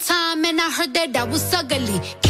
time and I heard that I was ugly.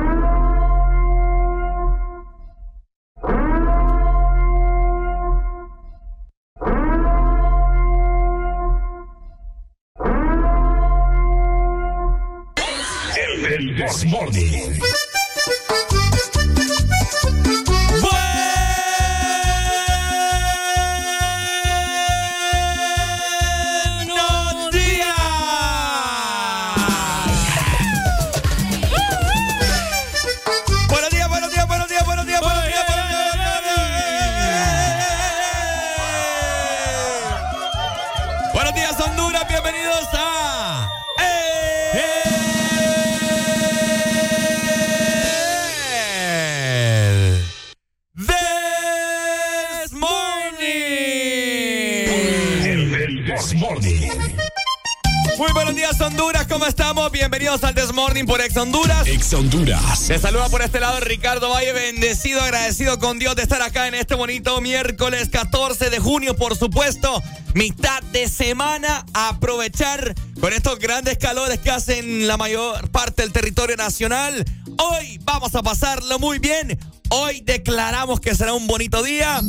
Desmorning. Honduras. ¿Cómo estamos? Bienvenidos al Desmorning por Ex Honduras. Ex Honduras. Te saluda por este lado Ricardo Valle, bendecido, agradecido con Dios de estar acá en este bonito miércoles 14 de junio, por supuesto, mitad de semana, aprovechar con estos grandes calores que hacen la mayor parte del territorio nacional. Hoy vamos a pasarlo muy bien. Hoy declaramos que será un bonito día.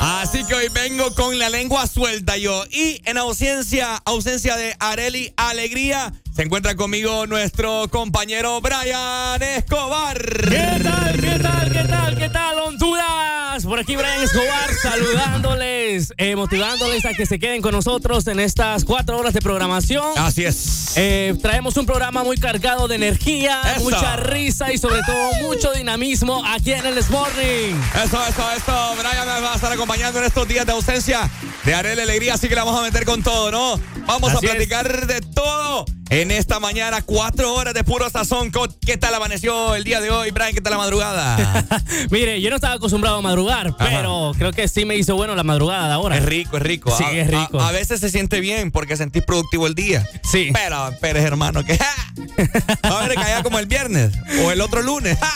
Así que hoy vengo con la lengua suelta yo. Y en ausencia, ausencia de Areli Alegría, se encuentra conmigo nuestro compañero Brian Escobar. ¿Qué tal? ¿Qué tal? ¿Qué tal? ¿Qué tal, Honduras? Por aquí Brian Escobar saludándoles, eh, motivándoles a que se queden con nosotros en estas cuatro horas de programación. Así es. Eh, traemos un programa muy cargado de energía, Eso. mucha risa y sobre todo mucho dinamismo aquí en el Morning. Eso, eso, esto. Brian me va a estar acompañando en estos días de ausencia de Areli Alegría, así que la vamos a meter con todo, ¿no? Vamos Así a es. platicar de todo. En esta mañana, cuatro horas de puro sazón. ¿Qué tal amaneció el día de hoy, Brian? ¿Qué tal la madrugada? Mire, yo no estaba acostumbrado a madrugar, pero creo que sí me hizo bueno la madrugada de ahora. Es rico, es rico. Sí, A- es rico. A, a veces se siente bien porque sentís productivo el día. Sí. Pero, pero hermano, que va a ver caía como el viernes o el otro lunes.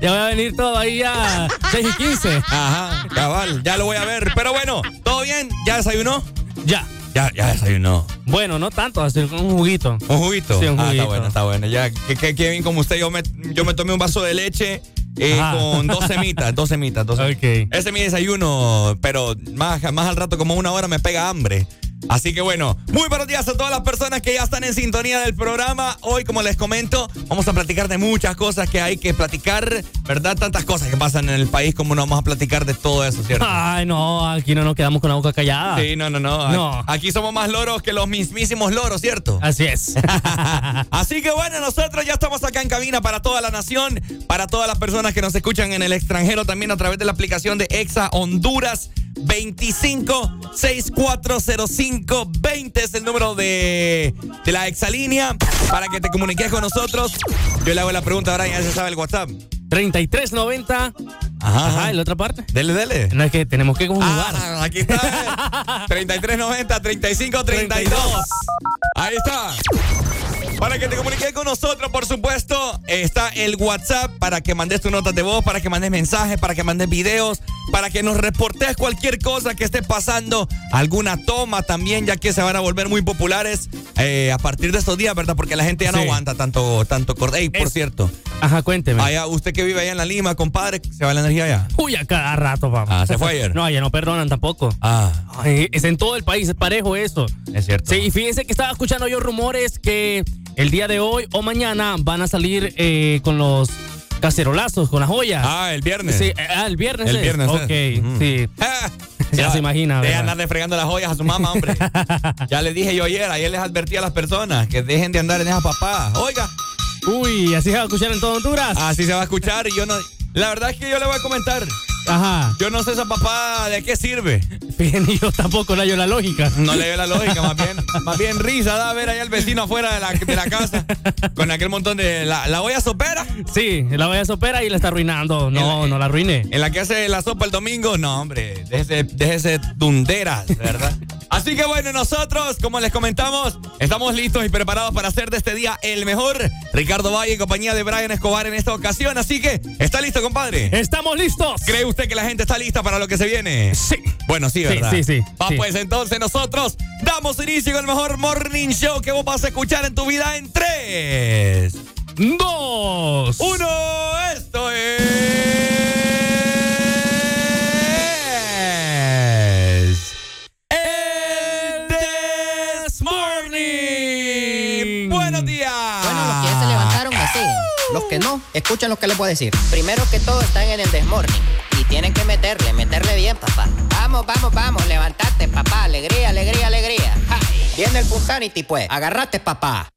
Ya voy a venir todo ahí a 6 y 15. Ajá, cabal, ya lo voy a ver. Pero bueno, ¿todo bien? ¿Ya desayunó? Ya. Ya, ya desayunó. Bueno, no tanto, así un juguito. ¿Un juguito? Sí, un Ah, está juguito. bueno, está bueno. Ya, que, que, que bien como usted, yo me, yo me tomé un vaso de leche eh, con dos semitas, dos semitas, dos semitas. Ok. Ese es mi desayuno, pero más, más al rato, como una hora, me pega hambre. Así que bueno, muy buenos días a todas las personas que ya están en sintonía del programa. Hoy, como les comento, vamos a platicar de muchas cosas que hay que platicar, ¿verdad? Tantas cosas que pasan en el país, como no vamos a platicar de todo eso, ¿cierto? Ay, no, aquí no nos quedamos con la boca callada. Sí, no, no, no. No. Aquí somos más loros que los mismísimos loros, ¿cierto? Así es. Así que bueno, nosotros ya estamos acá en cabina para toda la nación, para todas las personas que nos escuchan en el extranjero, también a través de la aplicación de Exa Honduras. 25 6405 20 es el número de, de la exalínea para que te comuniques con nosotros. Yo le hago la pregunta ahora, ya se sabe el WhatsApp. 3390. Ajá, Ajá, ¿y la otra parte? Dele, dele. No es que tenemos que conjugar. Ah, aquí está. 3390 3532. Ahí está. Para que te comuniques con nosotros, por supuesto, está el WhatsApp para que mandes tu notas de voz, para que mandes mensajes, para que mandes videos, para que nos reportes cualquier cosa que esté pasando, alguna toma también, ya que se van a volver muy populares eh, a partir de estos días, ¿verdad? Porque la gente ya no Sí. aguanta tanto, tanto corte. Ey, por Es- cierto, Ajá, cuénteme. allá, usted que vive allá en la Lima, compadre, se va la energía allá. Uy, a cada rato, vamos. Ah, ¿se fue ayer? No, allá no perdonan tampoco. Ah, Ay, es en todo el país, es parejo eso. es cierto. Sí, y fíjense que estaba escuchando yo rumores que el día de hoy o mañana van a salir eh, con los cacerolazos, con las joyas. Ah, el viernes. Sí, eh, ah, el viernes. El es. viernes, Ok, sí. Ya se imagina, Deja ¿verdad? andarle fregando las joyas a su mamá, hombre. ya le dije yo ayer, ayer les advertí a las personas que dejen de andar en esas papadas. Oiga, Uy, así se va a escuchar en todo Honduras. así se va a escuchar y yo no. La verdad es que yo le voy a comentar. Ajá. Yo no sé esa papada de qué sirve. Fíjense, yo tampoco le hallo la lógica. No le veo la lógica, más bien, más bien risa da ver allá el vecino afuera de la, de la casa con aquel montón de. La, la olla sopera Sí, la vaya sopera y la está arruinando. No, la- no la arruine. en la que hace la sopa el domingo. No, hombre, déjese, déjese dunderas, ¿verdad? Así que bueno, nosotros, como les comentamos, estamos listos y preparados para hacer de este día el mejor. Ricardo Valle en compañía de Brian Escobar en esta ocasión. Así que, ¿está listo, compadre? ¡Estamos listos! ¿Cree usted que la gente está lista para lo que se viene? Sí. Bueno, sí, ¿verdad? sí, sí, Va, sí. pues entonces nosotros damos inicio con el mejor morning show que vos vas a escuchar en tu vida en 3, ¡Dos! 1. Esto es. El This Morning. Buenos días. Bueno, los que ya se levantaron siguen. Los que no, escuchen lo que les voy a decir. Primero que todo están en el desmorning. Tienen que meterle, meterle bien, papá. Vamos, vamos, vamos, levantate, papá. Alegría, alegría, alegría. Ja. Viene el Punsanity, pues. Agarrate, papá.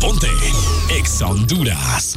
Ponte Ex Honduras.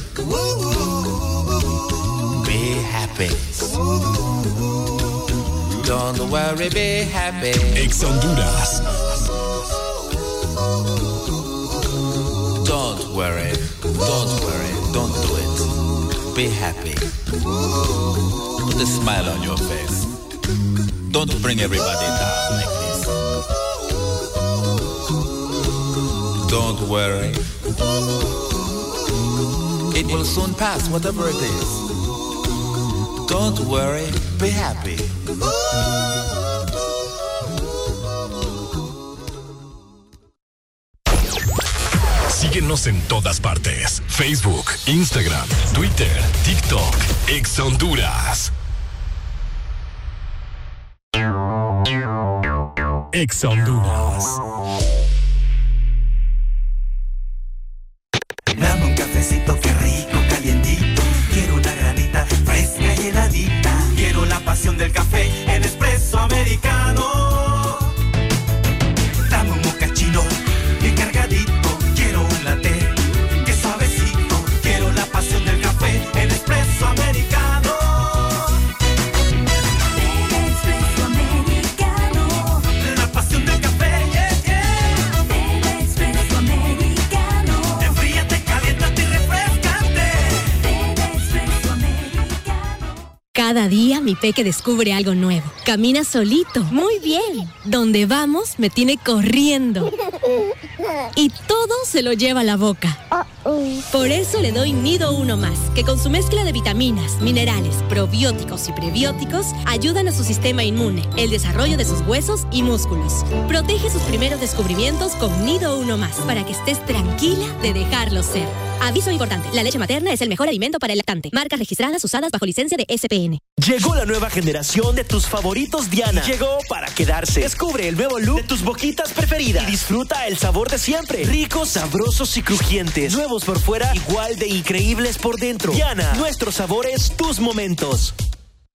Don't worry, be happy. Ex Honduras. Don't worry. Don't worry. Don't do it. Be happy. Put a smile on your face. Don't bring everybody down like this. Don't worry. It will soon pass, whatever it is. Don't worry, be happy. Síguenos en todas partes. Facebook, Instagram, Twitter, TikTok, Ex Honduras. Ex Honduras. Peque descubre algo nuevo. Camina solito. Muy bien. Donde vamos me tiene corriendo. Y todo se lo lleva a la boca. Por eso le doy Nido Uno Más, que con su mezcla de vitaminas, minerales, probióticos y prebióticos ayudan a su sistema inmune, el desarrollo de sus huesos y músculos. Protege sus primeros descubrimientos con Nido Uno Más, para que estés tranquila de dejarlo ser. Aviso importante, la leche materna es el mejor alimento para el lactante. Marcas registradas usadas bajo licencia de SPN. Llegó la nueva generación de tus favoritos Diana. Llegó para quedarse. Descubre el nuevo look de tus boquitas preferidas y disfruta el sabor de siempre. Ricos, sabrosos y crujientes. Nuevos por fuera, igual de increíbles por dentro. Diana, nuestros sabores, tus momentos.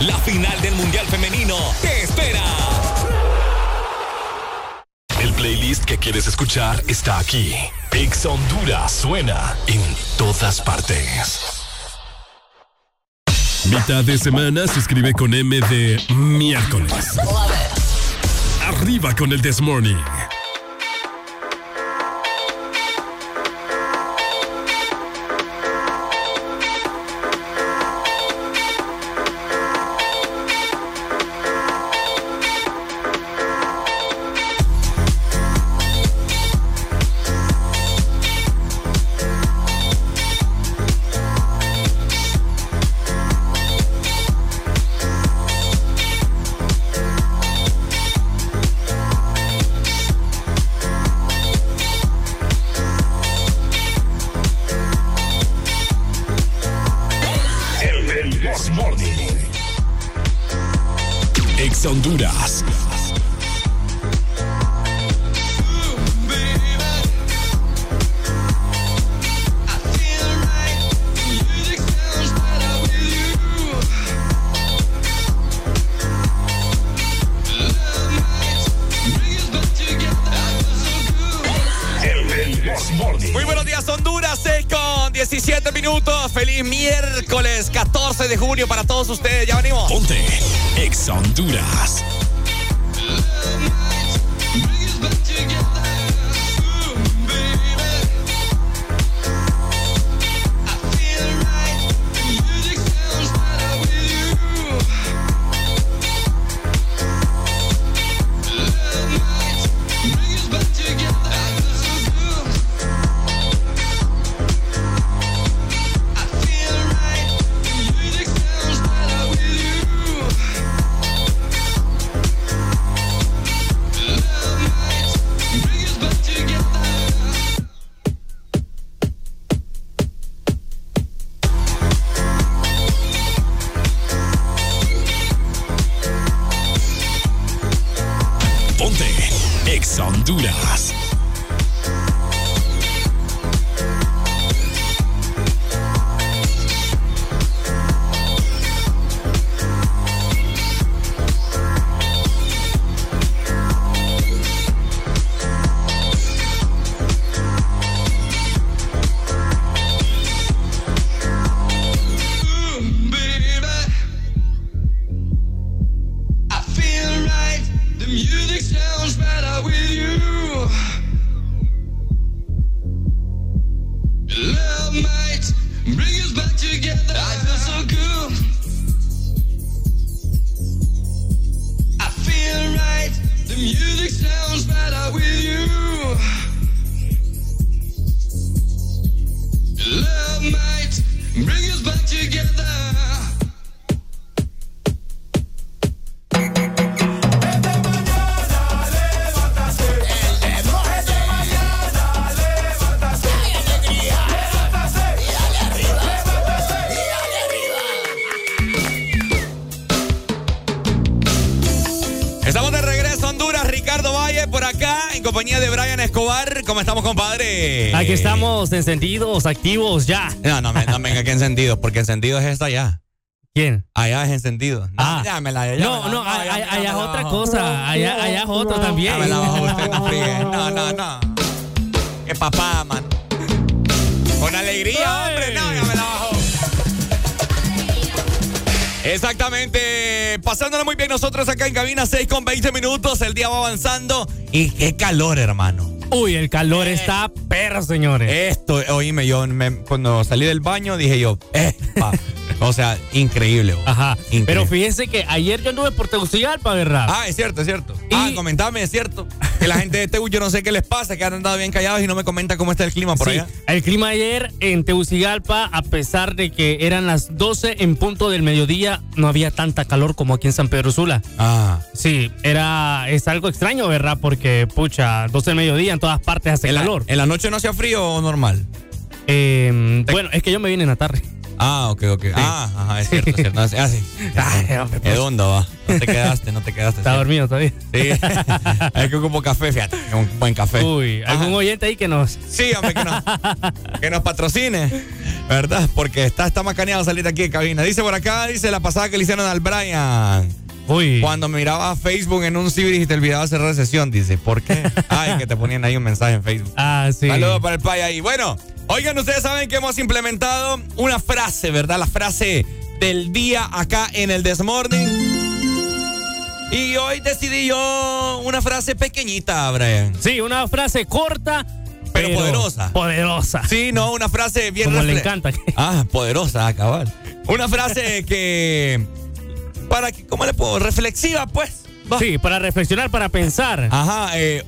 La final del Mundial Femenino te espera. El playlist que quieres escuchar está aquí. Ex Honduras suena en todas partes. Mitad de semana se escribe con M de miércoles. Arriba con el This Morning. ¿Cómo estamos, compadre? Aquí estamos encendidos, activos ya. No, no, me- no venga que encendidos, porque encendidos es esta ya. ¿Quién? Allá es encendido. No, Ah. ya me la- ya No, no, allá es otra cosa. Allá, allá es otro también. Ya me la bajó usted, no friegue. No, no, no. Qué papá, man. Con alegría, hombre. No, ya me la bajó. Exactamente. Pasándolo muy bien nosotros acá en cabina 6 con 20 minutos. El día va avanzando. Y qué calor, hermano. Uy, el calor está perro, señores. Esto, oíme, yo me- cuando salí del baño dije yo, eh, o sea, increíble. bo. Ajá. Increíble. Pero fíjense que ayer yo anduve por Tegucigalpa, ¿verdad? Ah, es cierto, es cierto. Ah, comentame, es cierto. Que la gente de Tegu, yo no sé qué les pasa, que han andado bien callados y no me comentan cómo está el clima por Sí, allá. el clima ayer en Tegucigalpa, a pesar de que eran las 12 en punto del mediodía, no había tanta calor como aquí en San Pedro Sula. Ah. Sí, era, es algo extraño, ¿verdad? Porque, pucha, 12 del mediodía en todas partes hace ¿En la, calor. ¿En la noche no hacía frío o normal? Eh, bueno, es que yo me vine en la tarde. Ah, ok, ok. Ah, ajá, es cierto, es cierto. Ah, sí. Ay, hombre, pues. ¿De dónde va? No te quedaste, no te quedaste. Está sí. dormido todavía. Sí. es que ocupo café, fíjate. Un buen café. Uy, algún oyente ahí que nos. Sí, hombre, que nos, que nos patrocine, ¿verdad? Porque está, está macaneado salir de aquí de cabina. Dice por acá, dice la pasada que le hicieron al Brian. Uy. Cuando miraba Facebook en un ciber y te olvidaba cerrar sesión, dice, ¿por qué? Ay, que te ponían ahí un mensaje en Facebook. Ah, sí. Saludos para el pay ahí. Bueno, oigan, ustedes saben que hemos implementado una frase, ¿verdad? La frase del día acá en el Desmorning. Y hoy decidí yo una frase pequeñita, Brian. Sí, una frase corta, Pero poderosa. Poderosa. Sí, no, una frase bien Como le encanta. Ah, poderosa, acabar. Una frase que. Para que, ¿cómo le puedo? Reflexiva, pues. Va. Sí, para reflexionar, para pensar. Ajá, eh,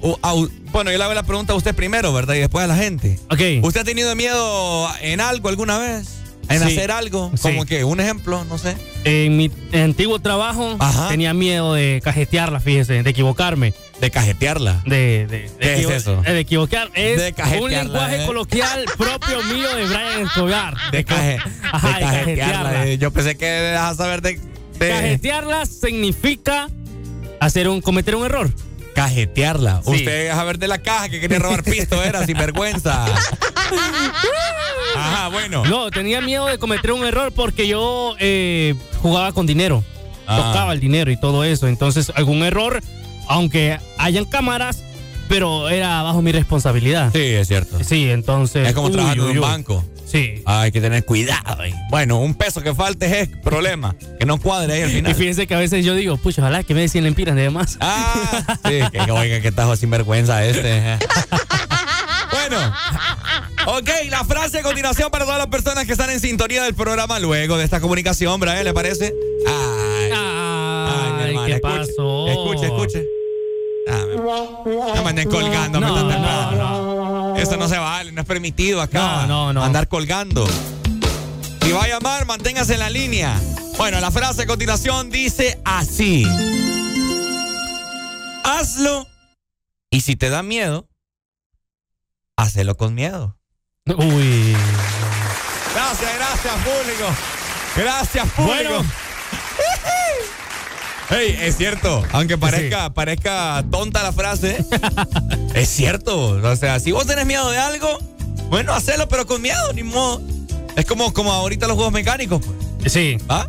bueno, yo le hago la pregunta a usted primero, ¿verdad? Y después a la gente. Ok. ¿Usted ha tenido miedo en algo alguna vez? ¿En Sí. hacer algo? Sí. Como que, un ejemplo, no sé. En mi antiguo trabajo Ajá. tenía miedo de cajetearla, fíjese, de equivocarme. De cajetearla. De, de, de ¿Qué es eso? De equivocar. Es De un lenguaje eh. coloquial propio mío de Brian Escobar. De, caje, Ajá, de cajetearla. cajetearla. Yo pensé que dejas saber de. de Cajetearla significa hacer un, cometer un error. cajetearla. Sí. Usted deja ver de la caja que quería robar pisto, era sin vergüenza. Ajá, bueno. No, tenía miedo de cometer un error porque yo eh, jugaba con dinero. Ah. Tocaba el dinero y todo eso. Entonces, algún error, aunque hayan cámaras, pero era bajo mi responsabilidad. Sí, es cierto. Sí, entonces. Es como uy, trabajar en un uy. banco. Sí. Hay que tener cuidado. Bueno, un peso que falte es problema. Que no cuadre ahí al Y final. fíjense que a veces yo digo, pucha, ojalá que me 100 lempiras de más. Ah, sí, que oiga, que tajo sinvergüenza este. bueno, ok, la frase a continuación para todas las personas que están en sintonía del programa luego de esta comunicación, Brian, ¿le parece? Ay, Ay, hermana, ¿qué escuche, pasó? Escuche, escuche. Ah, me, no me colgando, me No, están no, no. Eso no se vale, no es permitido acá. No, no, no. Andar colgando. Si va a llamar, manténgase en la línea. Bueno, la frase a continuación dice así. Hazlo y si te da miedo, hacelo con miedo. Uy. Gracias, gracias, público. Gracias, público. Bueno. Hey, es cierto, aunque parezca, parezca tonta la frase, es cierto. O sea, si vos tenés miedo de algo, bueno, hacelo, pero con miedo, ni modo. Es como, como ahorita los juegos mecánicos, pues. Sí. ¿Ah?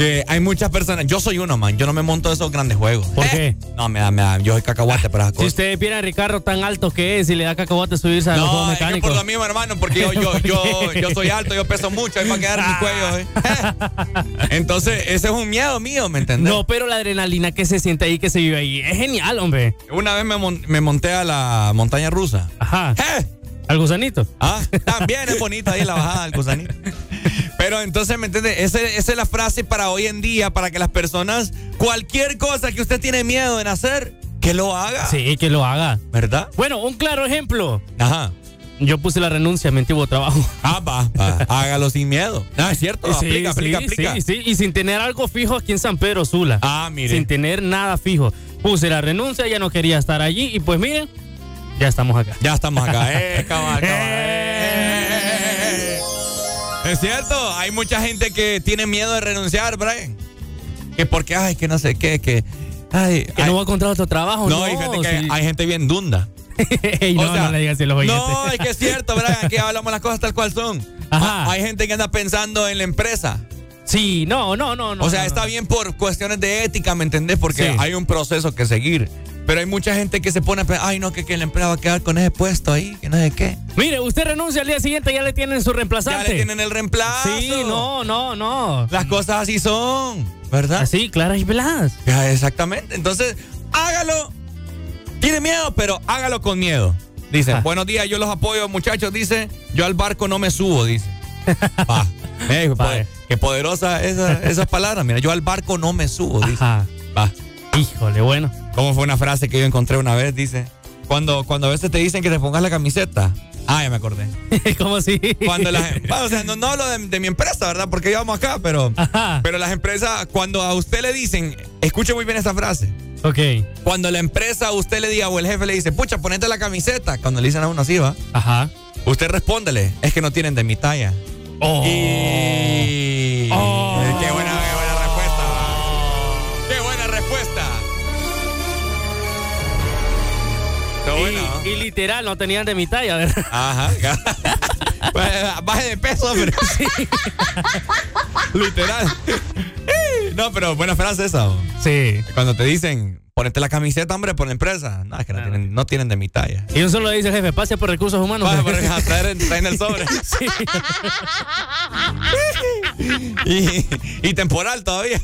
Que hay muchas personas. Yo soy uno, man. Yo no me monto esos grandes juegos. ¿Por Eh, No, me da, me da. Yo soy cacahuate para esas Si cosas. ustedes vieran a Ricardo tan alto que es y le da cacahuate subirse a los juegos No, es que mecánicos. por lo mismo, hermano, porque yo, yo, yo, yo soy alto, yo peso mucho, hay para quedar en mi cuello. ¿eh? Entonces, ese es un miedo mío, ¿me entendés? No, pero la adrenalina que se siente ahí, que se vive ahí, es genial, hombre. Una vez me, mon- me monté a la montaña rusa. Ajá. ¡Eh! ¿Al gusanito? Ah, también es bonita ahí la bajada del gusanito. Pero entonces, ¿me entiendes? Esa es la frase para hoy en día, para que las personas, cualquier cosa que usted tiene miedo en hacer, que lo haga. Sí, que lo haga. ¿Verdad? Bueno, un claro ejemplo. Ajá. Yo puse la renuncia a mi antiguo trabajo. Ah, va, va. Hágalo sin miedo. Ah, es cierto. Sí, aplica, aplica, sí, aplica. Sí, sí, y sin tener algo fijo aquí en San Pedro Sula. Ah, mire. Sin tener nada fijo. Puse la renuncia, ya no quería estar allí y pues miren, ya estamos acá. Ya estamos acá. Eh, cabal, cabal. Eh. Es cierto, hay mucha gente que tiene miedo de renunciar, Brian. Que porque, ay, que no sé qué, que. Ay, Que no va a encontrar otro trabajo. No, No, hay gente que sí. hay gente bien dunda. Ey, no, O sea, no le digas a los oyentes. No, es que es cierto, Brian, que hablamos las cosas tal cual son. Ajá. Ah, Hay gente que anda pensando en la empresa. Sí, no, no, no, no. o sea, no, está no. bien por cuestiones de ética, ¿me entendés? Porque Sí. hay un proceso que seguir. Pero hay mucha gente que se pone a pensar, ay, no, que, que la empresa va a quedar con ese puesto ahí, que no sé qué. Mire, usted renuncia al día siguiente, ya le tienen su Ya reemplazante. le tienen el reemplazo. Sí, no, no, no. Las cosas así son, ¿verdad? Así, claras y. Ya, exactamente. Entonces, hágalo. Tiene miedo, pero hágalo con miedo. Dice, Ajá. buenos días, yo los apoyo, muchachos. Dice, yo al barco no me subo, dice. Va. Eh, Va. Qué poderosa esa, esas palabras. Mira, yo al barco no me subo, dice. Ajá. Va. Híjole, bueno. ¿Cómo fue una frase que yo encontré una vez? Dice, cuando, cuando a veces te dicen que te pongas la camiseta. Ah, ya me acordé. ¿Cómo así? Cuando las, bueno, o sea, no, no hablo de, de mi empresa, ¿verdad? Porque íbamos acá, pero, Ajá. pero las empresas, cuando a usted le dicen, escuche muy bien esta frase. Ok. Cuando la empresa a usted le diga o el jefe le dice, pucha, ponete la camiseta, cuando le dicen a uno así, va, Ajá. usted respóndele, es que no tienen de mi talla. Oh. Y... Oh. Qué buena, qué buena respuesta. Qué buena respuesta. Y, buena, ¿no? y literal, no tenían de mi talla, ¿verdad? Ajá. Pues, Baje de peso, pero sí. Literal. No, pero buena frase esa. Sí. Cuando te dicen, ponete la camiseta, hombre, por la empresa. No, es que no, tienen, no tienen de mi talla. Y un solo dice el jefe, pase por recursos humanos. Baja por traer, traen el sobre. Sí. Y, y temporal todavía.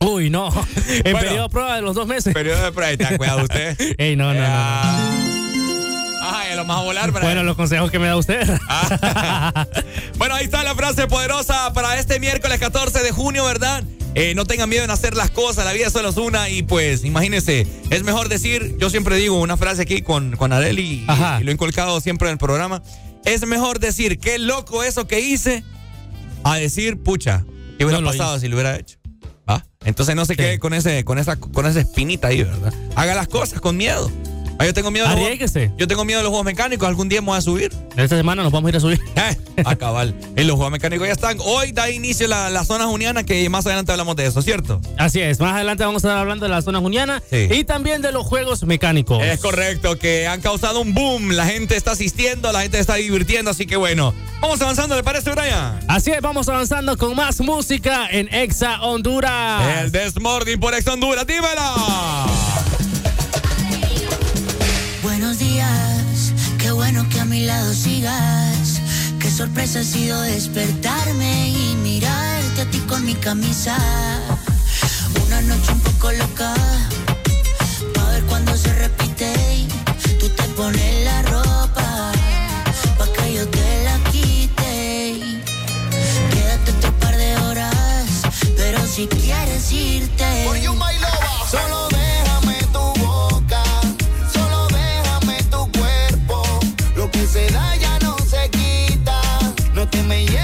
Uy, no. En Bueno. periodo de prueba de los dos meses. Periodo de prueba. Ahí está, cuidado usted. Ey, no, no, no. no. Ya lo más a volar para Bueno, los consejos que me da usted. Ah. bueno, ahí está la frase poderosa para este miércoles 14 de junio, ¿verdad? Eh, no tengan miedo en hacer las cosas, la vida solo es una y pues imagínense, es mejor decir, yo siempre digo una frase aquí con, con Adeli y, lo he inculcado siempre en el programa, es mejor decir, qué loco eso que hice, a decir, pucha, ¿qué hubiera No pasado si lo hubiera hecho? Entonces no se Sí. quede con, ese, con, esa, con esa espinita ahí, ¿verdad? Haga las cosas con miedo. Ah, yo tengo miedo de los yo tengo miedo de los juegos mecánicos, algún día voy a subir. Esta semana nos vamos a ir a subir. Eh, a cabal. En los juegos mecánicos ya están. Hoy da inicio la, la zona juniana, que más adelante hablamos de eso, ¿cierto? Así es. Más adelante vamos a estar hablando de la zona juniana Sí. y también de los juegos mecánicos. Es correcto, que han causado un boom. La gente está asistiendo, la gente está divirtiendo, así que bueno. Vamos avanzando, ¿le parece, Brian? Así es, vamos avanzando con más música en Exa Honduras. El Desmorning por Ex Honduras, dímelo. Buenos días, qué bueno que a mi lado sigas. Qué sorpresa ha sido despertarme y mirarte a ti con mi camisa. Una noche un poco loca, pa' ver cuando se repite. y Tú te pones la ropa, pa' que yo te la quite. Quédate otro par de horas, pero si quieres irte. For you, my lover. Solo se da ya no se quita. No te me lleves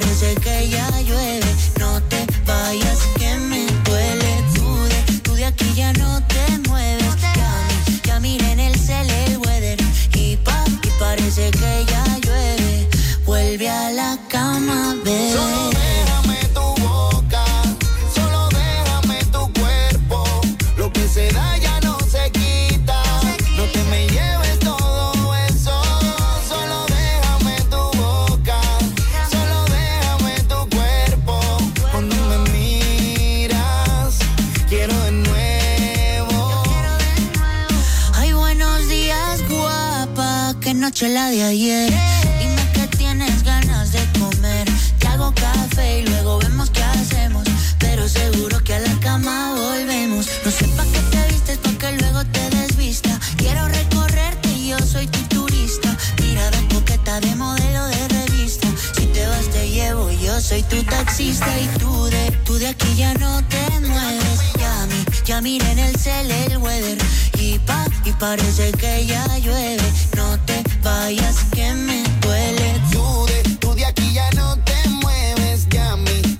parece que ya llueve. No te vayas que me duele. Tú de, tú de aquí ya no te mueves. Ya ya miré en el cel el weather. Y pa, y parece que ya llueve. Vuelve a la noche la de ayer. Dime que tienes ganas de comer. Te hago café y luego vemos qué hacemos. Pero seguro que a la cama volvemos. No sé pa' qué te vistes, pa' que luego te desvista. Quiero recorrerte y yo soy tu turista. Mirada coqueta de modelo de revista. Si te vas, te llevo. Yo soy tu taxista y tú de, tú de aquí ya no te mueves. Ya mi, Ya miré en el cel el weather y pa, y parece que ya llueve. No te vayas que me duele. Tú de, tú de aquí ya no te mueves, ya ya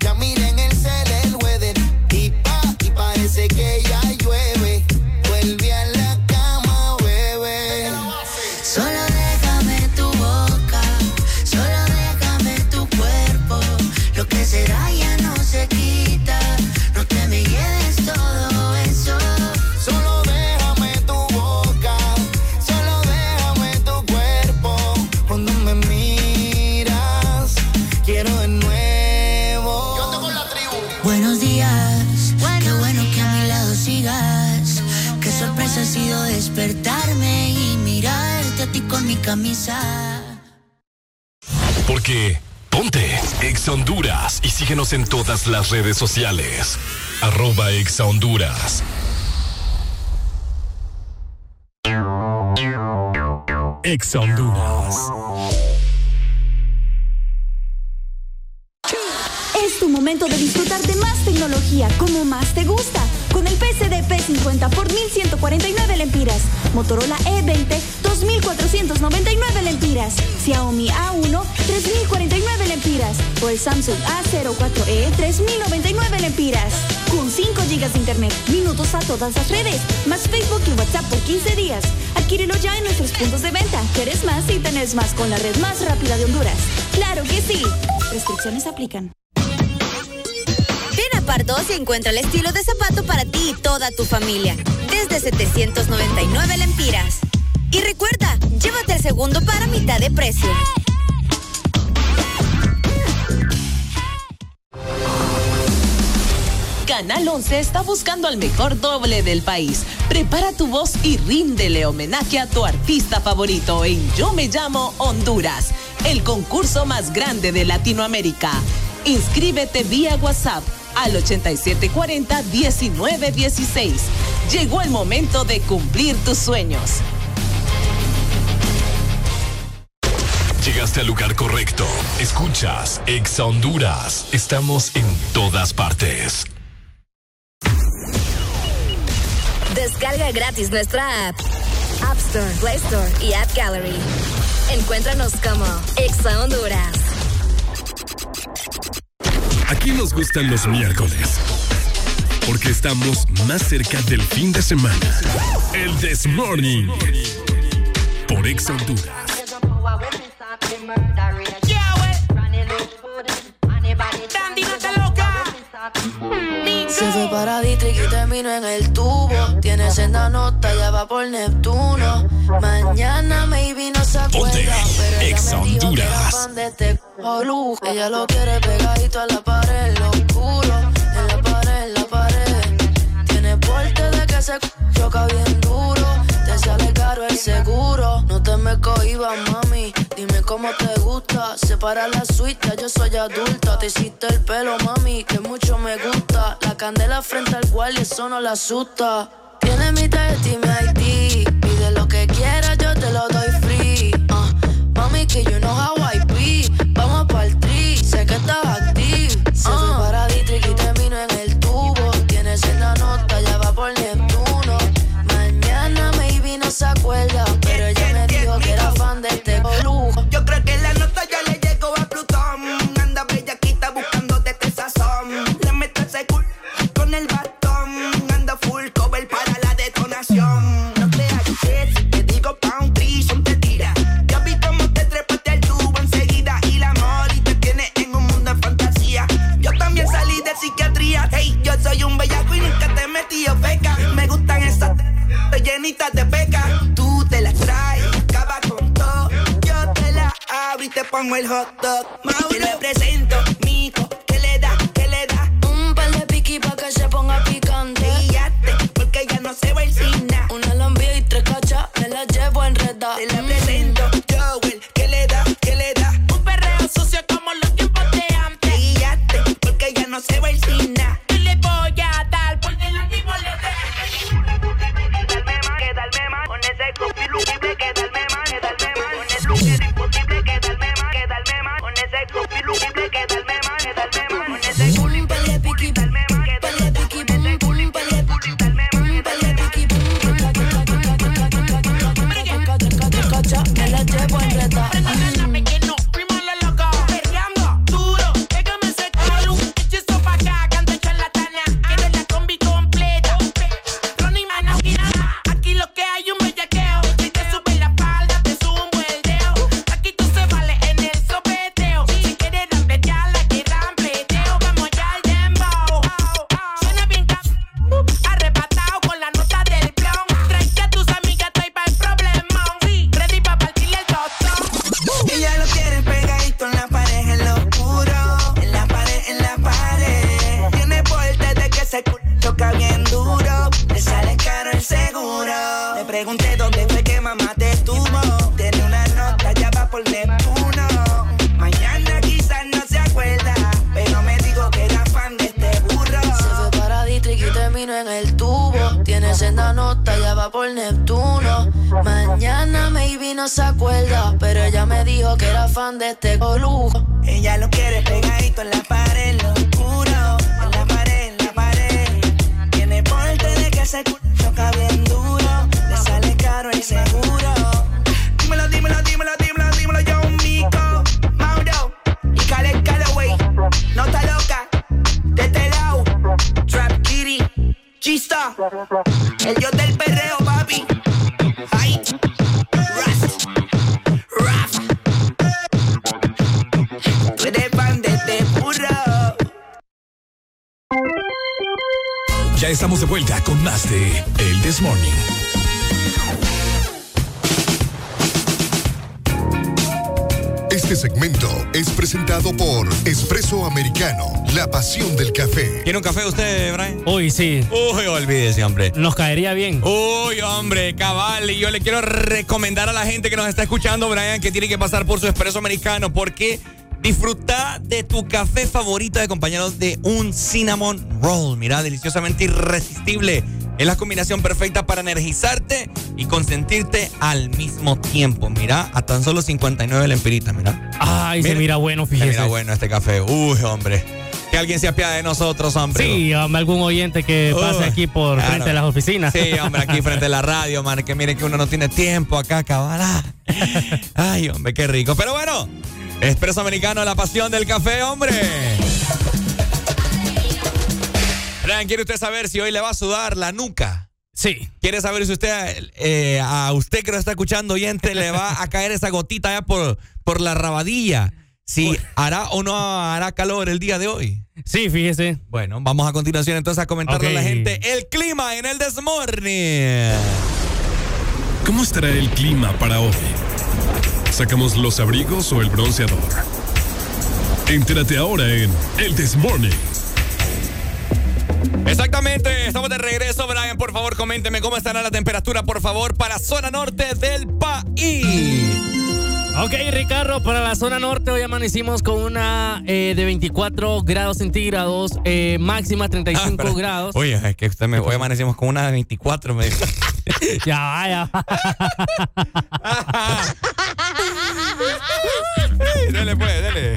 Porque ponte Exa Honduras y síguenos en todas las redes sociales. Arroba Exa Honduras. Exa Honduras. Es tu momento de disfrutar de más tecnología como más te gusta. Con el PCD P50 por 1149 lempiras, Motorola E E20 2499 lempiras, Xiaomi A1 3049 lempiras o el Samsung A04e 3099 lempiras. Con 5 GB de internet, minutos a todas las redes, más Facebook y WhatsApp por 15 días. Adquírelo ya en nuestros puntos de venta. Quieres más y tenés más con la red más rápida de Honduras. ¡Claro que sí! Restricciones aplican. A Pardos y encuentra el estilo de zapato para ti y toda tu familia. Desde 799 lempiras. Y recuerda, llévate el segundo para mitad de precio. Canal 11 está buscando al mejor doble del país. Prepara tu voz y ríndele homenaje a tu artista favorito en Yo Me Llamo Honduras, el concurso más grande de Latinoamérica. Inscríbete vía WhatsApp al 8740-1916. Llegó el momento de cumplir tus sueños. Llegaste al lugar correcto. Escuchas Exa Honduras. Estamos en todas partes. Descarga gratis nuestra app. App Store, Play Store y App Gallery. Encuéntranos como Exa Honduras. Aquí nos gustan los miércoles. Porque estamos más cerca del fin de semana. El This Morning. Por Exa Honduras. Se fue para Dietrich y terminó en el tubo. Tiene senda nota, ya va por Neptuno. Mañana maybe no se acuerda. Pero era Honduras. este. Ella lo quiere pegadito a la pared, lo oscuro. En la pared, en la pared. Tiene porte de que se choca bien duro. Te sale caro el seguro. No te me cohibas, mami. Dime cómo te gusta. Separa la suite, yo soy adulta. Te hiciste el pelo, mami, que mucho me gusta. La candela frente al cual y eso no la asusta. Tiene mi tarjeta y mi ID. Pide lo que quieras, yo te lo doy free. Ah, mami, que you know how I be. Vamos pa'l tri, sé que estás active. Se fue para no se acuerda, pero ella me que era fan de este lujo. Yo creo que la nota ya le llegó a Plutón. Anda bellaquita buscando de este sazón. Le meto cool con el bastón. Anda full cover para la detonación. No creas que si te digo pound trillón te tira. Ya vi cómo te trepaste al tubo enseguida. Y la y te tiene en un mundo de fantasía. Yo también salí de psiquiatría. Hey, yo soy un bellaco y nunca te he metido feca. Llenitas de peca. Tú te las traes, acaba con todo. Yo te la abro y te pongo el hot dog. Mauro le presento, mijo, que le da, que le da. Un par de piqui pa' que se ponga picante. Guíate, porque ya no se va a nada. Una lambia y tres cachas, me la llevo enredada. Que Americano, la pasión del café. ¿Quiere un café usted, Brian? Uy, sí. Uy, olvídese, hombre. Nos caería bien. Uy, hombre, cabal. Y yo le quiero recomendar a la gente que nos está escuchando, Brian, que tiene que pasar por su espresso americano porque disfruta de tu café favorito acompañado de un cinnamon roll. Mira, deliciosamente irresistible. Es la combinación perfecta para energizarte y consentirte al mismo tiempo. Mira, a tan solo 59 lempiritas, mira. Ay, se mira bueno, Se fíjese. mira bueno este café. Uy, hombre. Que alguien se apiade de nosotros, hombre. Sí, hombre, algún oyente que pase Uy, aquí por claro. frente de las oficinas. Sí, hombre, aquí frente a la radio, man, que mire que uno no tiene tiempo acá, cabal. Ay, hombre, qué rico. Pero bueno, Expreso Americano, la pasión del café, hombre. Brian, ¿quiere usted saber si hoy le va a sudar la nuca? Sí. ¿Quiere saber si usted, eh, a usted que lo está escuchando, oyente, le va a caer esa gotita ya por, por la rabadilla? Si hará o no hará calor el día de hoy. Sí, fíjese. Bueno, vamos a continuación entonces a comentarle a la gente el clima en el Desmorning. ¿Cómo estará el clima para hoy? ¿Sacamos los abrigos o el bronceador? Entérate ahora en El This Morning. Exactamente, estamos de regreso, Brian. Por favor, coménteme cómo estará la temperatura, por favor, para zona norte del país. Ok, Ricardo, para la zona norte hoy amanecimos con una eh, de 24 grados centígrados, eh, máxima 35 Ah, grados. Oye, es que usted me, hoy amanecimos con una de 24, me dijo. ya va, ya va. dele, pues, dele.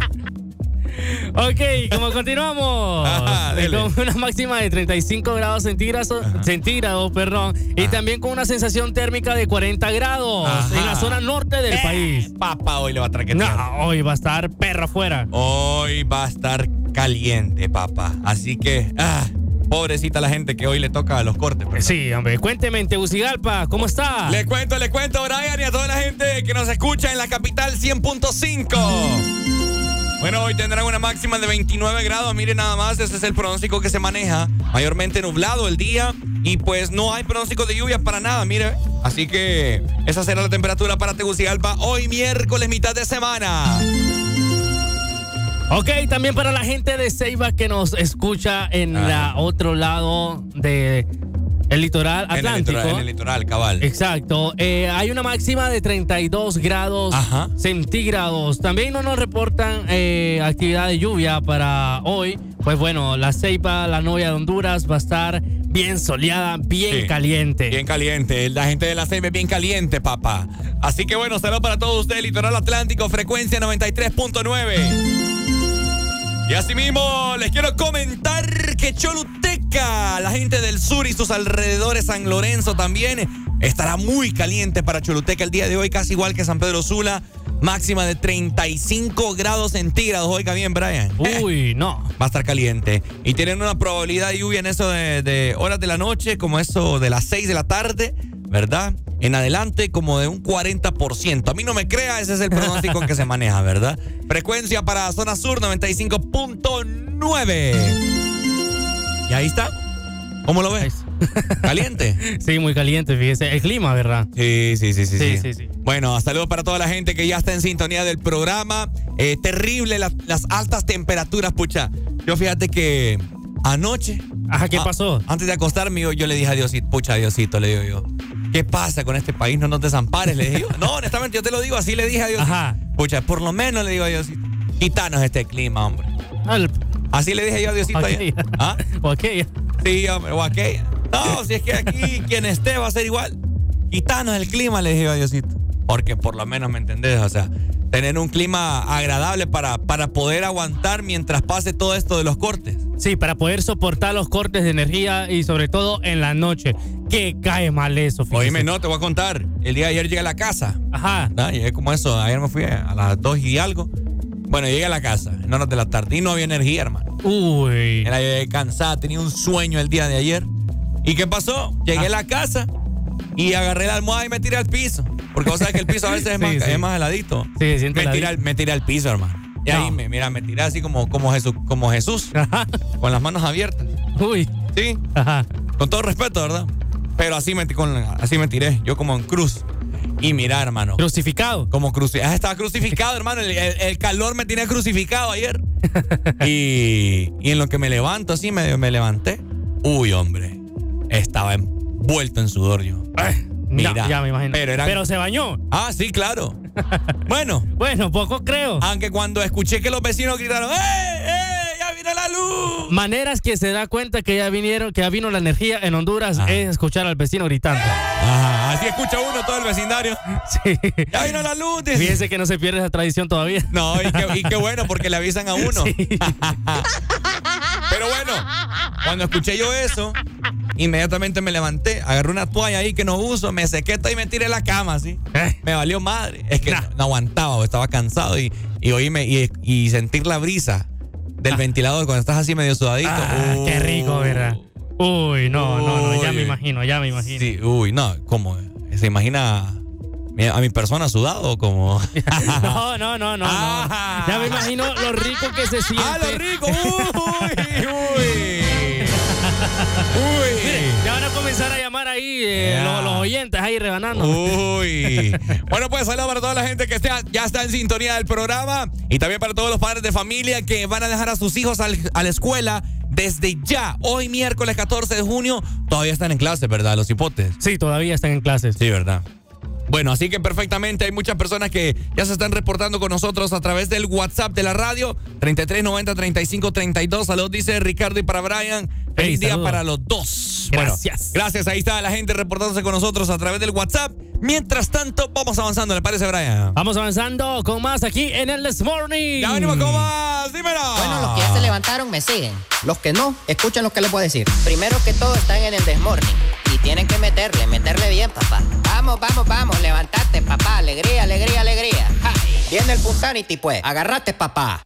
Ok, como continuamos. Ajá, dele. con una máxima de 35 grados centígrados, centígrados perdón, y también con una sensación térmica de 40 grados Ajá. en la zona norte del Eh, país. Papá, hoy le va a traquetear. No, hoy va a estar perro afuera. Hoy va a estar caliente, papá. Así que, ah, pobrecita la gente que hoy le toca los cortes. Sí, hombre, cuénteme, Tegucigalpa, ¿cómo está? Le cuento, le cuento, Brian, y a toda la gente que nos escucha en la capital 100.5. Bueno, hoy tendrán una máxima de 29 grados. Miren nada más, este es el pronóstico que se maneja. Mayormente nublado el día y pues no hay pronóstico de lluvia para nada, mire. Así que esa será la temperatura para Tegucigalpa hoy miércoles, mitad de semana. Ok, también para la gente de Ceiba que nos escucha en Ajá. la otro lado de el litoral En el atlántico. litoral, en el litoral, cabal. Exacto. Eh, hay una máxima de 32 grados Ajá. centígrados. También no nos reportan eh, actividad de lluvia para hoy. Pues bueno, la Ceiba, la novia de Honduras, va a estar bien soleada, bien Sí. caliente. Bien caliente. La gente de la CM es bien caliente, papá. Así que bueno, saludos para todos ustedes, Litoral Atlántico, frecuencia 93.9. Y asimismo, les quiero comentar que Choluteca, la gente del sur y sus alrededores, San Lorenzo también, estará muy caliente para Choluteca el día de hoy, casi igual que San Pedro Sula. Máxima de 35 grados centígrados. Oiga bien, Brian. Uy, no. Va a estar caliente. Y tienen una probabilidad de lluvia en eso de, de horas de la noche, como eso de las 6 de la tarde, ¿verdad? En adelante, como de un 40%. A mí no me crea, ese es el pronóstico que se maneja, ¿verdad? Frecuencia para zona sur 95.9. Y ahí está. ¿Cómo lo ves? ¿Caliente? Sí, muy caliente, fíjese. El clima, ¿verdad? Sí, sí, sí, sí. Sí, sí, sí. Bueno, saludos para toda la gente que ya está en sintonía del programa. Eh, terrible las, las altas temperaturas, pucha. Yo fíjate que anoche. Ajá, ¿qué a- pasó? Antes de acostarme, yo, yo le dije a Diosito, pucha, Diosito, le digo yo. ¿Qué pasa con este país? No nos desampares, le dije yo. No, honestamente, yo te lo digo, así le dije a Diosito. Ajá. Pucha, por lo menos le digo a Diosito. Quítanos este clima, hombre. Así le dije yo a Diosito. ¿Ah? O aquella. Sí, hombre, o aquella. No, si es que aquí quien esté va a ser igual. quitanos el clima, le dije yo a Diosito. Porque por lo menos me entendés, o sea, tener un clima agradable para, para poder aguantar mientras pase todo esto de los cortes. Sí, para poder soportar los cortes de energía y sobre todo en la noche. Que cae mal eso, fíjese. Oíme, no, te voy a contar. El día de ayer llegué a la casa. Ajá. ¿no? Llegué como eso, ayer me fui a las 2 y algo. Bueno, llegué a la casa, en horas de la tarde, y no había energía, hermano. Uy. Era cansada, tenía un sueño el día de ayer. ¿Y qué pasó? Llegué a la casa y agarré la almohada y me tiré al piso. Porque vos sabés que el piso a veces es, más, Sí, sí. es más heladito. Sí, me, tiré al, me tiré al piso, hermano. Y ahí, me, mira, me tiré así como, como Jesús, como Jesús con las manos abiertas. Uy. Sí. Con todo respeto, ¿verdad? Pero así me, con, así me tiré, yo como en cruz. Y mira, hermano. Crucificado. Como crucificado. Estaba crucificado, hermano. El, el- el calor me tenía crucificado ayer. y, y en lo que me levanto, así me, me levanté. Uy, hombre. Estaba envuelto en sudor yo. Mira. Ya, ya me imagino. Pero, Pero se bañó. Ah, sí, claro. bueno. Bueno, poco creo. Aunque cuando escuché que los vecinos gritaron, ¡eh, eh! ¡Ya viene la luz! Maneras que se da cuenta que ya vinieron, que ya vino la energía en Honduras es escuchar al vecino gritando. Ajá, así escucha uno todo el vecindario. Sí. Ya vino la luz. dice. Fíjense que no se pierde esa tradición todavía. No, y qué, y qué bueno, porque le avisan a uno. Pero bueno, cuando escuché yo eso, inmediatamente me levanté, agarré una toalla ahí que no uso, me sequé y me tiré la cama, así. Eh. Me valió madre. Es que no, no aguantaba, estaba cansado y, y oírme y, y sentir la brisa del ventilador cuando estás así medio sudadito. Ah, qué rico, ¿verdad? Uy, no, no, no, ya me imagino, ya me imagino. Sí, uy, no, ¿cómo? ¿Se imagina a mi persona sudado o como? No, no, no, no, no. Ya me imagino lo rico que se siente. ¡Ah, lo rico! ¡Uy, uy! Mire, ya van a comenzar a llamar ahí eh, los, los oyentes ahí rebanando. Uy. Bueno, pues saludos para toda la gente que está, ya está en sintonía del programa y también para todos los padres de familia que van a dejar a sus hijos al- a la escuela desde ya. Hoy miércoles 14 de junio todavía están en clase, ¿verdad? Los hipotes. Sí, todavía están en clases. Sí, ¿verdad? Bueno, así que perfectamente hay muchas personas que ya se están reportando con nosotros a través del WhatsApp de la radio 3390 3532. Saludos, dice Ricardo y para Brian. Feliz Hey, día para los dos. Bueno, Gracias. gracias, ahí está la gente reportándose con nosotros a través del WhatsApp. Mientras tanto, vamos avanzando, ¿le parece, Brian? Vamos avanzando con más aquí en el This Morning. Ya venimos con más, dímelo. Bueno, los que ya se levantaron me siguen. Los que no, escuchen lo que les voy a decir. Primero que todo están en el desmorning. Y tienen que meterle, meterle bien, papá. Vamos, vamos, vamos, levantate, papá. Alegría, alegría, alegría. Ja, Viene el Punsanity, pues. Agarrate, papá.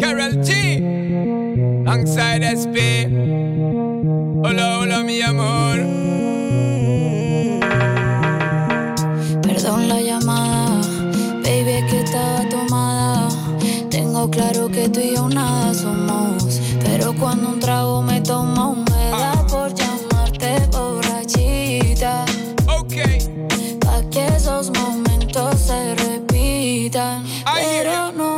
Carol G. Alongside SP. Hola, hola, mi amor. Claro que tú y yo nada somos. Pero cuando un trago me toma, me da por llamarte borrachita. Ok. Pa' que esos momentos se repitan. Pero no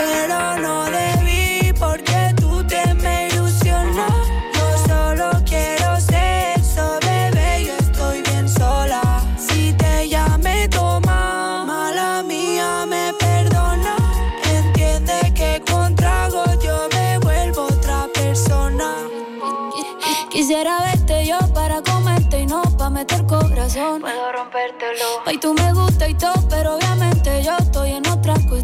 pero no debí porque tú te me ilusionas. Yo solo quiero sexo, bebé, yo estoy bien sola. Si te llamé, toma, mala mía, me perdona. Entiende que con trago yo me vuelvo otra persona. Quisiera verte yo para comerte y no para meter corazón. Puedo rompértelo. Ay, tú me gusta y todo, pero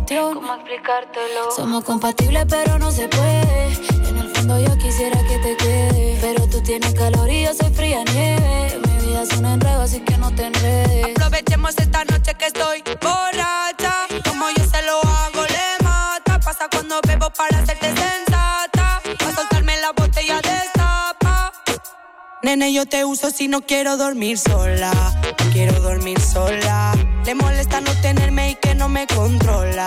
cuestión. ¿Cómo explicártelo? Somos compatibles, pero no se puede. En el fondo yo quisiera que te quede. Pero tú tienes calor y yo soy fría nieve. Mi vida es un enredo, así que no te enredes. Aprovechemos esta noche que estoy borracha. Como yo se lo hago, le mata. Pasa cuando bebo para hacerte sensata. Pa' soltarme la botella de tapa. Nene, yo te uso si no quiero dormir sola. Quiero dormir sola. Le molesta no tenerme y no me controla.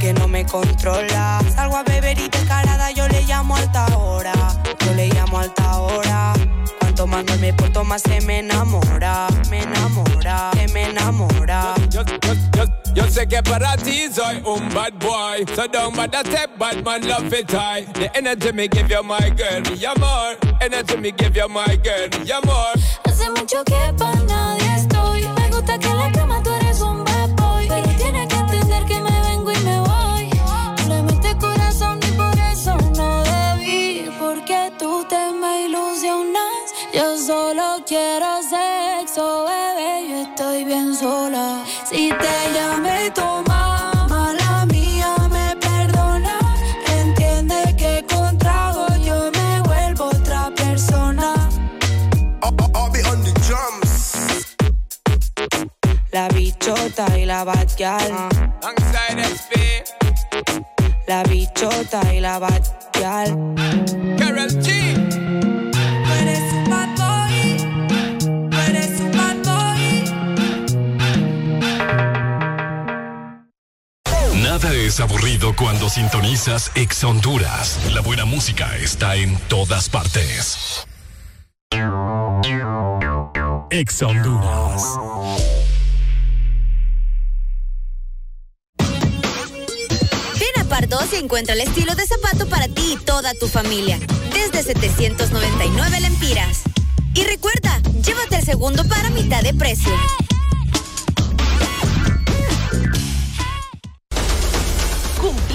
Que no me controla. Salgo a beber y descarada, yo le llamo alta hora. Yo le llamo alta hora. Cuanto más no me porto, más se me enamora. Me enamora, se me enamora. Yo, yo, yo, yo sé que para ti soy un bad boy. So don't bother step bad man love it high. The energy me give you my girl, mi amor. Energy me give you my girl, mi amor. Hace mucho que pa' nadie estoy. Me gusta que en la cama Yo solo quiero sexo, bebé. Yo estoy bien sola. Si te llamé y toma, mala mía, me perdona. Entiende que con trago yo me vuelvo otra persona. I'll be on the drums. La bichota y la batial. Alongside SP, La bichota y la batial. Carol G. Nada es aburrido cuando sintonizas Ex Honduras. La buena música está en todas partes. Ex Honduras. Ven a Pardos y encuentra el estilo de zapato para ti y toda tu familia. Desde 799 lempiras. Y recuerda, llévate el segundo para mitad de precio.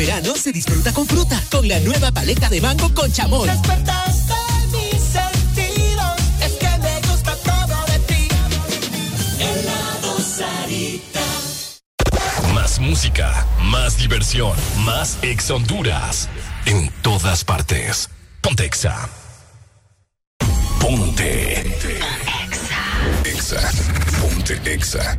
Verano se disfruta con fruta, con la nueva paleta de mango con chamoy. Despertaste mis sentidos. Es que me gusta todo de ti. Helado Sarita. Más música, más diversión, más Ex Honduras. En todas partes. Ponte Exa. Ponte. Exa. Ponte Exa.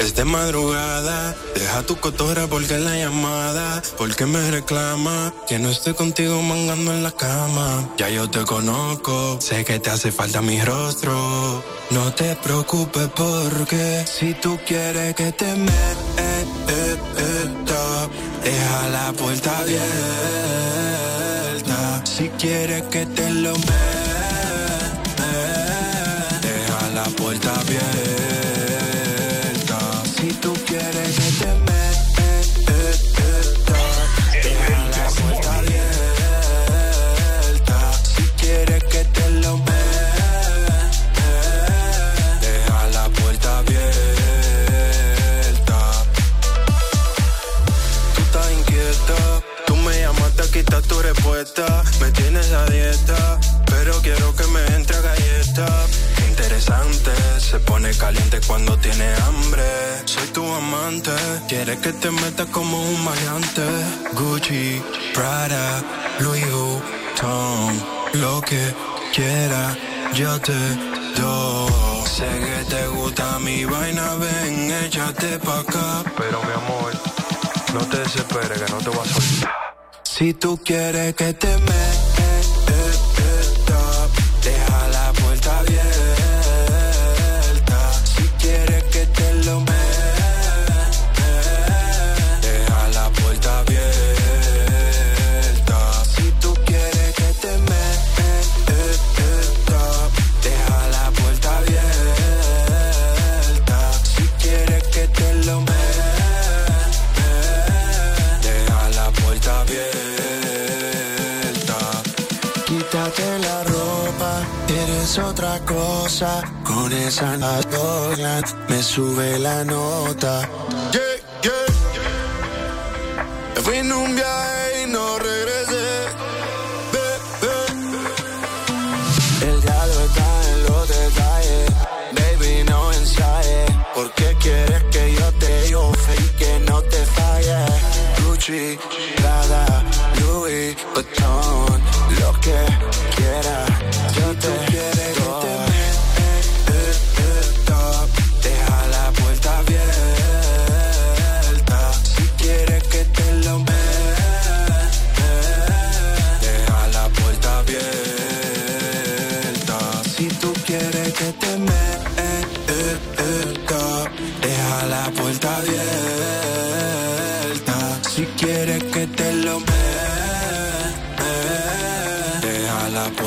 Es de madrugada, deja tu cotorra porque la llamada, porque me reclama que no esté contigo mangando en la cama. Ya yo te conozco, sé que te hace falta mi rostro. No te preocupes porque si tú quieres que te meta, deja la puerta abierta. Si quieres que te lo meta, deja la puerta abierta. Respuesta. Me tienes a dieta, pero quiero que me entre a galleta. Interesante, se pone caliente cuando tiene hambre. Soy tu amante, quieres que te meta como un maleante. Gucci, Prada, Louis Vuitton, lo que quiera, yo te doy. Sé que te gusta mi vaina, ven, échate pa' acá. Pero mi amor, no te desesperes que no te voy a soltar. Si tú quieres que te meta, es otra cosa. Con esa nota me sube la nota. Me fui en un viaje y no regresé. El diablo está en los detalles. Baby, no ensayes. ¿Por qué quieres que yo te digo y que no te falle? Gucci, Prada, Louis Vuitton, lo que quiera.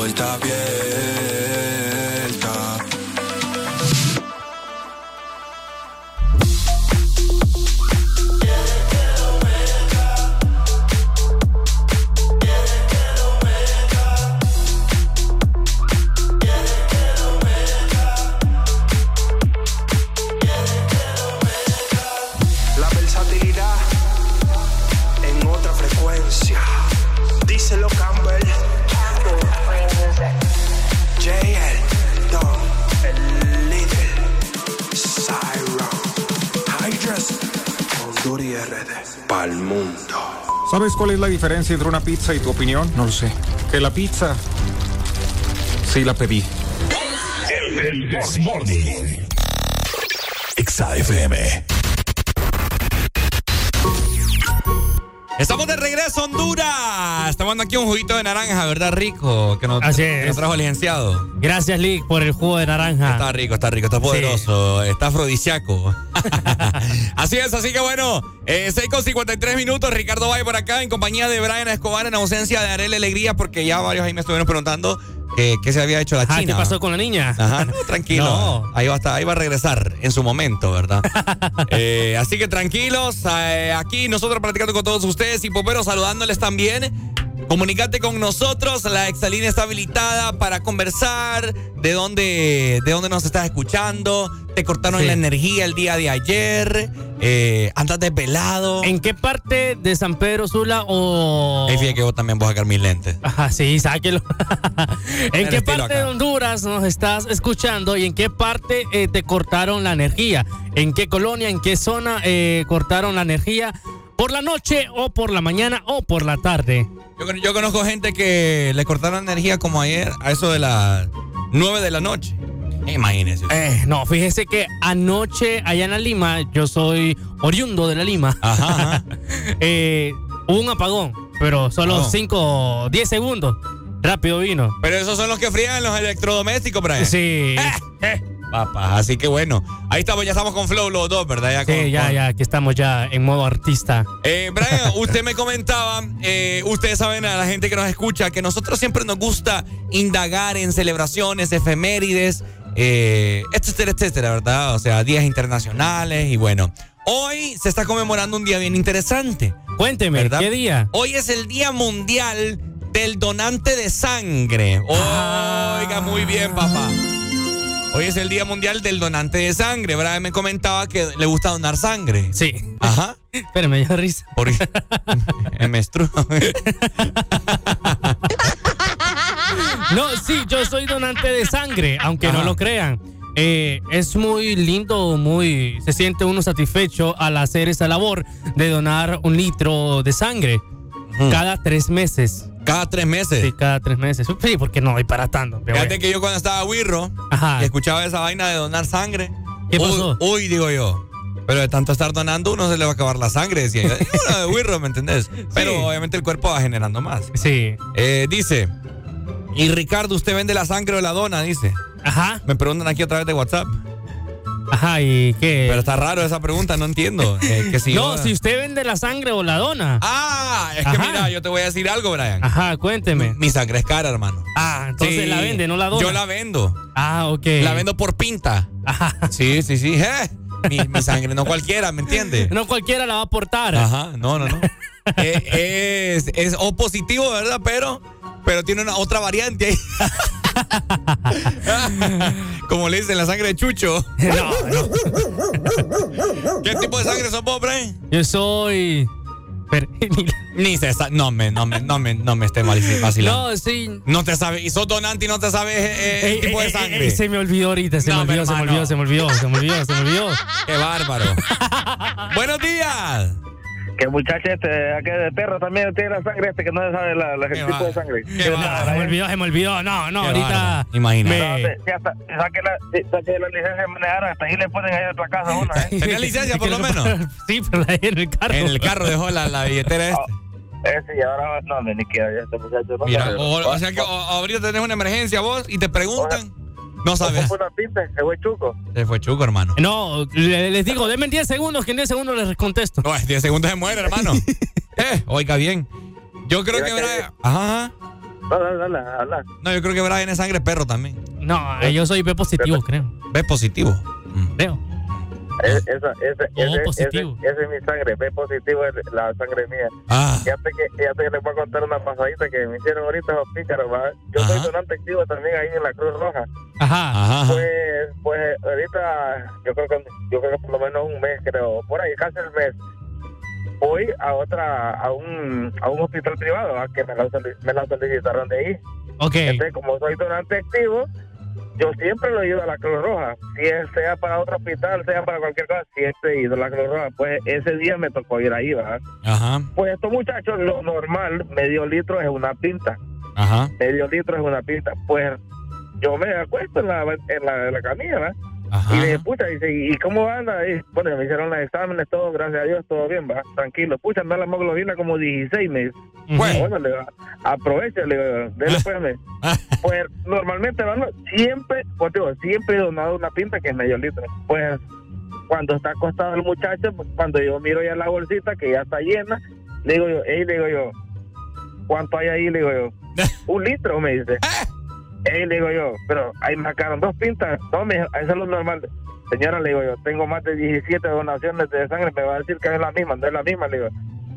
Deja la puerta diferencia entre una pizza y tu opinión? No lo sé. Que la pizza sí la pedí. El This Morning. Exa FM. Estamos de regreso a Honduras. Estamos dando aquí un juguito de naranja, ¿verdad? Rico. Que nos, Así que es. nos trajo el licenciado. Gracias, Lick, por el jugo de naranja. Está rico, está rico, está poderoso, está afrodisíaco. así es, así que bueno, eh, 6 con 53 minutos, Ricardo Valle por acá en compañía de Brian Escobar en ausencia de Arele Alegría porque ya varios ahí me estuvieron preguntando eh, qué se había hecho la Ajá, China. ¿qué pasó con la niña? Ajá, no, tranquilo. No. Ahí va a estar, ahí va a regresar en su momento, ¿verdad? Eh, así que tranquilos, eh, aquí nosotros platicando con todos ustedes y Popero saludándoles también. Comunicate con nosotros, la exalínea está habilitada para conversar, de dónde, de dónde nos estás escuchando, te cortaron Sí. la energía el día de ayer, eh, andas desvelado. ¿En qué parte de San Pedro Sula o...? Ey, fíjate que vos también vas a sacar mis lentes. Ajá, sí, sáquelo. ¿En qué parte acá. de Honduras nos estás escuchando y en qué parte eh, te cortaron la energía? ¿En qué colonia, en qué zona eh, cortaron la energía? ¿Por la noche o por la mañana o por la tarde? Yo, con- yo conozco gente que le cortaron la energía como ayer, a eso de las 9 de la noche. Imagínense. Eh, no, fíjese que anoche allá en la Lima, yo soy oriundo de la Lima, eh, hubo un apagón, pero solo Oh. 5 10 segundos. Rápido vino. Pero esos son los que frían los electrodomésticos, Brian. Sí. Así que bueno. Ahí estamos, ya estamos con Flow los dos, ¿verdad? Ya con- Sí, ya, con- ya, aquí estamos ya en modo artista. Eh, Brian, usted me comentaba, eh, ustedes saben a la gente que nos escucha, que nosotros siempre nos gusta indagar en celebraciones, efemérides, eh, etcétera, etcétera, ¿verdad? O sea, días internacionales y bueno. Hoy se está conmemorando un día bien interesante. Cuénteme, ¿verdad? ¿qué día? Hoy es el Día Mundial del Donante de Sangre. Oiga, muy bien, papá. Hoy es el Día Mundial del Donante de Sangre. Brian me comentaba que le gusta donar sangre. Sí. Ajá. Espérame, me dio risa. Porque me menstruo. No, sí, yo soy donante de sangre, aunque no lo crean. Eh, es muy lindo, muy. Se siente uno satisfecho al hacer esa labor de donar un litro de sangre cada tres meses. Cada tres meses. Sí, cada tres meses. Sí, porque no voy para tanto. Fíjate bueno. que yo cuando estaba wirro escuchaba esa vaina de donar sangre. ¿Qué pasó? Uy, digo yo. Pero de tanto estar donando, uno se le va a acabar la sangre, decía yo. De wirro, ¿me entendés? Pero obviamente el cuerpo va generando más. Sí. Eh, dice, y Ricardo, ¿usted vende la sangre o la dona? Dice. Ajá. Me preguntan aquí a través de WhatsApp. Ajá, ¿y qué? Pero está raro esa pregunta, no entiendo. Eh, que si no, si usted vende la sangre o la dona. Ah, es que Ajá. mira, yo te voy a decir algo, Brian. Ajá, cuénteme. Mi sangre es cara, hermano. Ah, entonces Sí. la vende, no la dona. Yo la vendo. Ah, ok. La vendo por pinta. Ajá. Sí, sí, sí. Eh, Mi, mi sangre, no cualquiera, ¿me entiendes? No cualquiera la va a aportar. Ajá, no, no, no. Eh, es, es O positivo, ¿verdad? Pero, pero tiene una otra variante ahí. Como le dicen, la sangre de Chucho. No, no. ¿Qué tipo de sangre sos vos, Brian? Yo soy. Pero- Ni se sa- no me, no me, no me, no me esté mal vacilando. No, sí. No te sabes, y sos donante y no te sabes eh, eh, Ey, el tipo ey, de sangre. ey, se me olvidó ahorita, se No, me olvidó, se me olvidó, se me olvidó, se me olvidó, se me olvidó. Qué bárbaro. Buenos días. Que muchacho este, aquí de perro también tiene la sangre este que no sabe la, la- el tipo de sangre. No, se me olvidó, se me olvidó. No, no, ahorita. Imagínate. Me- hasta, saque, la, saque la licencia de manejar, hasta ahí le ponen ahí a la casa a uno, ¿eh? ¿Tenía licencia por lo menos? Sí, pero la en el carro. En el carro dejó la, la billetera esta. Ese y ahora no, ni quiera ya este muchacho. No Mira, o, o sea que o- ahorita tenés una emergencia vos y te preguntan. No sabes. Fue una pinta, se fue chuco. Se fue chuco, hermano. No, le- les digo, denme 10 segundos, que en 10 segundos les contesto. No, en 10 segundos se muere, hermano. eh, oiga bien. Yo creo que que- Brian. Ajá. Dale, dale, dale. No, yo creo que Brian es sangre perro también. No, yo soy B positivo, creo. B positivo. Creo. Es- Esa, ese, O ese, positivo. Ese, ese es mi sangre, B positivo es la sangre mía. Ah. Fíjate que, fíjate que les voy a contar una pasadita que me hicieron ahorita los pícaros, ¿va? Yo soy donante activo también ahí en la Cruz Roja. Ajá. Ajá. Pues, pues ahorita, yo creo que yo creo que por lo menos un mes, creo, por ahí, casi el mes. Voy a otra, a un, a un hospital privado, ¿va? que me la, me la solicitaron de ahí. Ok. Entonces, como soy donante activo, yo siempre lo he ido a la Cruz Roja. Si es- sea para otro hospital, sea para cualquier cosa, siempre he ido a la Cruz Roja. Pues ese día me tocó ir ahí, ¿va? Ajá. Pues estos muchachos, lo normal, medio litro es una pinta. Ajá. Medio litro es una pinta. Pues yo me acuesto en la, en la, en la camilla, ¿va? Ajá. Y le dije, pucha, dice, ¿y cómo anda? Y, bueno, me hicieron los exámenes, todo, gracias a Dios, todo bien, va, tranquilo. Pucha, anda la hemoglobina como 16 meses. Bueno. Bueno, le digo, aprovecha, le digo, dele pues, me. Pues normalmente, hermano, siempre, pues digo, siempre he donado una pinta que es medio litro. Pues cuando está acostado el muchacho, pues, cuando yo miro ya la bolsita que ya está llena, le digo yo, hey, le digo yo, ¿cuánto hay ahí? Le digo yo, un litro, me dice. Ey, le digo yo, pero ahí me sacaron dos pintas. No, me, eso es lo normal. Señora, le digo yo, tengo más de 17 donaciones de sangre, me va a decir que es la misma, no es la misma, le digo.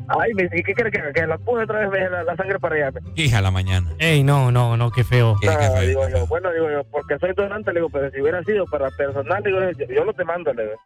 Ay, me dice, ¿y qué quiere que haga? Que la puse otra vez la, la sangre para allá. Hija la mañana. Ey, no, no, no, qué feo. No, digo yo, bueno, digo yo, porque soy donante, le digo, pero si hubiera sido para personal, digo yo, yo lo te mando, le digo.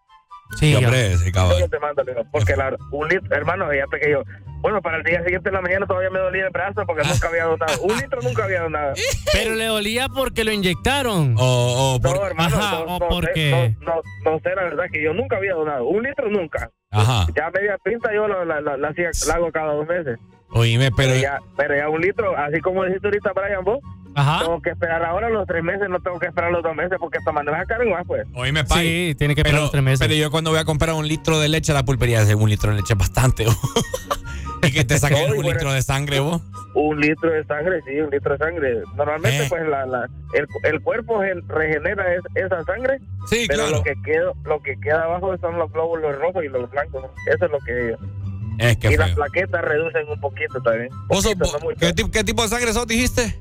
Sí, hombre, sí, cabrón. lo te mando, le digo, porque la, un litro, hermano, fíjate que yo, bueno, para el día siguiente en la mañana todavía me dolía el brazo porque nunca había donado. Un litro nunca había donado. Pero le dolía porque lo inyectaron. O, No, hermano, Ajá, no, o no porque. sé, no, no, no sé la verdad que yo nunca había donado. Un litro nunca. Ajá. Ya media pinta yo la, la, la, la hago cada dos meses. Oíme, pero. Pero ya, pero ya un litro, así como dijiste ahorita, Brian, vos, Ajá. tengo que esperar ahora los tres meses, no tengo que esperar los dos meses porque esta manera sacaron más, pues. Oíme, pai. Sí, tiene que esperar pero, los tres meses. Pero yo cuando voy a comprar un litro de leche a la pulpería, un litro de leche es bastante. y que te saquen No, un bueno. litro de sangre, vos. Un litro de sangre, sí, un litro de sangre. Normalmente, Eh. pues, la, la, el, el cuerpo gen- regenera es- esa sangre, Sí, pero claro. lo que queda lo que queda abajo son los glóbulos rojos y los blancos. Eso es lo que... Es que y las plaquetas reducen un poquito también. ¿Vos sos- Poquito, no mucho. ¿qué, tipo, ¿Qué tipo de sangre sos, dijiste?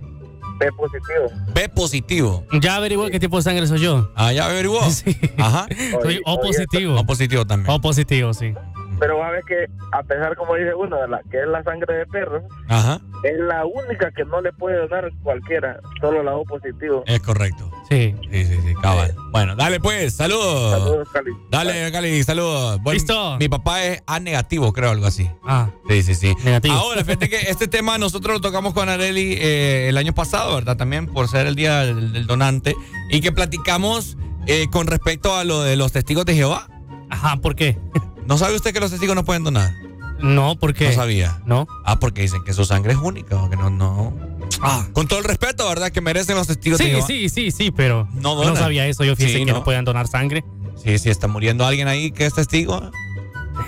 B positivo. B positivo. Ya averigué qué tipo de sangre soy yo. Ah, ya averiguó. Sí. Ajá. Soy O positivo. O positivo también. O positivo, sí. Pero va a ver que, a pesar, como dice uno, de la, que es la sangre de perro, Ajá. es la única que no le puede donar cualquiera, solo la O positivo. Es correcto. Sí. Sí, sí, sí, cabal. Bueno, dale pues, saludos. Saludos, Cali. Dale, Cali, saludos. Bueno, ¿Listo? Mi papá es A negativo, creo, algo así. Ah, Sí, sí, sí. Negativo. Ahora, fíjate que este tema nosotros lo tocamos con Areli eh, el año pasado, ¿verdad? También por ser el día del, del donante. Y que platicamos eh, con respecto a lo de los testigos de Jehová. ajá, ¿por qué? ¿No sabe usted que los testigos no pueden donar? No, ¿por qué? No sabía. No. Ah, porque dicen que su sangre es única, o que no, no. Ah, con todo el respeto, ¿verdad? Que merecen los testigos Sí, Jehová. sí, sí, sí, pero No no, donan. sabía eso. Yo fíjese Sí, que no. no. podían donar sangre. Sí, sí, está muriendo alguien ahí que es testigo.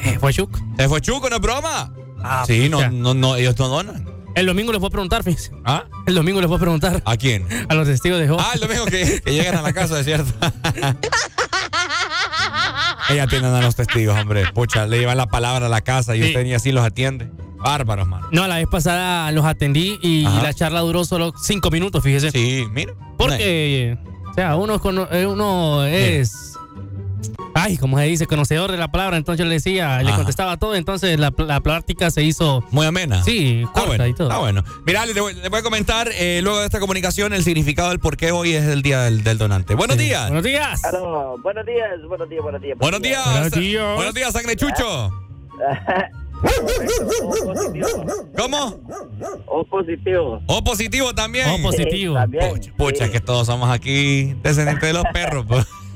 Eh, ¿Fue Chuck? Se fue Chuco, no es broma. Ah, sí, no, no, no, ellos no donan. El domingo les voy a preguntar, fíjese. ¿Ah? El domingo les voy a preguntar ¿A quién? a los testigos de Jehová. Ah, el domingo que, que llegan a la casa, es cierto. Ella atienden a los testigos, hombre. Pucha, le llevan la palabra a la casa y Sí. usted ni así los atiende. Bárbaros, mano. No, la vez pasada los atendí y Ajá. la charla duró solo cinco minutos, fíjese. Sí, mira. Porque, o sea, uno, eh, uno es... ay, como se dice, conocedor de la palabra, entonces yo le decía, le contestaba todo, entonces la, la plática se hizo... Muy amena. Sí, corta bueno, y todo. está bueno. Mira, le voy, le voy a comentar eh, luego de esta comunicación el significado del por qué hoy es el día del, del donante. Buenos días. Buenos días. Buenos días, buenos días, buenos días. Buenos días. Buenos días. Buenos días, sangre chucho. ¿Cómo? O positivo. O positivo también. O positivo. Sí, también. Pucha, pucha, que todos somos aquí descendientes de los perros.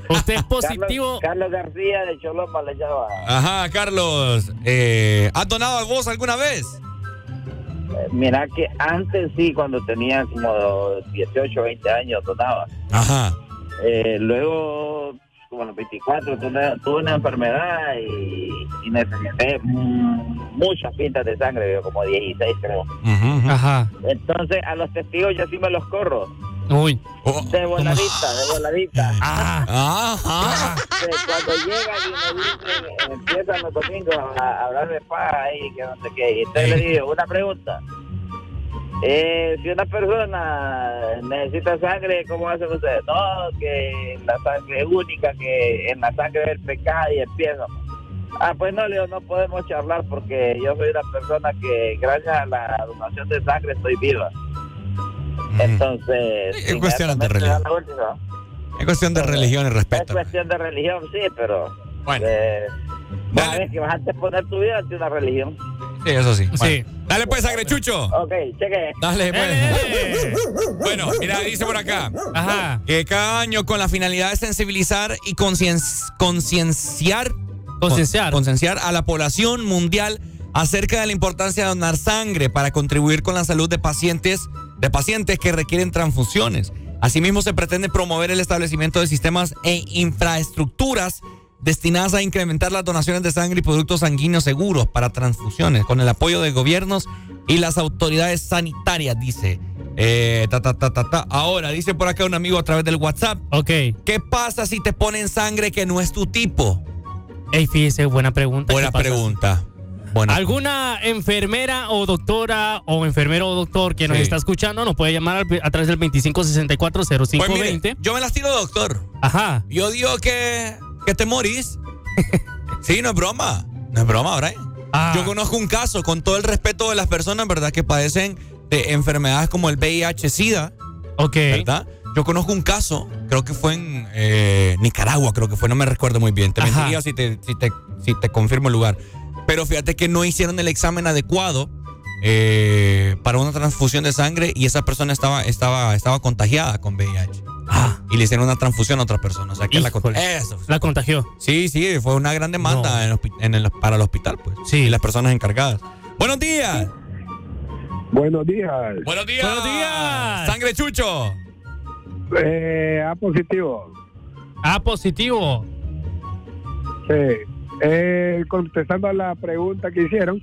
Usted es positivo. Carlos, Carlos García de Choloma le llama. Ajá, Carlos. Eh, ¿Has donado a vos alguna vez? Eh, Mira que antes sí, cuando tenía como 18, 20 años, donaba. Ajá. Eh, luego, como a los 24, tuve, tuve una enfermedad y, y necesité muchas pintas de sangre, como 16 creo. Ajá. Entonces, a los testigos yo sí me los corro. Uy. De voladita, de voladita. Ah, cuando llegan y me dicen, empiezan los domingos a, hablar de paz y que no sé qué. Y entonces le digo, una pregunta. Eh, si una persona necesita sangre, ¿cómo hacen ustedes? No, que la sangre es única, que en la sangre es el pecado y empieza. Ah, pues no, Leo, no podemos charlar porque yo soy una persona que gracias a la donación de sangre estoy viva. Entonces... Es cuestión de religión. última. Es cuestión de religión y Es respeto. cuestión de religión, sí, pero... Bueno. Eh, sabes que vas a poner tu vida ante una religión. Sí, eso sí. Sí. Dale pues, sangre chucho. Ok, cheque. Dale, pues. Eh. Bueno, mira, dice por acá. Ajá. Que cada año con la finalidad de sensibilizar y concien- concienciar Concienciar. concienciar a la población mundial acerca de la importancia de donar sangre para contribuir con la salud de pacientes de pacientes que requieren transfusiones. Asimismo, se pretende promover el establecimiento de sistemas e infraestructuras destinadas a incrementar las donaciones de sangre y productos sanguíneos seguros para transfusiones, con el apoyo de gobiernos y las autoridades sanitarias, dice. Eh, ta, ta, ta, ta, ta. Ahora, dice por acá un amigo a través del WhatsApp. Ok. ¿Qué pasa si te ponen sangre que no es tu tipo? Ey, fíjese, buena pregunta. Buena pregunta. Buena. ¿Alguna enfermera o doctora o enfermero o doctor que nos Sí. está escuchando nos puede llamar a través del Pues 25640520? mire, yo me las tiro, doctor. Ajá. Yo digo que, que te morís. sí, no es broma. No es broma, Brian. Ah. Yo conozco un caso, con todo el respeto de las personas, ¿verdad? Que padecen de enfermedades como el VIH-Sida. Ok. ¿Verdad? Yo conozco un caso, creo que fue en eh, Nicaragua, creo que fue, no me recuerdo muy bien. Te Ajá. mentiría si te, si, te, si te confirmo el lugar. Pero fíjate que no hicieron el examen adecuado eh, para una transfusión de sangre y esa persona estaba, estaba, estaba contagiada con VIH. Ah. Y le hicieron una transfusión a otra persona. O sea, que la, con- Híjole. Eso. La contagió. Sí, sí, fue una gran demanda No. en el hospi- en el- para el hospital, pues. Sí. Y las personas encargadas. Buenos días. Buenos días. Buenos días. Buenos días. Sangre Chucho. Eh, A positivo. A positivo. Sí. Eh, contestando a la pregunta que hicieron,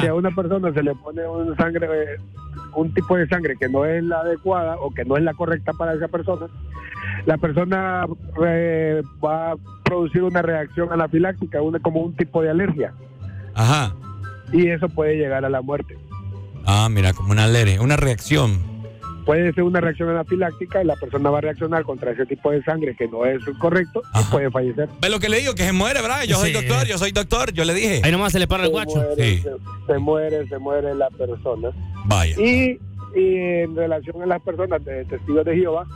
si a una persona se le pone un sangre, eh, un tipo de sangre que no es la adecuada o que no es la correcta para esa persona, la persona eh, va a producir una reacción anafiláctica, una, como un tipo de alergia, Ajá. y eso puede llegar a la muerte. Ah, mira, como una alergia, una reacción. Puede ser una reacción anafiláctica y la persona va a reaccionar contra ese tipo de sangre que no es correcto y puede fallecer. ¿Ves lo que le digo? Que se muere, ¿verdad? Yo soy Sí. doctor, yo soy doctor, yo le dije. Ahí nomás se le para el guacho. Muere, Sí. se, se muere, se muere la persona. Vaya. Y, y en relación a las personas de testigos de Jehová,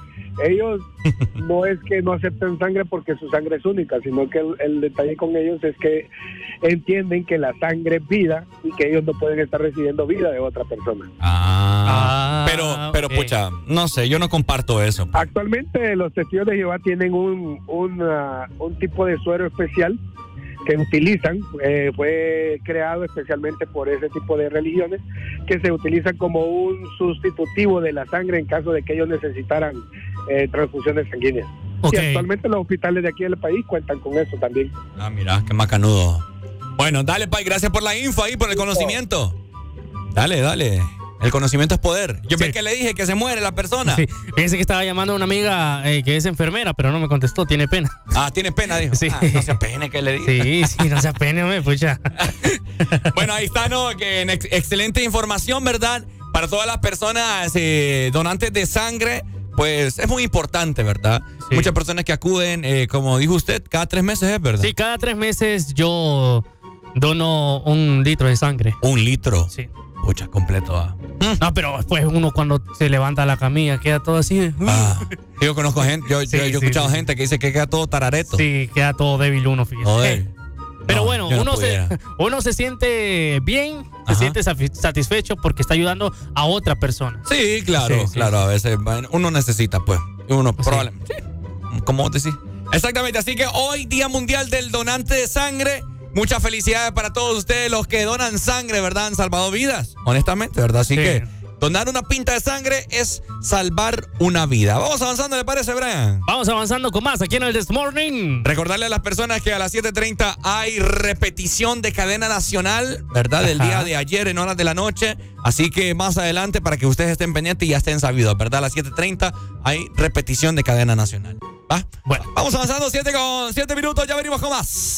ellos no es que no acepten sangre porque su sangre es única, sino que el, el detalle con ellos es que entienden que la sangre es vida y que ellos no pueden estar recibiendo vida de otra persona. Ah. pero, pero pucha, no sé, yo no comparto eso. Actualmente los testigos de Jehová tienen un, una- un tipo de suero especial que utilizan, eh, fue creado especialmente por ese tipo de religiones, que se utilizan como un sustitutivo de la sangre en caso de que ellos necesitaran eh, transfusiones sanguíneas. Ok. Y actualmente los hospitales de aquí del país cuentan con eso también. Ah, mira, qué macanudo. Bueno, dale, Pai, gracias por la info ahí, por el conocimiento. Dale, dale. El conocimiento es poder. Yo ve que le dije que se muere la persona. Sí. Fíjense que estaba llamando a una amiga eh, que es enfermera, pero no me contestó, tiene pena. Ah, tiene pena, dijo. Sí. Ah, no se apene que le dije. Sí, sí, no se apene, hombre, pucha. Bueno, ahí está, ¿no? Que en ex- excelente información, ¿verdad? Para todas las personas eh, donantes de sangre, pues es muy importante, ¿verdad? Muchas personas que acuden, eh, como dijo usted, cada tres meses, ¿es verdad? Sí, cada tres meses yo dono un litro de sangre. ¿Un litro? Sí. Pucha, completo. ah. No, pero después uno cuando se levanta la camilla queda todo así. Ah, yo conozco gente, yo, yo- Sí, yo he sí, escuchado gente que dice que queda todo tarareto. Sí, queda todo débil uno, fíjate. Joder. Pero No, bueno, no uno, se, uno se siente bien, se siente satisfecho porque está ayudando a otra persona. Sí, claro, Sí, sí. claro, a veces uno necesita, pues. Uno probablemente. Vos decís. Exactamente, así que hoy, Día Mundial del Donante de Sangre. Muchas felicidades para todos ustedes los que donan sangre, ¿verdad? Han salvado vidas, honestamente, ¿verdad? Así Sí. que donar una pinta de sangre es salvar una vida. Vamos avanzando, ¿le parece, Brian? Vamos avanzando con más aquí en el This Morning. Recordarle a las personas que a las 7.30 hay repetición de cadena nacional, ¿verdad? Del Ajá. día de ayer en horas de la noche. Así que más adelante, para que ustedes estén pendientes y ya estén sabidos, ¿verdad? A las 7.30 hay repetición de cadena nacional. ¿Va? Bueno. Vamos avanzando, 7 con 7 minutos, ya venimos con más.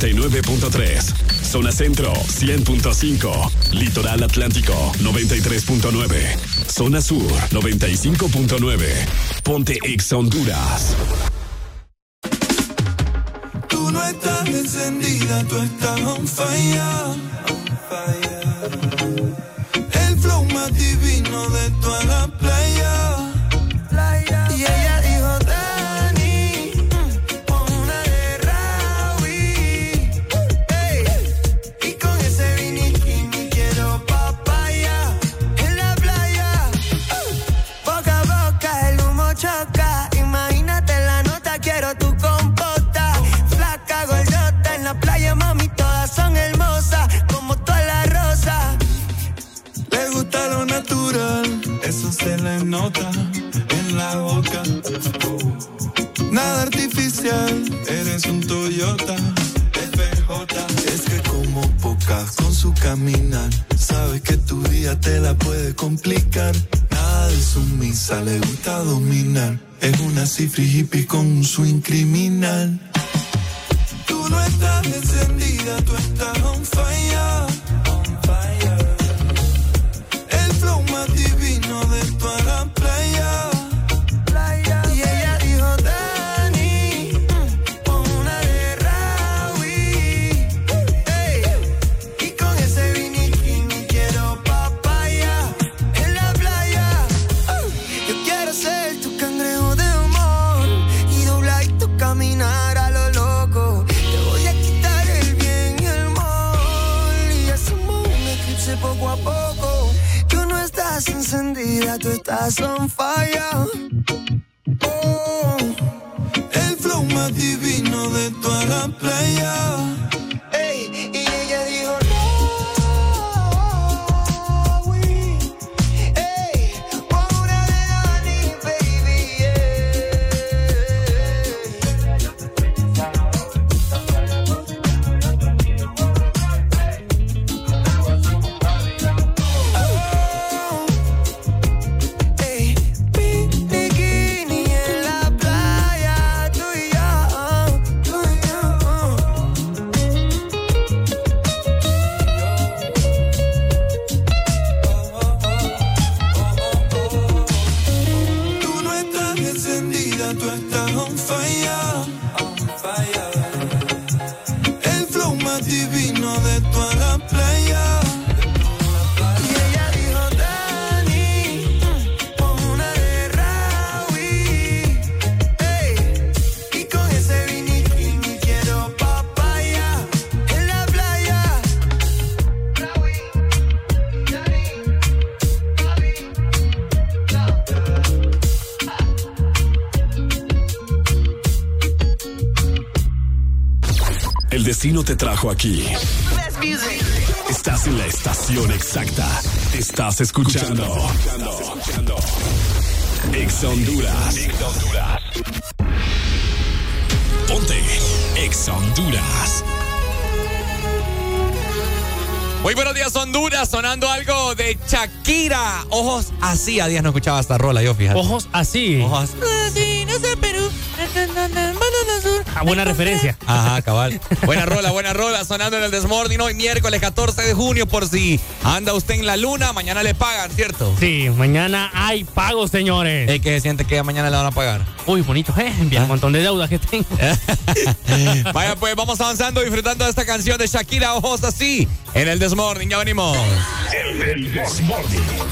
89.3. Zona Centro 100.5. Litoral Atlántico 93.9. Zona Sur 95.9. Ponte Ex Honduras. Aquí. Estás en la estación exacta. Estás escuchando. Ex Honduras. Ponte. Ex Honduras. Muy buenos días, Honduras. Sonando algo de Shakira. Ojos así. A días no escuchaba esta rola, yo fíjate. Ojos así. Ojos así. no sé, Perú. Ah, buena referencia. Ajá, cabal. Buena rola, buena rola. Sonando en el Desmorning hoy, miércoles 14 de junio. Por si anda usted en la luna, mañana le pagan, ¿cierto? Sí, mañana hay pago, señores. Es que se siente que mañana le van a pagar. Uy, bonito, ¿eh? Envía un montón de deudas que tengo. Vaya, pues vamos avanzando, disfrutando de esta canción de Shakira, ojos así, en el Desmorning. Ya venimos. El Desmorning.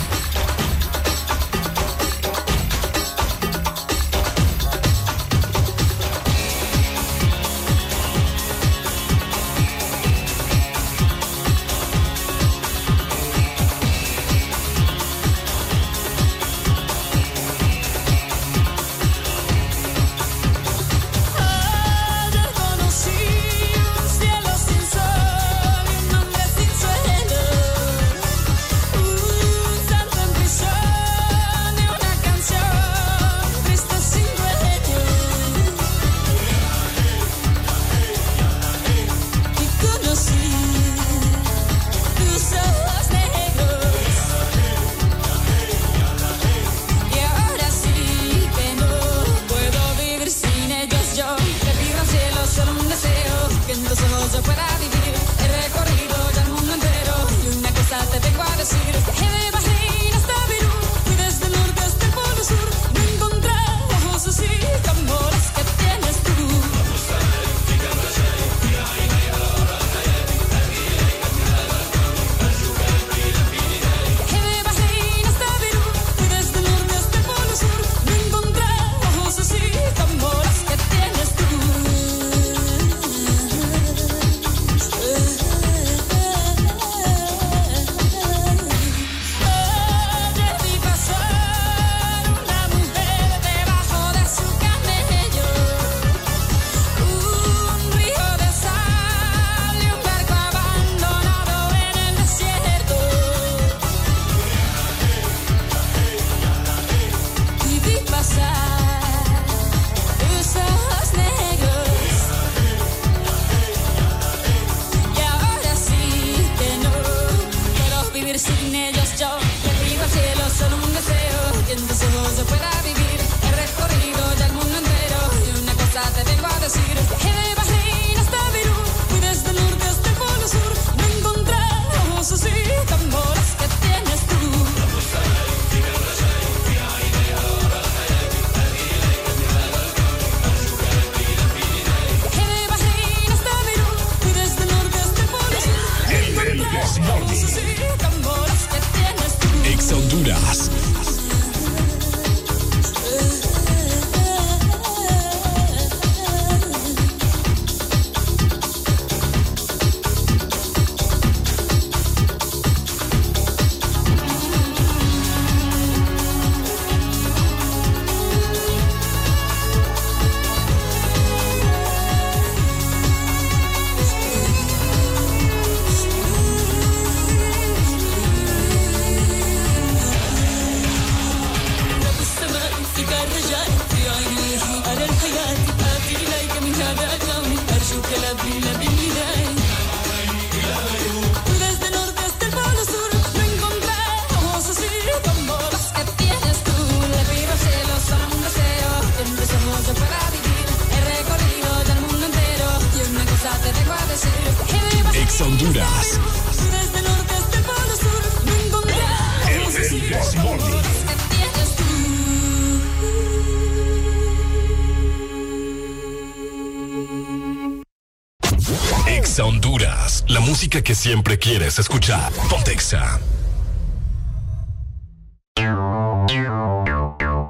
Que siempre quieres escuchar. Pontexa.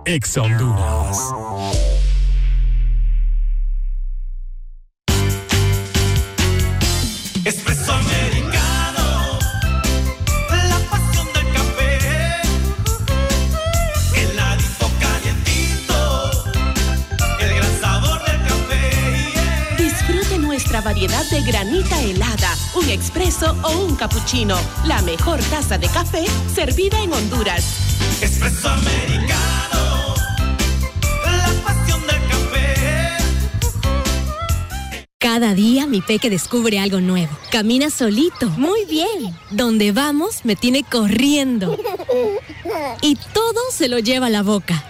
Ex Honduras. O un cappuccino. La mejor taza de café servida en Honduras. Espresso americano, la pasión del café. Cada día mi peque descubre algo nuevo. Camina solito. Muy bien. Donde vamos me tiene corriendo. Y todo se lo lleva a la boca.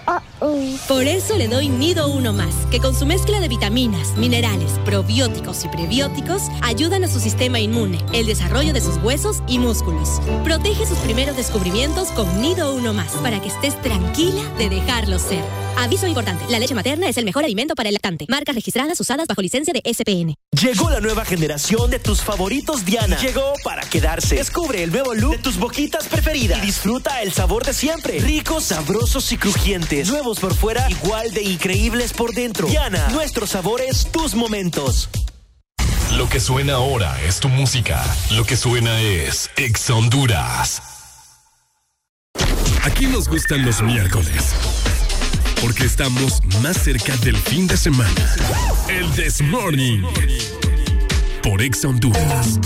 Por eso le doy Nido Uno Más, que con su mezcla de vitaminas, minerales, probióticos y prebióticos ayudan a su sistema inmune, el desarrollo de sus huesos y músculos. Protege sus primeros descubrimientos con Nido Uno Más, para que estés tranquila de dejarlo ser. Aviso importante, la leche materna es el mejor alimento para el lactante. Marcas registradas usadas bajo licencia de SPN. Llegó la nueva generación de tus favoritos Diana. Llegó para quedarse. Descubre el nuevo look de tus boquitas preferidas y disfruta el sabor de siempre. Ricos, sabrosos y crujientes. Nuevos por fuera, igual de increíbles por dentro. Diana, nuestros sabores, tus momentos. Lo que suena ahora es tu música. Lo que suena es Exa Honduras. Aquí nos gustan los miércoles. Porque estamos más cerca del fin de semana. El This Morning. Por Ex Honduras.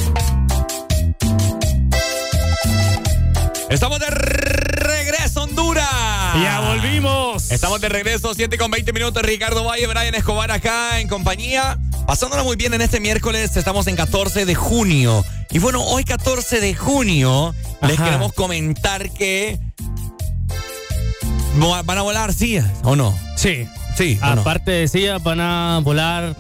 Estamos de regreso, Honduras. Ya volvimos. Estamos de regreso, 7 con 20 minutos. Ricardo Valle, Brian Escobar acá en compañía. Pasándola muy bien en este miércoles. Estamos en 14 de junio. Y bueno, hoy 14 de junio les queremos comentar que van a volar sillas, ¿o no? Sí. Sí. Aparte de sillas, van a volar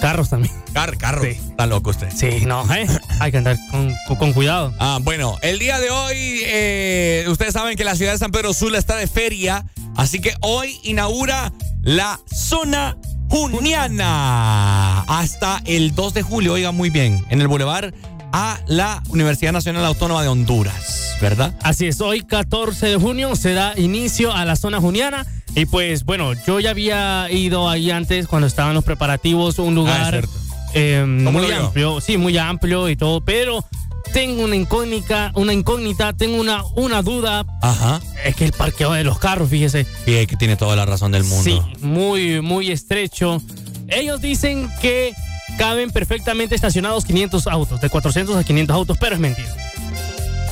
carros también. Car carros. Está loco usted. Sí, no, ¿eh? Hay que andar con, con- con cuidado. Ah, bueno, el día de hoy, eh, ustedes saben que la ciudad de San Pedro Sula está de feria, así que hoy inaugura la zona juniana hasta el 2 de julio, oiga muy bien, en el Boulevard a la Universidad Nacional Autónoma de Honduras, ¿verdad? Así es, hoy 14 de junio se da inicio a la zona juniana. Y pues bueno, yo ya había ido ahí antes cuando estaban los preparativos, un lugar cierto. eh, ¿Cómo muy amplio, sí, muy amplio y todo, pero tengo una incógnita, una incógnita, tengo una, una duda. Ajá. Es que el parqueo de los carros, fíjese. Y es que tiene toda la razón del mundo. Sí, muy, muy estrecho. Ellos dicen que caben perfectamente estacionados 500 autos, de 400 a 500 autos, pero es mentira.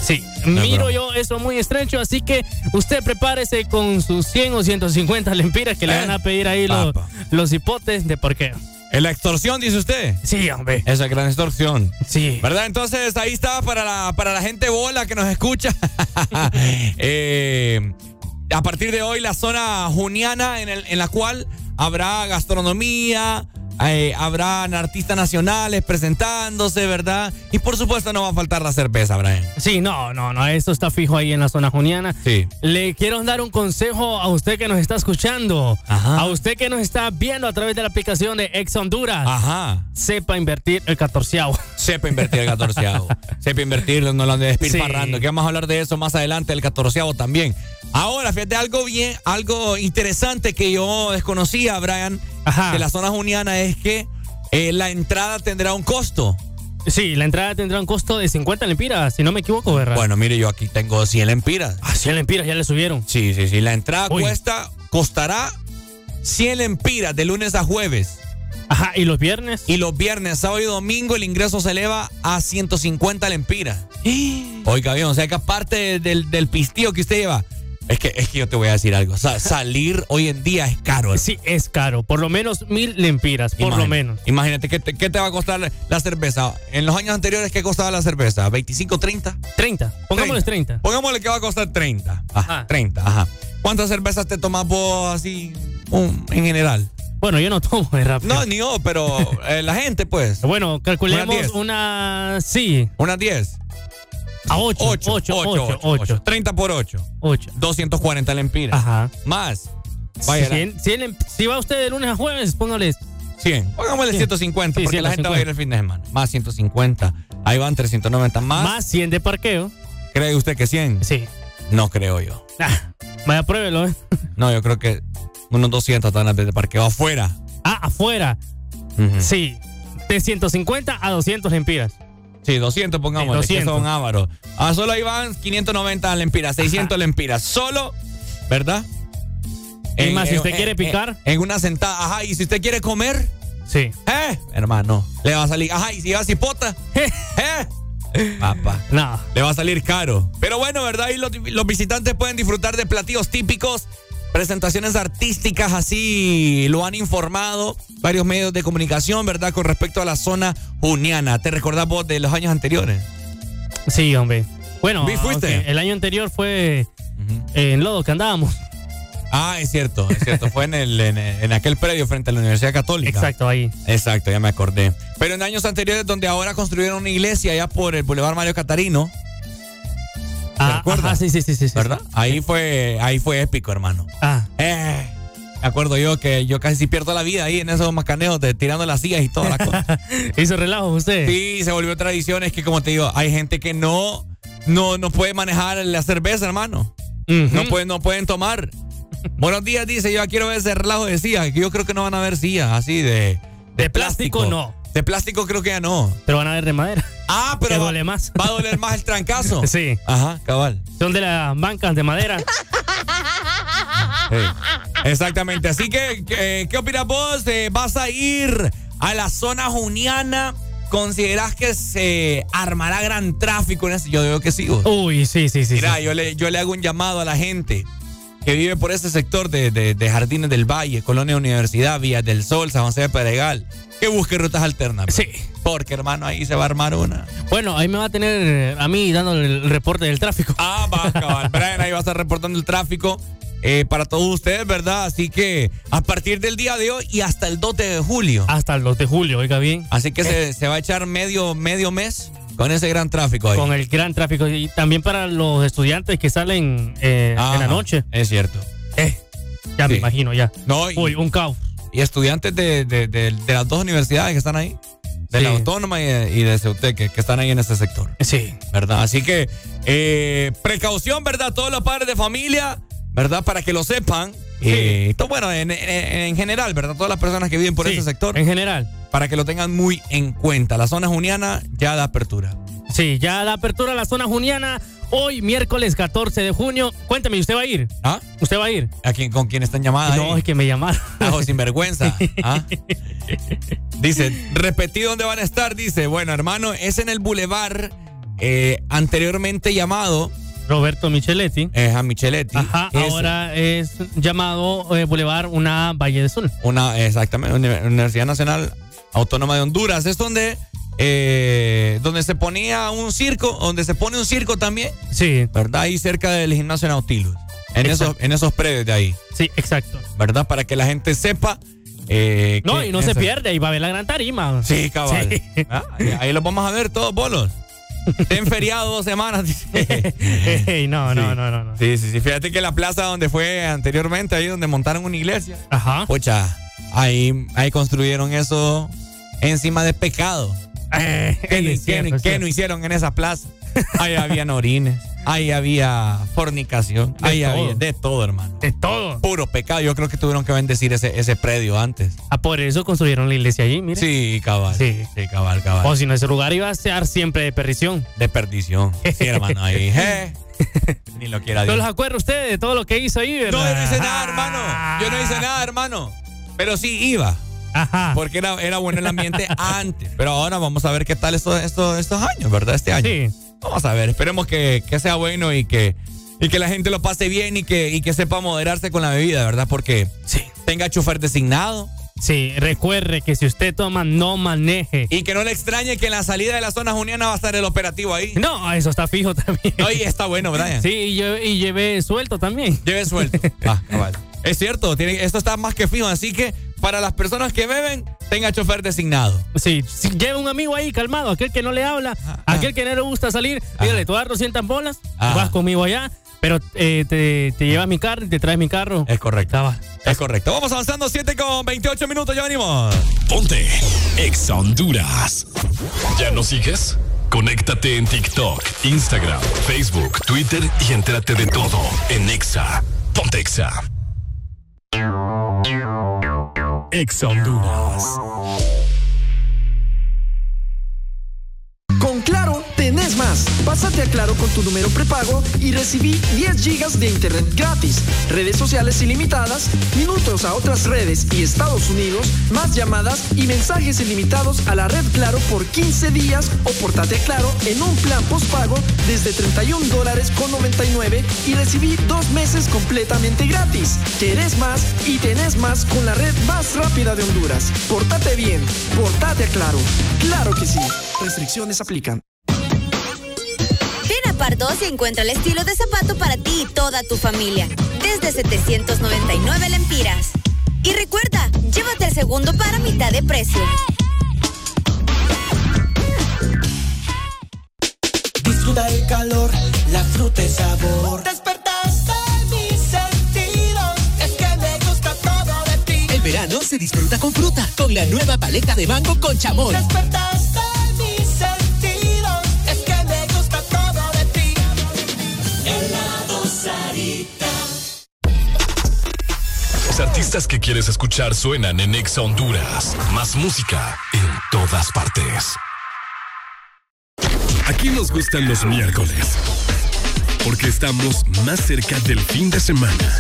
Sí, No, miro yo eso muy estrecho, así que usted prepárese con sus 100 o 150 lempiras que le van a pedir ahí los, los hipotes de parqueo. ¿En la extorsión, dice usted? Sí, hombre. Esa gran extorsión. Sí. ¿Verdad? Entonces, ahí está para la, para la gente bola que nos escucha. Eh, a partir de hoy, la zona juniana en, el- en la cual habrá gastronomía, eh, habrán artistas nacionales presentándose, ¿verdad? Y por supuesto no va a faltar la cerveza, Brian. Sí, no, no, no, esto está fijo ahí en la zona juniana. Sí. Le quiero dar un consejo a usted que nos está escuchando, Ajá. a usted que nos está viendo a través de la aplicación de Ex Honduras. Ajá. Sepa invertir el catorceavo. Sepa invertir el catorceavo. Sepa invertir, no lo ande despilfarrando. Sí. Que vamos a hablar de eso más adelante, el catorceavo también. Ahora, fíjate, algo bien, algo interesante que yo desconocía, Brian, de la zona juniana es que eh, la entrada tendrá un costo. Sí, la entrada tendrá un costo de 50 lempiras, si no me equivoco, ¿verdad? Bueno, mire, yo aquí tengo 100 lempiras. Ah, 100 lempiras ya le subieron. Sí, sí, sí. La entrada Uy. cuesta, costará 100 lempiras de lunes a jueves. Ajá, ¿y los viernes? Y los viernes, sábado y domingo, el ingreso se eleva a 150 lempiras. Oiga, bien, o sea que aparte del, del pistillo que usted lleva, es que, es que yo te voy a decir algo. sa- salir hoy en día es caro. hermano. Sí, es caro. Por lo menos mil lempiras, por lo menos. Imagínate, ¿qué te, qué te va a costar la cerveza? En los años anteriores, ¿qué costaba la cerveza? ¿25, 30? 30. Pongámosle 30. Pongámosle que va a costar 30. Ajá, 30, ajá. ¿Cuántas cervezas te tomas vos así en general? Bueno, yo no tomo de rápido. No, ni yo, pero eh, la gente, pues. Bueno, calculemos Unas 10. una. Sí. Unas 10. A 8. 8, 8, 8, 8. 30 por 8. 8. 240 lempiras. Ajá. Más. Vaya. 100, 100 lem- si va usted de lunes a jueves, póngale 100. Pongámosle 100. 150 Sí, porque la gente va a ir 150. el fin de semana. Más 150. Ahí van 390 más. Más 100 de parqueo. ¿Cree usted que 100? Sí. No creo yo. Ah, vaya, pruébelo. ¿eh? No, yo creo que unos 200 están de parqueo afuera. Ah, afuera. Ujú. Sí. De 150 a 200 lempiras. Sí, 200 pongámosle, Sí, 200. que son ávaros. Ah, solo ahí van 590 lempiras, 600 lempiras. Solo, ¿verdad? Y más, si usted quiere picar. En, una sentada. Ajá, y si usted quiere comer, Sí. ¿eh? Hermano, le va a salir. Ajá, y si va a cipota, ¿eh? Papá. No. Le va a salir caro. Pero bueno, ¿verdad? Y los, los visitantes pueden disfrutar de platillos típicos, presentaciones artísticas, así lo han informado varios medios de comunicación, ¿verdad? Con respecto a la zona juniana. ¿Te recordás vos de los años anteriores? Sí, hombre. Bueno, ¿Vi fuiste? el año anterior fue eh, en Lodo que andábamos. Ah, es cierto, es cierto. Fue en, el, en, en aquel predio frente a la Universidad Católica. Exacto, ahí. Exacto, ya me acordé. Pero en años anteriores, donde ahora construyeron una iglesia allá por el Boulevard Mario Catarino. Ah, sí, sí, sí, sí. sí. ¿Verdad? Ahí fue, ahí fue épico, hermano. Ah. Eh, me acuerdo yo que yo casi pierdo la vida ahí en esos macaneos de tirando las sillas y toda la cosa. ¿Hizo relajo usted? Sí, se volvió tradición. Es que, como te digo, hay gente que no, no, no puede manejar la cerveza, hermano. No, pueden, no pueden tomar. Buenos días, dice. Yo quiero ver ese relajo de sillas. Yo creo que no van a ver sillas así de, De plástico, no. De plástico creo que ya no. Pero van a ver de madera. Ah, pero Que va, duele más. va a doler más el trancazo. Sí. Ajá, cabal. Son de las bancas de madera. Sí, Exactamente. Así que, ¿qué, qué opinas vos? Eh, ¿Vas a ir a la zona juniana? ¿Consideras que se armará gran tráfico en ese? Yo digo que sí. vos. Uy, sí, sí, sí. Mira, sí. yo le, yo le hago un llamado a la gente que vive por ese sector de, de- de Jardines del Valle, Colonia Universidad, Villas del Sol, San José de Pedregal, que busque rutas alternas. Sí. Porque, hermano, ahí se va a armar una. Bueno, ahí me va a tener eh, a mí dándole el reporte del tráfico. Ah, va, cabal. Brian ahí va a estar reportando el tráfico eh, para todos ustedes, ¿verdad? Así que a partir del día de hoy y hasta el 2 de julio. Hasta el 2 de julio, oiga bien. Así que se, se va a echar medio, medio mes con ese gran tráfico ahí. Con el gran tráfico. Y también para los estudiantes que salen eh, en la noche. Es cierto. Eh, ya me imagino, ya. No, y, Uy, un caos. Y estudiantes de, de- de- de las dos universidades que están ahí. De la Sí. Autónoma y de, y de Ceutec, que, que están ahí en ese sector. Sí. ¿Verdad? Así que eh, precaución, ¿verdad? Todos los padres de familia, ¿verdad? Para que lo sepan. Eh, to- bueno, en, en- en general, ¿verdad? Todas las personas que viven por Sí, ese sector. En general. Para que lo tengan muy en cuenta. La zona juniana ya da apertura. Sí, ya da apertura a la zona juniana. Hoy, miércoles 14 de junio. Cuéntame, ¿usted va a ir? ¿Ah? ¿Usted va a ir? ¿A quién, ¿Con quién están llamadas? No, ahí? es que me llamaron. Ajo sinvergüenza. ¿Ah? Dice, repetí dónde van a estar. Dice, bueno, hermano, es en el bulevar eh, anteriormente llamado Roberto Micheletti. eh, a Micheletti. Ajá, ahora es llamado eh, Boulevard una Valle de Sol. Una, exactamente, Uni- Universidad Nacional Autónoma de Honduras. Es donde, eh, donde se ponía un circo, donde se pone un circo también. Sí. ¿Verdad? Ahí cerca del gimnasio Nautilus. En esos, en esos predios de ahí. Sí, exacto. ¿Verdad? Para que la gente sepa. eh, No, que y no se pierde, y va a ver la gran tarima. Sí, cabal. Sí. Ah, ahí- los vamos a ver todos bolos. Ten feriado dos semanas. dice. Ey, no, Sí. no, no, no, no. Sí, sí, sí. Fíjate que la plaza donde fue anteriormente, ahí donde montaron una iglesia. Ajá. Pucha, ahí, ahí construyeron eso encima de pecado. Eh, ¿Qué, no- es qué no- qué no hicieron en esa plaza? Ahí habían orines, ahí había fornicación, De ahí todo. había de todo, hermano. De todo. Puro pecado. Yo creo que tuvieron que bendecir ese, ese predio antes. Ah, por eso construyeron la iglesia allí, mire. Sí, cabal. Sí. Sí, cabal, cabal. O si no, ese lugar iba a ser siempre de perdición. De perdición. Sí, hermano, ahí. eh. Ni lo quiera ¿No Dios. los acuerda usted de todo lo que hizo ahí, verdad? No, yo no hice nada, hermano. Yo no hice nada, hermano. Pero sí iba. Ajá. Porque era, era bueno el ambiente antes. Pero ahora vamos a ver qué tal estos, estos, estos años, ¿verdad? Este año. Sí. Vamos a ver. Esperemos que, que sea bueno y que, y que la gente lo pase bien y que, y que sepa moderarse con la bebida, ¿verdad? Porque tenga chofer designado. Sí, recuerde que si usted toma, no maneje. Y que no le extrañe que en la salida de la zona juniana va a estar el operativo ahí. No, eso está fijo también. Oye, está bueno, Brian. Sí, y, lle- y llevé suelto también. Lleve suelto. Ah, cabal. Es cierto, tiene, esto está más que fijo. Así que para las personas que beben, tenga chofer designado. Sí, si lleva un amigo ahí calmado, aquel que no le habla, aquel que no le gusta salir, dígale, tú das 200 bolas, vas conmigo allá, pero eh, te, te llevas mi carro y te traes mi carro. Es correcto. Cabal. Es correcto. Vamos avanzando 7 con 28 minutos, ya venimos. Ponte Exa Honduras. ¿Ya nos sigues? Conéctate en TikTok, Instagram, Facebook, Twitter y entérate de todo en Exa. Ponte Exa. Exa Honduras. Pásate a Claro con tu número prepago y recibí 10 gigas de internet gratis, redes sociales ilimitadas, minutos a otras redes y Estados Unidos, más llamadas y mensajes ilimitados a la red Claro por 15 días o portate a Claro en un plan postpago desde 31 dólares con 99 y recibí dos meses completamente gratis. Querés más y tenés más con la red más rápida de Honduras. Portate bien, portate a Claro. Claro que sí. Restricciones aplican. Pardos y encuentra el estilo de zapato para ti y toda tu familia. Desde 799 lempiras. Y recuerda, llévate el segundo para mitad de precio. Disfruta el calor, la fruta y sabor. Despertaste mis sentidos, es que me gusta todo de ti. El verano se disfruta con fruta, con la nueva paleta de mango con chamoy. Despertaste Los artistas que quieres escuchar suenan en Exa Honduras. Más música en todas partes. Aquí nos gustan los miércoles. Porque estamos más cerca del fin de semana.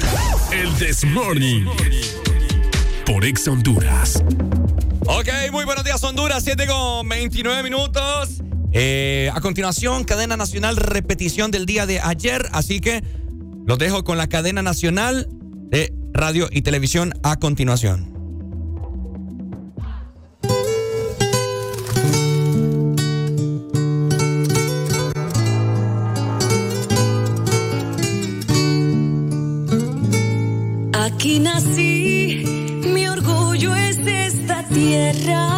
El This Morning. Por Exa Honduras. Ok, muy buenos días, Honduras, 7 con 29 minutos. Eh, a continuación, cadena nacional, repetición del día de ayer. Así que los dejo con la cadena nacional de radio y televisión a continuación. Aquí nací, mi orgullo es de esta tierra.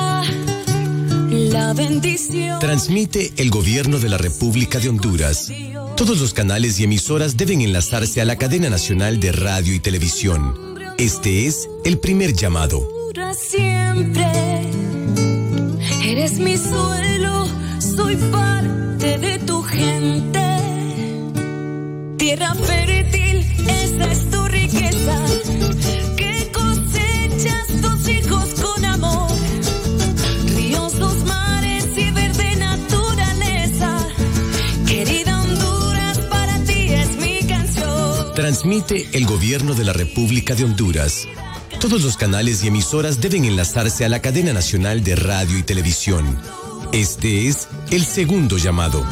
La bendición. Transmite el gobierno de la República de Honduras. Todos los canales y emisoras deben enlazarse a la cadena nacional de radio y televisión. Este es el primer llamado. Siempre. Eres mi suelo, soy parte de tu gente. Tierra fértil, esa es tu riqueza. Transmite el gobierno de la República de Honduras. Todos los canales y emisoras deben enlazarse a la cadena nacional de radio y televisión. Este es el segundo llamado.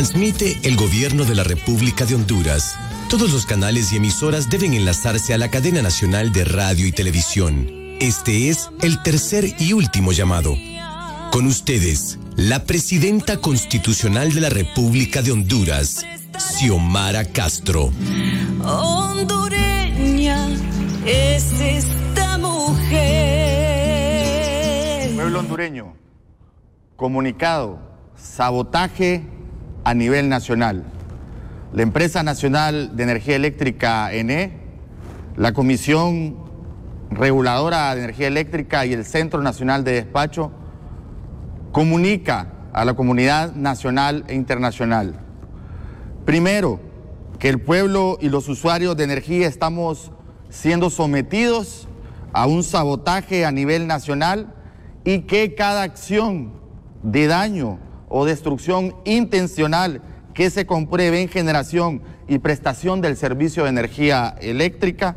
Transmite el gobierno de la República de Honduras. Todos los canales y emisoras deben enlazarse a la cadena nacional de radio y televisión. Este es el tercer y último llamado. Con ustedes, la presidenta constitucional de la República de Honduras, Xiomara Castro. Hondureña es esta mujer. Pueblo hondureño, comunicado, sabotaje a nivel nacional. La empresa nacional de energía eléctrica ENE, la Comisión Reguladora de Energía Eléctrica y el Centro Nacional de Despacho comunica a la comunidad nacional e internacional. Primero, que el pueblo y los usuarios de energía estamos siendo sometidos a un sabotaje a nivel nacional y que cada acción de daño o destrucción intencional que se compruebe en generación y prestación del servicio de energía eléctrica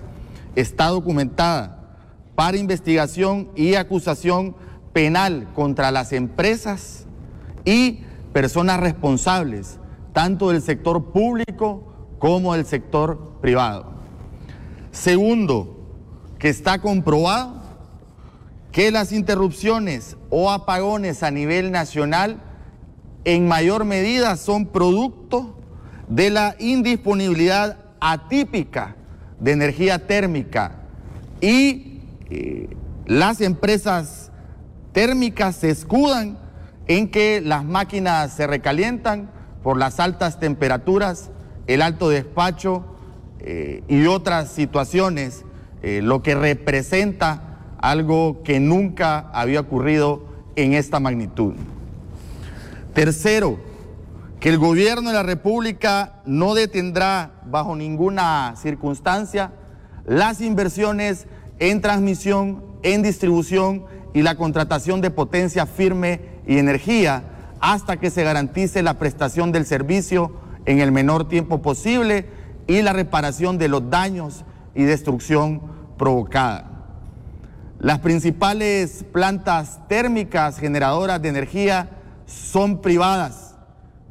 está documentada para investigación y acusación penal contra las empresas y personas responsables, tanto del sector público como del sector privado. Segundo, que está comprobado que las interrupciones o apagones a nivel nacional en mayor medida son producto de la indisponibilidad atípica de energía térmica y eh, las empresas térmicas se escudan en que las máquinas se recalientan por las altas temperaturas, el alto despacho eh, y otras situaciones, eh, lo que representa algo que nunca había ocurrido en esta magnitud. Tercero, que el gobierno de la República no detendrá bajo ninguna circunstancia las inversiones en transmisión, en distribución y la contratación de potencia firme y energía hasta que se garantice la prestación del servicio en el menor tiempo posible y la reparación de los daños y destrucción provocada. Las principales plantas térmicas generadoras de energía son privadas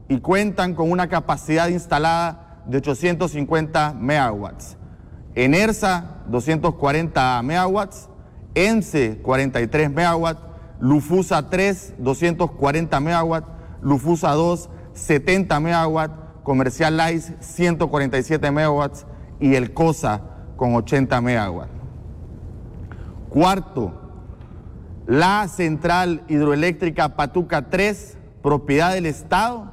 y cuentan con una capacidad instalada de 850 megawatts. Enersa, 240 megawatts. ENSE, 43 megawatts. Lufusa 3, 240 megawatts. Lufusa 2, 70 megawatts. Comercial Lice, 147 megawatts. Y el COSA, con 80 megawatts. Cuarto, la central hidroeléctrica Patuca 3, propiedad del Estado,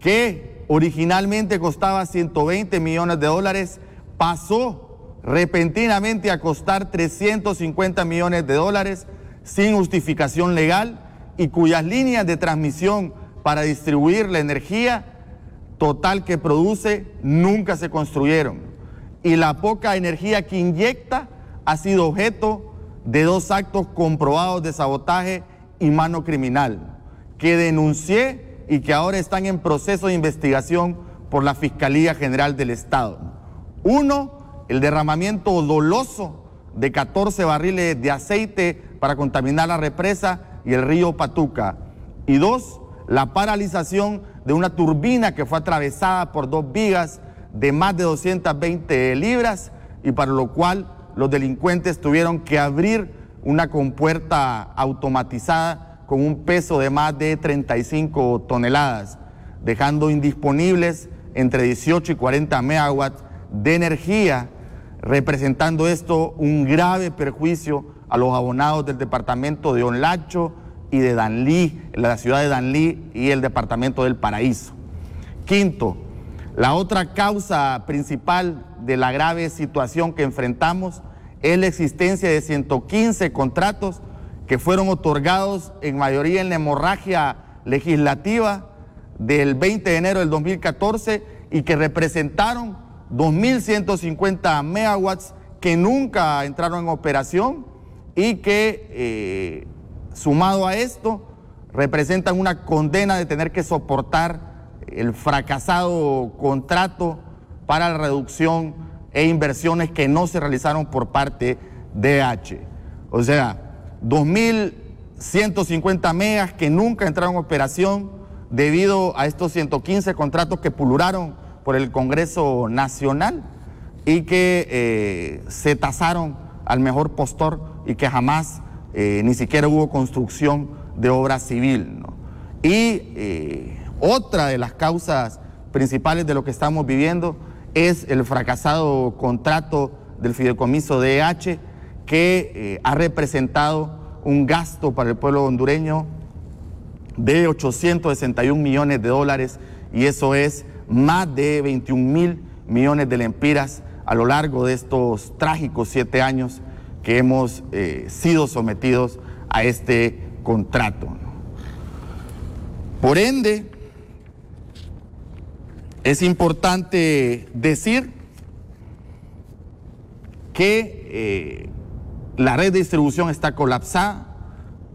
que originalmente costaba 120 millones de dólares, pasó repentinamente a costar 350 millones de dólares sin justificación legal y cuyas líneas de transmisión para distribuir la energía total que produce nunca se construyeron. Y la poca energía que inyecta ha sido objeto de dos actos comprobados de sabotaje y mano criminal, que denuncié y que ahora están en proceso de investigación por la Fiscalía General del Estado. Uno, el derramamiento doloso de 14 barriles de aceite para contaminar la represa y el río Patuca. Y dos, la paralización de una turbina que fue atravesada por dos vigas de más de 220 libras y para lo cual los delincuentes tuvieron que abrir una compuerta automatizada con un peso de más de 35 toneladas, dejando indisponibles entre 18 y 40 megawatts de energía, representando esto un grave perjuicio a los abonados del departamento de Onlacho y de Danlí, la ciudad de Danlí y el departamento del Paraíso. Quinto, la otra causa principal de la grave situación que enfrentamos es la existencia de 115 contratos que fueron otorgados en mayoría en la hemorragia legislativa del 20 de enero del 2014 y que representaron 2.150 megawatts que nunca entraron en operación y que, eh, sumado a esto, representan una condena de tener que soportar el fracasado contrato para la reducción e inversiones que no se realizaron por parte de H. O sea, 2.150 megas que nunca entraron en operación, debido a estos 115 contratos que pulularon por el Congreso Nacional y que eh, se tasaron al mejor postor y que jamás eh, ni siquiera hubo construcción de obra civil. Y eh, otra de las causas principales de lo que estamos viviendo es el fracasado contrato del fideicomiso DH que eh, ha representado un gasto para el pueblo hondureño de 861 millones de dólares y eso es más de 21 mil millones de lempiras a lo largo de estos trágicos siete años que hemos eh, sido sometidos a este contrato. Por ende, es importante decir que eh, la red de distribución está colapsada,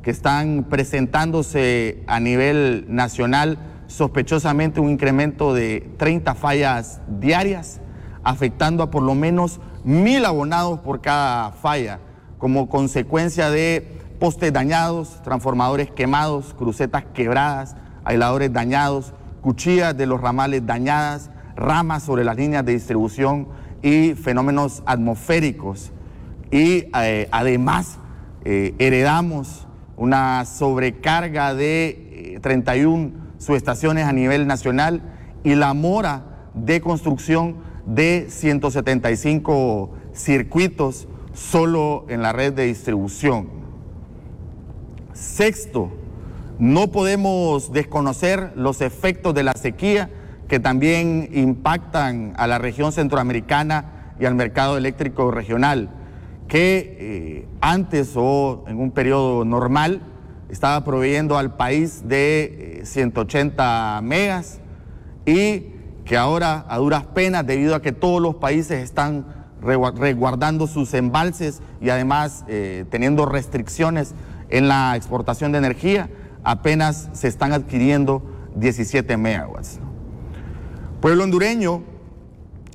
que están presentándose a nivel nacional sospechosamente un incremento de 30 fallas diarias, afectando a por lo menos mil abonados por cada falla, como consecuencia de postes dañados, transformadores quemados, crucetas quebradas, aisladores dañados, cuchillas de los ramales dañadas, ramas sobre las líneas de distribución y fenómenos atmosféricos. Y eh, además eh, heredamos una sobrecarga de eh, 31 subestaciones a nivel nacional y la mora de construcción de 175 circuitos solo en la red de distribución. Sexto, no podemos desconocer los efectos de la sequía que también impactan a la región centroamericana y al mercado eléctrico regional, que eh, antes o en un periodo normal estaba proveyendo al país de eh, 180 megas y que ahora a duras penas, debido a que todos los países están resguardando sus embalses y además eh, teniendo restricciones en la exportación de energía, apenas se están adquiriendo 17 megawatts. Pueblo hondureño,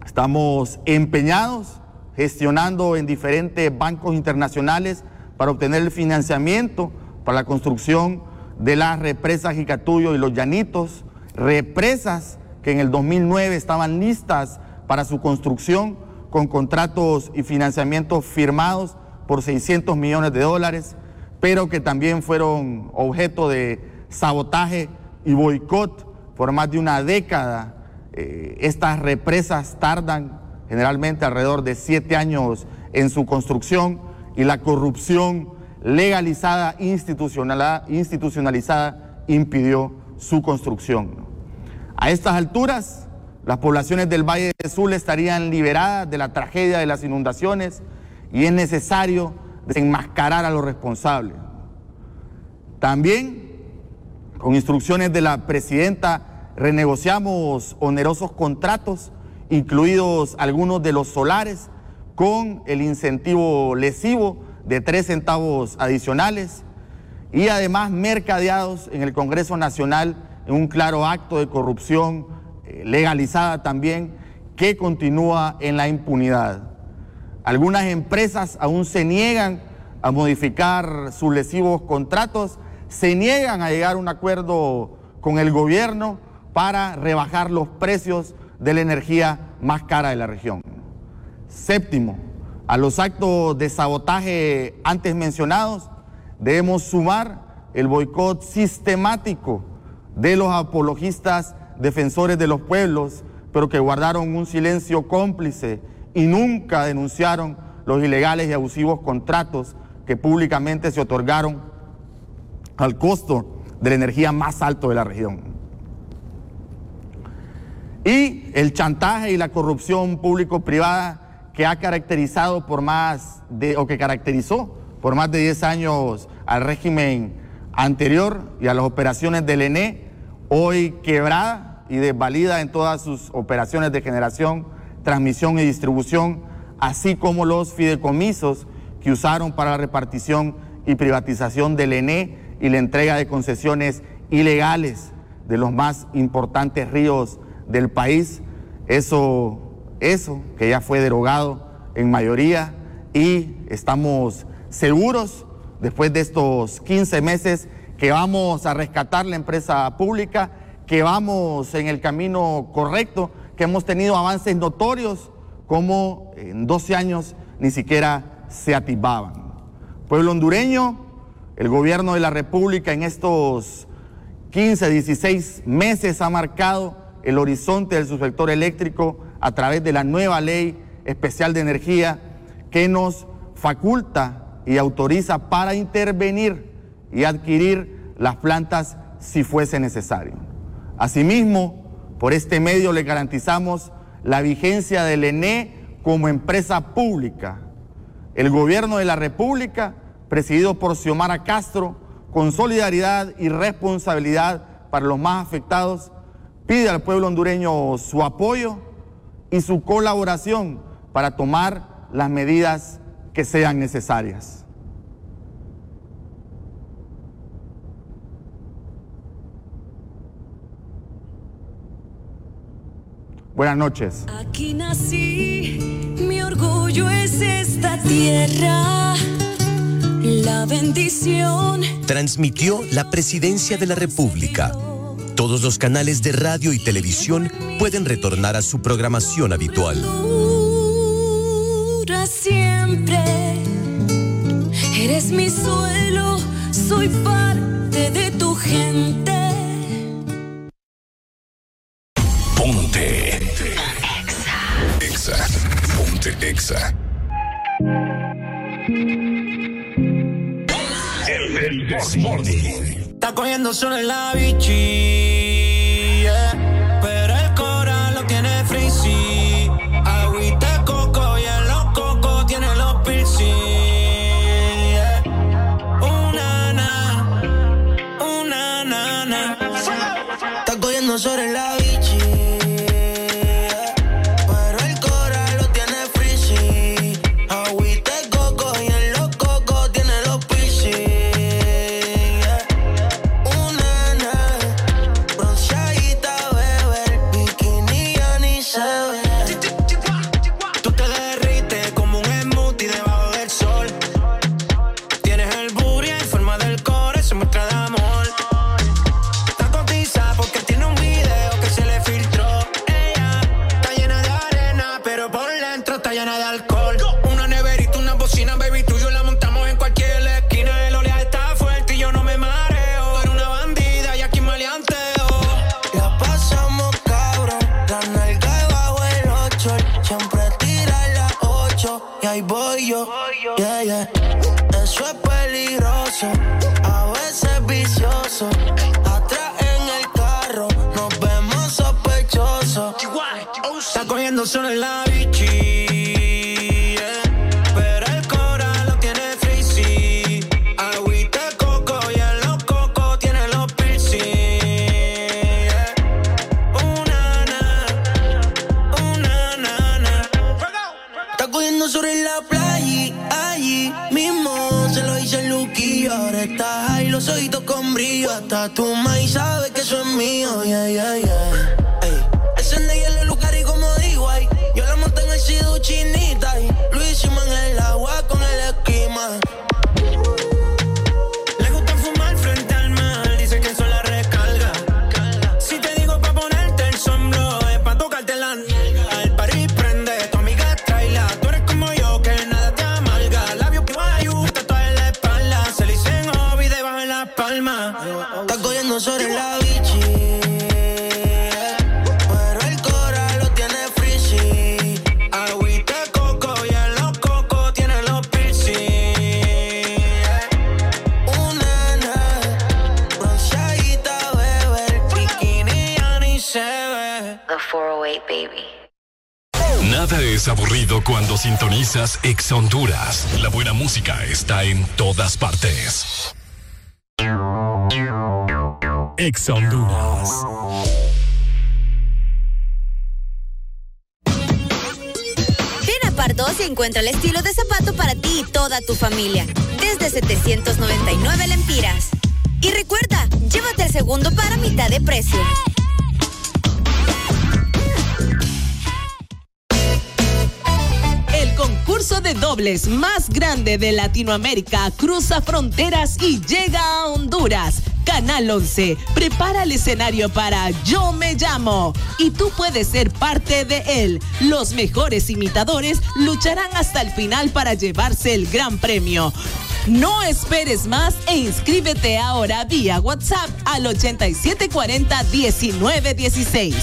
estamos empeñados gestionando en diferentes bancos internacionales para obtener el financiamiento para la construcción de las represas Jicatuyo y Los Llanitos, represas que en el 2009 estaban listas para su construcción con contratos y financiamientos firmados por 600 millones de dólares, pero que también fueron objeto de sabotaje y boicot por más de una década. Eh, estas represas tardan generalmente alrededor de siete años en su construcción y la corrupción legalizada, institucional- institucionalizada, impidió su construcción. A estas alturas, las poblaciones del Valle del Sur estarían liberadas de la tragedia de las inundaciones y es necesario desenmascarar a los responsables. También, con instrucciones de la presidenta, renegociamos onerosos contratos, incluidos algunos de los solares, con el incentivo lesivo de tres centavos adicionales y además mercadeados en el Congreso Nacional en un claro acto de corrupción eh, legalizada también que continúa en la impunidad. Algunas empresas aún se niegan a modificar sus lesivos contratos, se niegan a llegar a un acuerdo con el gobierno para rebajar los precios de la energía más cara de la región. Séptimo, a los actos de sabotaje antes mencionados debemos sumar el boicot sistemático de los apologistas defensores de los pueblos, pero que guardaron un silencio cómplice y nunca denunciaron los ilegales y abusivos contratos que públicamente se otorgaron al costo de la energía más alto de la región. Y el chantaje y la corrupción público-privada que ha caracterizado por más de, o que caracterizó por más de 10 años al régimen anterior y a las operaciones del ENE, hoy quebrada y desvalida en todas sus operaciones de generación, transmisión y distribución, así como los fideicomisos que usaron para la repartición y privatización del ENE y la entrega de concesiones ilegales de los más importantes ríos del país. Eso, eso que ya fue derogado en mayoría y estamos seguros después de estos 15 meses que vamos a rescatar la empresa pública, que vamos en el camino correcto, que hemos tenido avances notorios, como en 12 años ni siquiera se atisbaban. Pueblo hondureño, el gobierno de la República en estos 15, 16 meses ha marcado el horizonte del subsector eléctrico a través de la nueva ley especial de energía que nos faculta y autoriza para intervenir y adquirir las plantas si fuese necesario. Asimismo, por este medio le garantizamos la vigencia del ENE como empresa pública. El gobierno de la República, presidido por Xiomara Castro, con solidaridad y responsabilidad para los más afectados, pide al pueblo hondureño su apoyo y su colaboración para tomar las medidas que sean necesarias. Buenas noches. Aquí nací, mi orgullo es esta tierra, la bendición. Transmitió la Presidencia de la República. Todos los canales de radio y televisión pueden retornar a su programación habitual. Dura siempre, eres mi suelo, soy parte de tu gente. Ponte. Exa. Ponte Exa. El, el. Está cogiendo sol en la yeah. pero el coral lo tiene frizzy. Agüita coco y en los cocos tiene los piercing. Una na, una na na. Está cogiendo en la Lucky. Ahora estás ahí, los ojitos con brillo. Hasta tu maíz sabe que eso es mío, yeah, yeah, yeah. Aburrido cuando sintonizas Exa Honduras. La buena música está en todas partes. Exa Honduras. Ven a Pardos y encuentra el estilo de zapato para ti y toda tu familia. Desde 799 lempiras. Y recuerda, llévate el segundo para mitad de precio. de dobles más grande de Latinoamérica cruza fronteras y llega a Honduras. Canal 11 prepara el escenario para Yo me llamo y tú puedes ser parte de él. Los mejores imitadores lucharán hasta el final para llevarse el gran premio. No esperes más e inscríbete ahora vía WhatsApp al 8740 1916.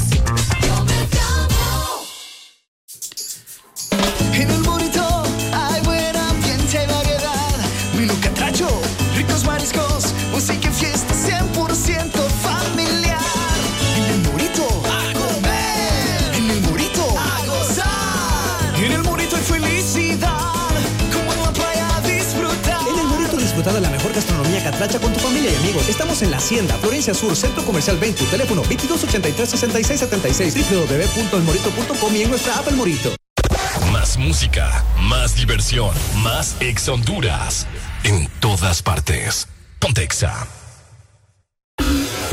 Amigos. Estamos en la Hacienda, Florencia Sur, Centro Comercial 20, teléfono 2283-6676, www.elmorito.com y en nuestra app El Morito. Más música, más diversión, más ex Honduras. En todas partes. Pontexa.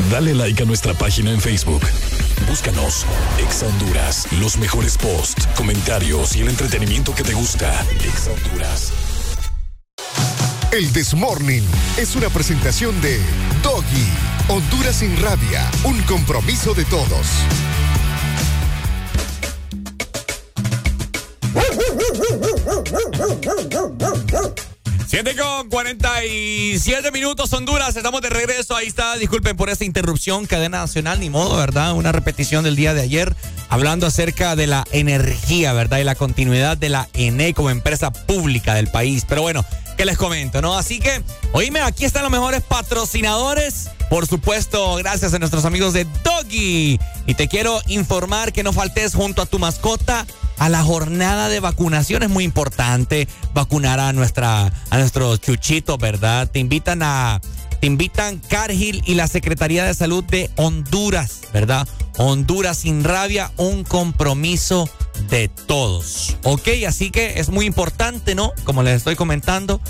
Dale like a nuestra página en Facebook. Búscanos. Ex Honduras. Los mejores posts, comentarios y el entretenimiento que te gusta. Ex Honduras. El Desmorning es una presentación de Doggy, Honduras sin rabia, un compromiso de todos. Siete con 47 minutos Honduras, estamos de regreso, ahí está, disculpen por esta interrupción, cadena nacional, ni modo, ¿verdad? Una repetición del día de ayer, hablando acerca de la energía, ¿verdad? Y la continuidad de la ENE como empresa pública del país. Pero bueno, ¿qué les comento, no? Así que, oíme, aquí están los mejores patrocinadores, por supuesto, gracias a nuestros amigos de Doggy. Y te quiero informar que no faltes junto a tu mascota a la jornada de vacunación. Es muy importante vacunar a nuestra a nuestros chuchitos, ¿verdad? Te invitan a te invitan Cargill y la Secretaría de Salud de Honduras, ¿verdad? Honduras sin rabia, un compromiso de todos. Ok, así que es muy importante, ¿no? Como les estoy comentando,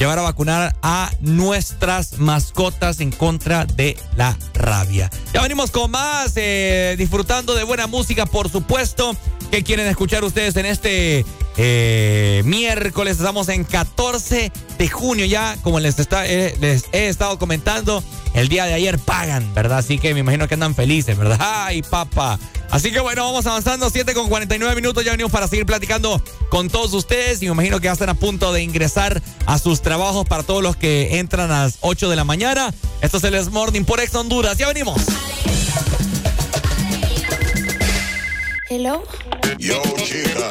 llevar a vacunar a nuestras mascotas en contra de la rabia. Ya venimos con más, eh, disfrutando de buena música, por supuesto. ¿Qué quieren escuchar ustedes en este eh, miércoles? Estamos en 14 de junio ya, como les, está, eh, les he estado comentando. El día de ayer pagan, ¿verdad? Así que me imagino que andan felices, ¿verdad? ¡Ay, papá! Así que bueno, vamos avanzando. 7 con 49 minutos. Ya venimos para seguir platicando con todos ustedes. Y me imagino que ya están a punto de ingresar a sus trabajos para todos los que entran a las 8 de la mañana. Esto es el Morning por Ex Honduras. Ya venimos. Hello. Yo, chica,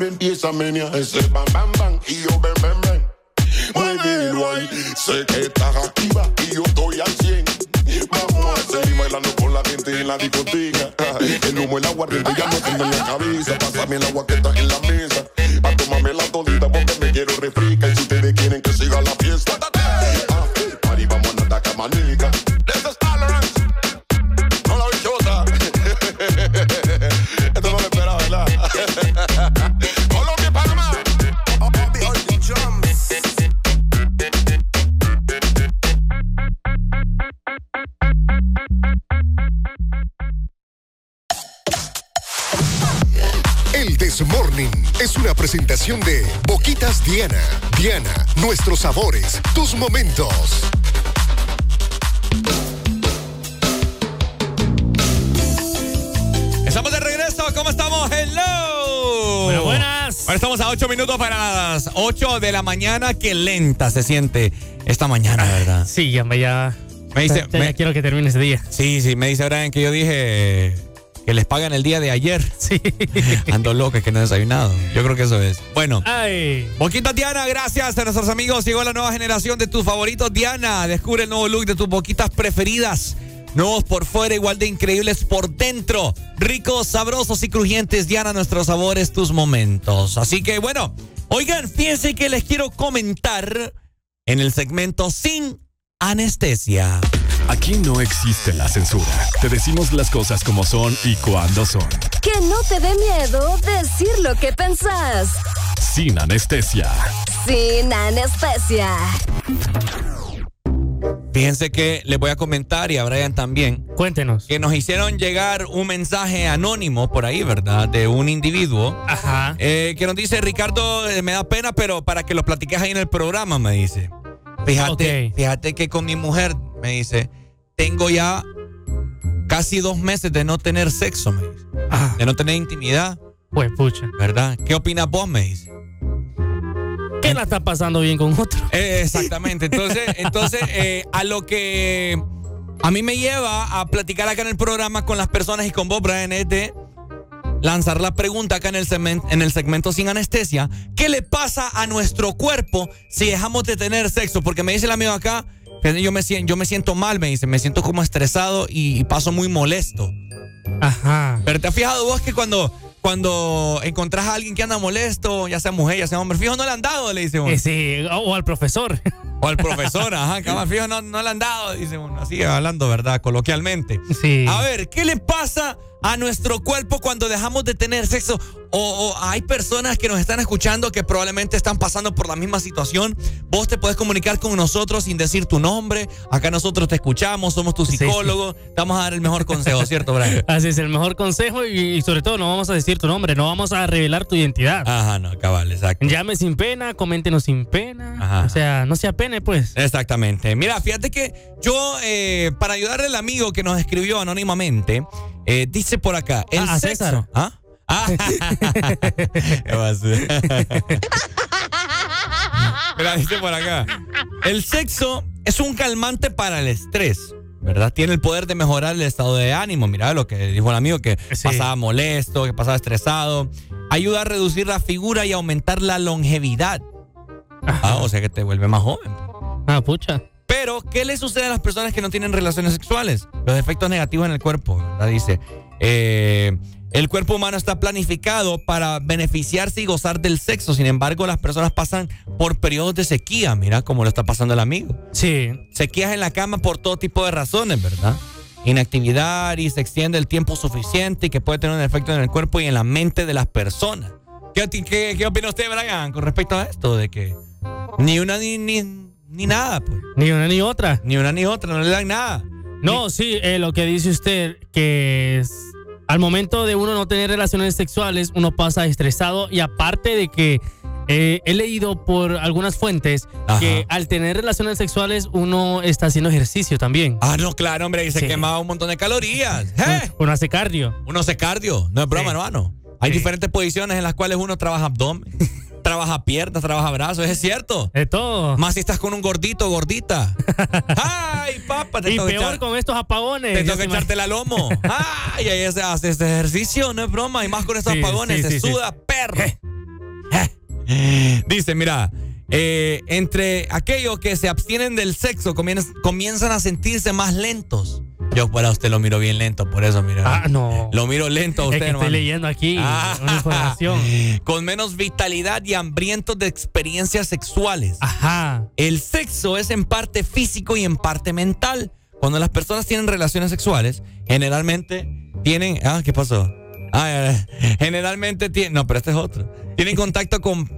cadera. Cuando empieza a menear ese bam bam bam y yo ven ven ven. Muévelo contigo ahí. Sé que Diana. Diana, nuestros sabores, tus momentos. Estamos de regreso, ¿cómo estamos? Hello. Bueno, buenas. Ahora estamos a 8 minutos para las 8 de la mañana. Qué lenta se siente esta mañana, ¿verdad? Sí, ya me ya. Me dice, ya, me- quiero que termine ese día. Sí, sí, me dice Brian que yo dije que les pagan el día de ayer. Sí. Ando loco, es que no he desayunado. Yo creo que eso es. Bueno. Ay. Boquita Diana, gracias a nuestros amigos. Llegó la nueva generación de tus favoritos, Diana. Descubre el nuevo look de tus boquitas preferidas. Nuevos por fuera, igual de increíbles por dentro. Ricos, sabrosos y crujientes, Diana, nuestros sabores, tus momentos. Así que bueno, oigan, fíjense que les quiero comentar en el segmento sin anestesia. Aquí no existe la censura. Te decimos las cosas como son y cuando son. Que no te dé miedo decir lo que pensás. Sin anestesia. Sin anestesia. Fíjense que les voy a comentar y a Brian también. Cuéntenos. Que nos hicieron llegar un mensaje anónimo por ahí, ¿verdad? De un individuo. Ajá. Eh, que nos dice, Ricardo, eh, me da pena, pero para que lo platiques ahí en el programa, me dice. Fíjate, fíjate que con mi mujer, me dice, tengo ya casi dos meses de no tener sexo, me dice. De no tener intimidad. Pues pucha. ¿Verdad? ¿Qué opinas vos, me dice? ¿Qué la está pasando bien con otro? Eh, exactamente. Entonces, entonces eh, a lo que a mí me lleva a platicar acá en el programa con las personas y con vos, Brian, es de lanzar la pregunta acá en el, segmento, en el segmento sin anestesia. ¿Qué le pasa a nuestro cuerpo si dejamos de tener sexo? Porque me dice el amigo acá, que yo me, sien- yo me siento mal, me dice, me siento como estresado y, y paso muy molesto. Ajá. Pero te has fijado vos que cuando, cuando encontrás a alguien que anda molesto, ya sea mujer, ya sea hombre, fijo, no le han dado, le dice uno. Eh, sí, o, al profesor. O al profesor, ajá, cabal, fijo, no, no le han dado, dice uno, así hablando, ¿verdad? Coloquialmente. Sí. A ver, ¿qué le pasa a nuestro cuerpo cuando dejamos de tener sexo? O, o hay personas que nos están escuchando que probablemente están pasando por la misma situación. Vos te podés comunicar con nosotros sin decir tu nombre. Acá nosotros te escuchamos, somos tu Sí, sí. psicólogo. Te vamos a dar el mejor consejo, ¿cierto, Brian? Así es, el mejor consejo y, y sobre todo no vamos a decir tu nombre, no vamos a revelar tu identidad. Ajá, no, cabal, exacto. Llame sin pena, coméntenos sin pena. Ajá. O sea, no se apene, pues. Exactamente. Mira, fíjate que yo, eh, para ayudarle al amigo que nos escribió anónimamente, eh, dice por acá, el Ah, sexo. César. ¿Ah? Ah. Mira, dice por acá, el sexo es un calmante para el estrés. ¿Verdad? Tiene el poder de mejorar el estado de ánimo. Mira lo que dijo el amigo que pasaba molesto, que pasaba estresado. Ayuda a reducir la figura y aumentar la longevidad. Ah, o sea que te vuelve más joven. Ah, pucha. Pero, ¿qué le sucede a las personas que no tienen relaciones sexuales? Los efectos negativos en el cuerpo, ¿verdad? Dice, eh, el cuerpo humano está planificado para beneficiarse y gozar del sexo. Sin embargo, las personas pasan por periodos de sequía, mira cómo lo está pasando el amigo. Sí. Sequías en la cama por todo tipo de razones, ¿verdad? Inactividad y se extiende el tiempo suficiente y que puede tener un efecto en el cuerpo y en la mente de las personas. ¿Qué, qué, qué opina usted, Brian, con respecto a esto? De que ni una ni, ni, ni nada, pues. Ni una ni otra. Ni una ni otra, no le dan nada. No, sí, eh, lo que dice usted, que es, al momento de uno no tener relaciones sexuales, uno pasa estresado y aparte de que eh, he leído por algunas fuentes que al tener relaciones sexuales uno está haciendo ejercicio también. Ah, no, claro, hombre, y se Sí. quema un montón de calorías. ¿Eh? Uno hace cardio. Uno hace cardio, no es broma, hermano. Hay diferentes posiciones en las cuales uno trabaja abdomen, trabaja piernas, trabaja brazos, es cierto. De todo. Más si estás con un gordito, gordita. ¡Ay, papá! Te Y peor echar- con estos apagones. Te toca se echarte la lomo. ¡Ay! Ahí se hace este ejercicio, no es broma. Y más con estos Sí, apagones, sí, se sí, suda, perro. Dice, mira, eh, entre aquellos que se abstienen del sexo comien- comienzan a sentirse más lentos. Yo para usted lo miro bien lento, por eso mira. Ah, no. Lo miro lento a Es usted, que estoy leyendo aquí Ah. una información. Con menos vitalidad y hambrientos de experiencias sexuales. Ajá. El sexo es en parte físico y en parte mental. Cuando las personas tienen relaciones sexuales, generalmente tienen. Ah, ¿qué pasó? Ah, generalmente tienen. No, pero este es otro. Tienen contacto con.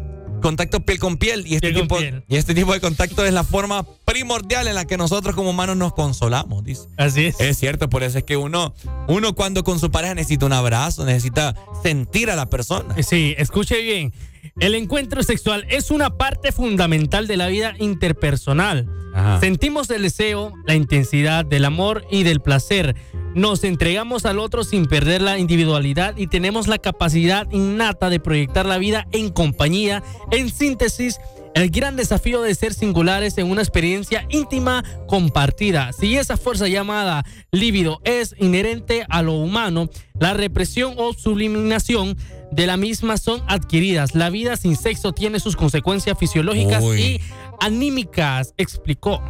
Contacto piel con piel y este, Piel tipo, piel. y este tipo de contacto es la forma primordial en la que nosotros como humanos nos consolamos, dice. Así es. Es cierto, por eso es que uno, uno cuando con su pareja necesita un abrazo, necesita sentir a la persona. Sí, escuche bien. El encuentro sexual es una parte fundamental de la vida interpersonal. Ajá. Sentimos el deseo, la intensidad del amor y del placer. Nos entregamos al otro sin perder la individualidad y tenemos la capacidad innata de proyectar la vida en compañía. En síntesis, el gran desafío de ser singulares en una experiencia íntima compartida. Si esa fuerza llamada líbido es inherente a lo humano, la represión o subliminación de la misma son adquiridas. La vida sin sexo tiene sus consecuencias fisiológicas Uy. y anímicas, explicó.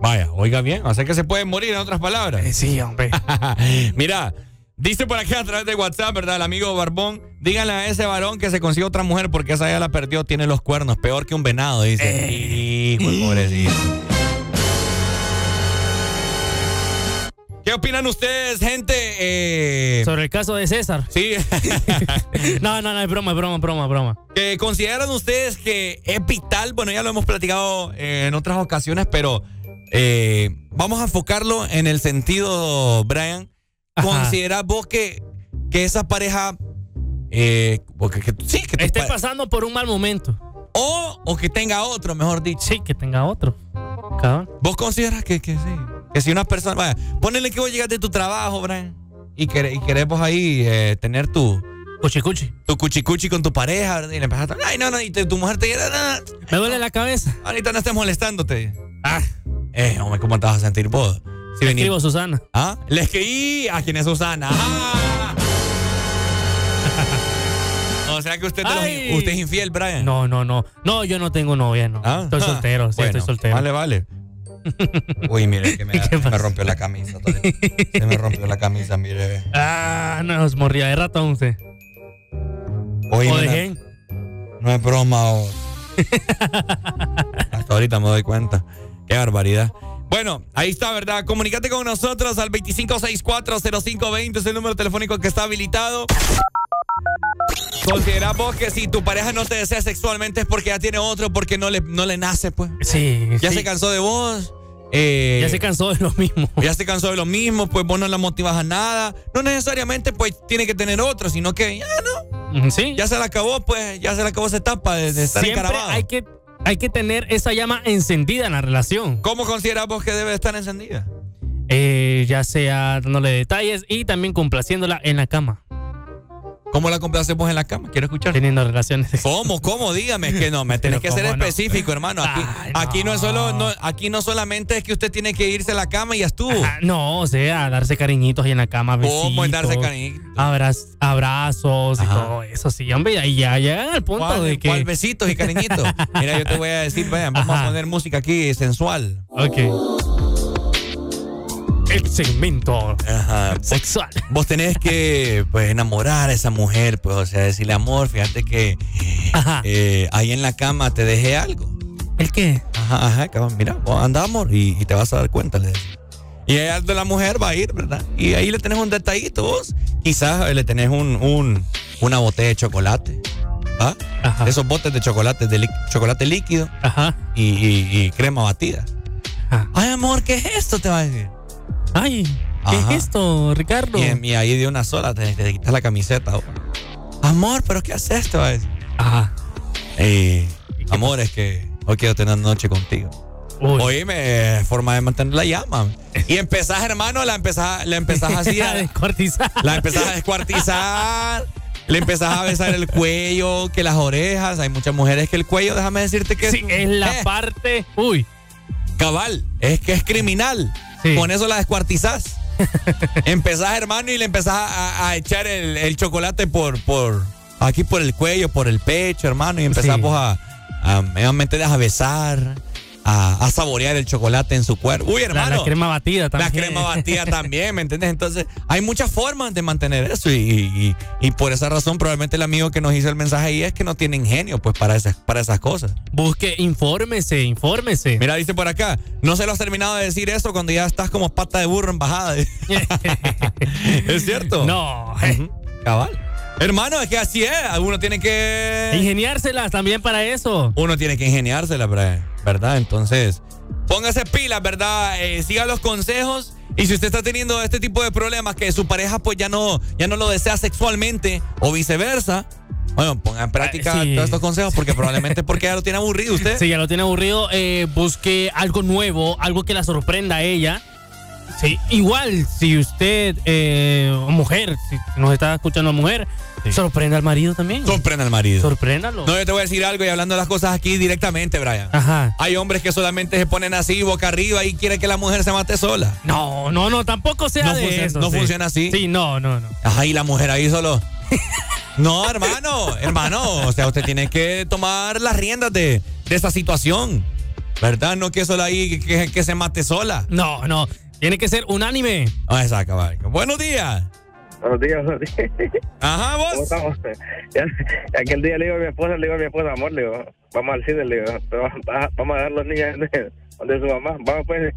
Vaya, oiga bien, o sea que se puede morir en otras palabras. sí, hombre. Mira, dice por acá a través de WhatsApp, ¿verdad? El amigo Barbón, díganle a ese varón que se consiga otra mujer porque esa ya la perdió, tiene los cuernos, peor que un venado, dice. Hijo de pobrecito. ¿Qué opinan ustedes, gente? Eh, Sobre el caso de César. Sí. no, no, no, es broma, es broma, broma, broma. que ¿Consideran ustedes que es vital? Bueno, ya lo hemos platicado eh, en otras ocasiones, pero eh, vamos a enfocarlo en el sentido, Brian. ¿Consideras vos que, que esa pareja... eh, porque, que- sí, que Esté pa- pasando por un mal momento. O, o que tenga otro, mejor dicho. Sí, que tenga otro. Cabrón. ¿Vos consideras que, que sí? Que si una persona... Vaya, ponele que vos llegas de tu trabajo, Brian, y, quere- y queremos ahí eh, tener tu... Cuchicuchi. Tu cuchicuchi con tu pareja, ¿verdad? Y le empiezas a... Ay, no, no, y te- tu mujer te. "No, Me duele la cabeza. Ahorita no estés molestándote. Ah, eh, hombre, ¿cómo te vas a sentir vos? Si Le escribo a Susana. ¿Ah? Le escribí a quién es Susana. Ah. o sea que usted, te los- usted es infiel, Brian. No, no, no. No, yo no tengo novia, no. Ah, Estoy ah, soltero, sí, bueno, estoy soltero. Vale, vale. Uy, mire, que me, rompió la camisa. todavía. Se me rompió la camisa, mire. Ah, no, es morría de ratón usted. Oye, O de no, es broma. o- Hasta ahorita me doy cuenta. Qué barbaridad. Bueno, ahí está, ¿verdad? Comunícate con nosotros al 25640520, es el número telefónico que está habilitado. ¿Considerás vos que si tu pareja no te desea sexualmente es porque ya tiene otro, porque no le, no le nace, pues? Sí, Ya sí. se cansó de vos. eh, Ya se cansó de lo mismo. ya se cansó de lo mismo, pues vos no la motivas a nada. No necesariamente pues tiene que tener otro, sino que ya no. Sí. Ya se la acabó, pues, ya se la acabó esa etapa de, de estar Siempre hay que, hay que tener esa llama encendida en la relación. ¿Cómo consideras vos que debe estar encendida? Eh, ya sea dándole detalles y también complaciéndola en la cama. ¿Cómo la complaces vos en la cama? Quiero escuchar. Teniendo relaciones. ¿Cómo? ¿Cómo? Dígame, es que no, me tenés que ser cómo no. específico, hermano. Aquí, Ay, aquí no es solo, no, aquí no solamente es que usted tiene que irse a la cama y ya estuvo. Ah, no, o sea, darse cariñitos ahí en la cama, besitos. ¿Cómo es darse cariño? abraz- abrazos y Ajá. todo eso, sí, hombre, y ya llegan al punto ¿Cuál, de que... cuál besitos y cariñitos? Mira, yo te voy a decir, vean, vamos a Ajá. poner música aquí sensual. Ok. El segmento Ajá. sexual. Vos tenés que, pues, enamorar a esa mujer, pues, o sea, decirle, amor, fíjate que eh, ahí en la cama te dejé algo. ¿El qué? Ajá, ajá, cabrón, mira, vos anda, amor, y, y te vas a dar cuenta, le decís. Y ella de la mujer va a ir, ¿verdad? Y ahí le tenés un detallito vos. Quizás eh, le tenés un, un- una botella de chocolate. ¿Ah? Ajá. Esos botes de chocolate, de chocolate líquido Ajá. y, y- y crema batida. Ajá. Ay, amor, ¿qué es esto? Te va a decir. Ay, ¿qué Ajá. es esto, Ricardo? Y, y ahí de una sola te, te quitas la camiseta. Amor, ¿pero qué haces? Decir. Ajá. Eh, amor, es que hoy quiero tener noche contigo. Uy. Oíme, forma de mantener la llama. Y empezás, hermano, la empezás, la empezás así a a, descuartizar. la empezás a descuartizar. Le empezás a besar el cuello, que las orejas. Hay muchas mujeres que el cuello, déjame decirte que Sí, es la eh, parte... Uy. Cabal, es que es criminal. Sí. Con eso la descuartizás. empezás, hermano, y le empezás a, a echar el, el chocolate por, por aquí por el cuello, por el pecho, hermano, y Sí. vos a, a, a besar, a, a saborear el chocolate en su cuerpo. Uy, La, hermano. la crema batida La también. crema batida también, ¿me entiendes? Entonces, hay muchas formas de mantener eso y, y- y por esa razón probablemente el amigo que nos hizo el mensaje ahí es que no tiene ingenio pues para esas, para esas cosas. Busque, infórmese, infórmese. Mira, dice por acá, no se lo has terminado de decir eso cuando ya estás como pata de burro en bajada. ¿Es cierto? No. Cabal. Hermano, es que así es. Uno tiene que. Ingeniárselas también para eso. Uno tiene que ingeniársela, bre- ¿verdad? Entonces, póngase pilas, ¿verdad? Eh, siga los consejos. Y si usted está teniendo este tipo de problemas que su pareja pues ya no, ya no lo desea sexualmente o viceversa, bueno, ponga en práctica Ah, sí. todos estos consejos porque probablemente porque ya lo tiene aburrido usted. Si ya lo tiene aburrido, eh, busque algo nuevo, algo que la sorprenda a ella. Sí, igual, si usted, eh, mujer, si nos está escuchando mujer, sorprenda al marido también. Sorprenda al marido. Sorpréndalo. No, yo te voy a decir algo y hablando de las cosas aquí directamente, Brian. Ajá. Hay hombres que solamente se ponen así, boca arriba, y quieren que la mujer se mate sola. No, no, no, tampoco sea No de funciona- eso. no sí. funciona así. Sí, no, no, no. Ajá, y la mujer ahí solo. No, hermano, hermano. O sea, usted tiene que tomar las riendas de, de esa situación. ¿Verdad? No que solo ahí que, que se mate sola. No, no. Tiene que ser unánime. Ah, exacto. Buenos días. Buenos días, buenos días. Ajá, vos. ¿Cómo estamos? Ya, aquel día le digo a mi esposa, le digo a mi esposa, amor, le digo, vamos al cine, le digo, vamos a dar los niños de, de su mamá, vamos pues.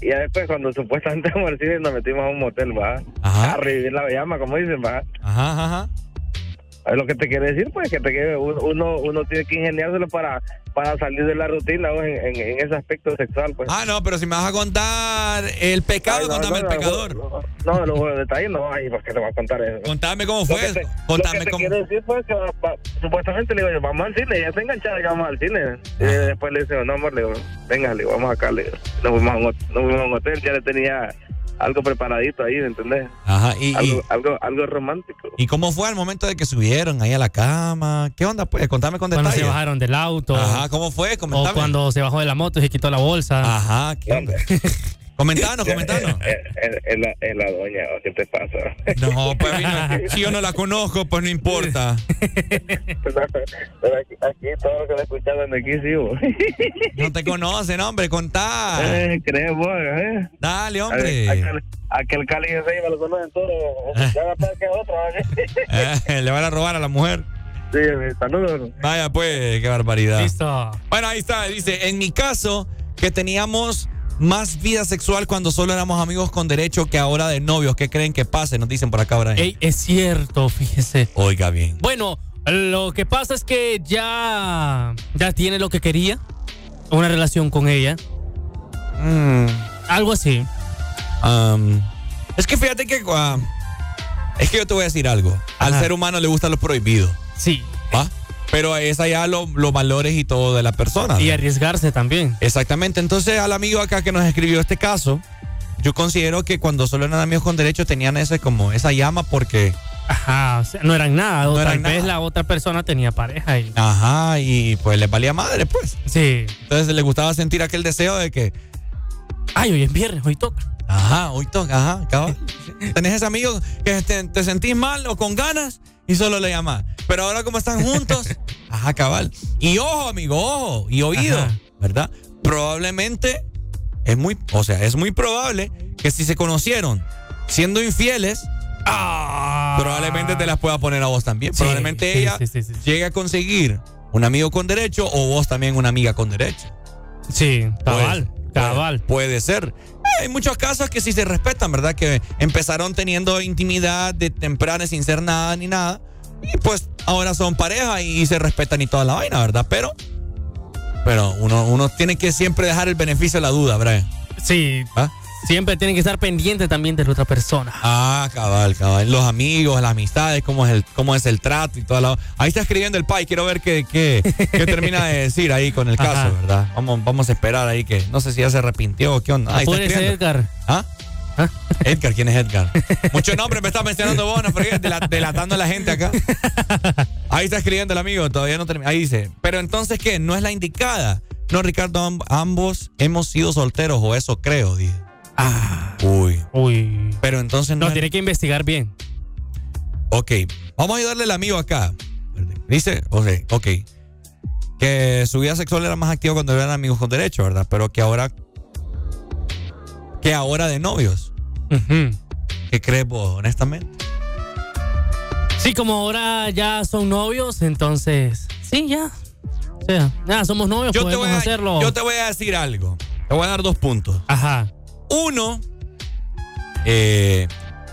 Y ya después, cuando supuestamente vamos al cine, nos metimos a un motel, va. A revivir la llama, como dicen, va. Ajá, ajá. Lo que te quiere decir, pues, que te uno, uno tiene que ingeniárselo para, para salir de la rutina en, en, en ese aspecto sexual, pues. Ah, no, pero si me vas a contar el pecado, Ay, no, contame no, el pecador. No, los detalles no, ay, ¿por qué te voy a contar eso? Contame cómo fue que eso. Contame lo que te cómo. quiero decir fue que va- va- supuestamente le digo yo, vamos al cine, ella se enganchada que vamos al cine. Y después le dice, no amor, le digo, venga, le digo, vamos acá, le digo. Nos fuimos a un hotel, ya le tenía algo preparadito ahí, ¿me entendés? Ajá, y, algo, y, algo, algo romántico. ¿y cómo fue al momento de que subieron ahí a la cama? ¿Qué onda, pues? Contame con Cuando detalles. se bajaron del auto. Ajá, ¿cómo fue? O Comentame. cuando se bajó de la moto y se quitó la bolsa. Ajá, ¿qué onda? comentanos, comentanos. Es, la, es la doña, ¿qué te pasa? No, pues si yo no la conozco, pues no importa. Pero aquí, aquí todo lo que me escuchaban de aquí, sí, vos. No te conocen, hombre, contá. Eh, crees vos, ¿eh? Dale, hombre. Aquel, aquel Cali de Ceiba lo conocen todos. Ya va a que otro. ¿eh? Eh, le van a robar a la mujer. Sí, saludos. Vaya, pues, qué barbaridad. Listo. Bueno, ahí está. Dice, en mi caso, que teníamos más vida sexual cuando solo éramos amigos con derecho que ahora de novios. ¿Qué creen que pase? Nos dicen por acá, Brian. Ey, es cierto, fíjese. Oiga bien. Bueno, lo que pasa es que ya, ya tiene lo que quería. Una relación con ella. Mm, Algo así. um, es que fíjate que... ah, es que yo te voy a decir algo. Al ser humano le gusta lo prohibido. Sí. ¿Va? Pero es allá lo- los valores y todo de la persona. Y ¿no? arriesgarse también. Exactamente. Entonces, al amigo acá que nos escribió este caso, yo considero que cuando solo eran amigos con derecho tenían ese como esa llama porque. Ajá, o sea, no eran nada. O tal vez la otra persona tenía pareja y. Ajá, y pues les valía madre, pues. Sí. Entonces le gustaba sentir aquel deseo de que. Ay, hoy es viernes, hoy toca. Ajá, hoy toca, ajá, cabal. Tenés ese amigo que te, te sentís mal o con ganas y solo le llamás. Pero ahora como están juntos, ajá, cabal. Y ojo, amigo, ojo, y oído, Ajá. ¿verdad? Probablemente es muy, o sea, es muy probable que si se conocieron siendo infieles, probablemente te las pueda poner a vos también. Sí, probablemente sí, ella sí. llegue a conseguir un amigo con derecho o vos también una amiga con derecho. Sí, cabal, Puede- cabal. Puede, puede ser. Hay muchos casos que sí se respetan, ¿verdad? Que empezaron teniendo intimidad de temprana sin ser nada ni nada. Y pues ahora son pareja y, se respetan y toda la vaina, ¿verdad? Pero, pero uno, uno tiene que siempre dejar el beneficio de la duda, Brian. Sí. ¿Ah? Siempre tienen que estar pendientes también de la otra persona. Ah, cabal, cabal. Los amigos, las amistades, cómo es el, cómo es el trato y toda la. Ahí está escribiendo el pai. Quiero ver qué, qué, qué termina de decir ahí con el caso, Ajá. ¿verdad? Vamos, vamos a esperar ahí que. No sé si ya se arrepintió o qué onda. Está Apúrese, escribiendo. Edgar. ¿Ah? Edgar, ¿quién es Edgar? Muchos nombres me está mencionando vos, no delatando a la gente acá. Ahí está escribiendo el amigo, todavía no termina. Ahí dice, pero entonces, ¿qué? ¿No es la indicada? No, Ricardo, amb- ambos hemos sido solteros, o eso creo, dije. Ah. Uy. Uy. Pero entonces no. No, tiene que investigar bien. Ok, vamos a ayudarle al amigo acá. Dice, ok, ok. que su vida sexual era más activa cuando eran amigos con derecho, ¿verdad? Pero que ahora. Que ahora de novios. ¿Qué crees vos, honestamente? Sí, como ahora ya son novios, entonces. Sí, ya. O sea, ya somos novios, Yo te, voy a, hacerlo. yo te voy a decir algo. Te voy a dar dos puntos. Ajá. Uno, eh,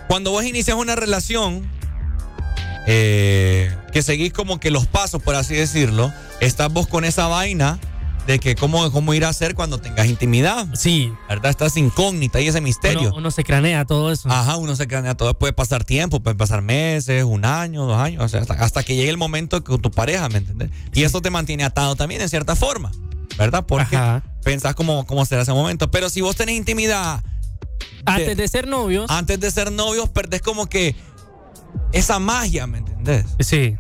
cuando vos inicias una relación, eh, que seguís como que los pasos, por así decirlo, estás vos con esa vaina de que cómo, cómo ir a hacer cuando tengas intimidad. Sí. ¿Verdad? Estás incógnita y ese misterio. Uno, uno se cranea todo eso. Ajá, uno se cranea todo. Puede pasar tiempo, puede pasar meses, un año, dos años, o sea, hasta, hasta que llegue el momento con tu pareja, ¿me entiendes? Y eso te mantiene atado también en cierta forma, ¿verdad? Porque pensás cómo, cómo será ese momento. Pero si vos tenés intimidad. Antes de ser novios. Antes de ser novios, perdés como que esa magia, ¿me entendés? Sí.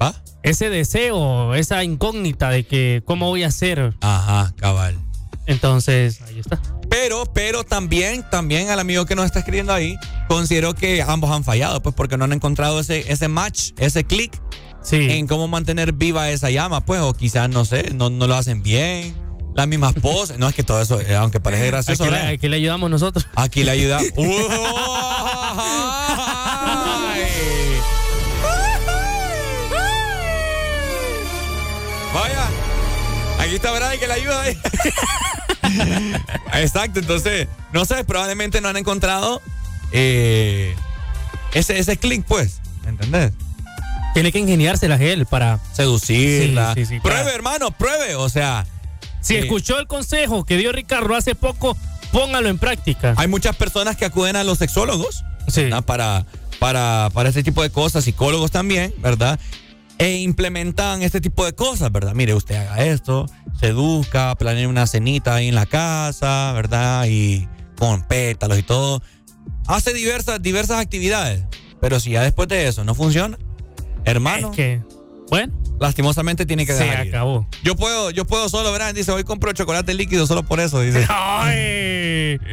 ¿Ah? Ese deseo, esa incógnita de que cómo voy a hacer. Ajá, cabal. Entonces, ahí está. Pero, pero también, también al amigo que nos está escribiendo ahí, considero que ambos han fallado, pues porque no han encontrado ese, ese match, ese click en cómo mantener viva esa llama, pues, o quizás, no sé, no, no lo hacen bien, las mismas poses. No, es que todo eso, eh, aunque parece gracioso, Aquí le, ¿verdad? aquí le ayudamos nosotros. aquí le ayuda. Vaya, aquí está Brian que le ayuda. Exacto, entonces, no sé, probablemente no han encontrado eh, ese, ese click, pues, ¿entendés? Tiene que ingeniárselas él para seducirla. Sí, sí, sí, pruebe, para- hermano, pruebe, o sea. Si eh, escuchó el consejo que dio Ricardo hace poco, póngalo en práctica. Hay muchas personas que acuden a los sexólogos para, para, para este tipo de cosas, psicólogos también, ¿verdad? E implementan este tipo de cosas, ¿verdad? Mire, usted haga esto, seduzca, planee una cenita ahí en la casa, ¿verdad? Y con pétalos y todo. Hace diversas, diversas actividades. Pero si ya después de eso no funciona, hermano. Es que, bueno. Lastimosamente tiene que Se dejar ir. acabó. Yo puedo, yo puedo solo, verán, dice, hoy compro chocolate líquido solo por eso, dice.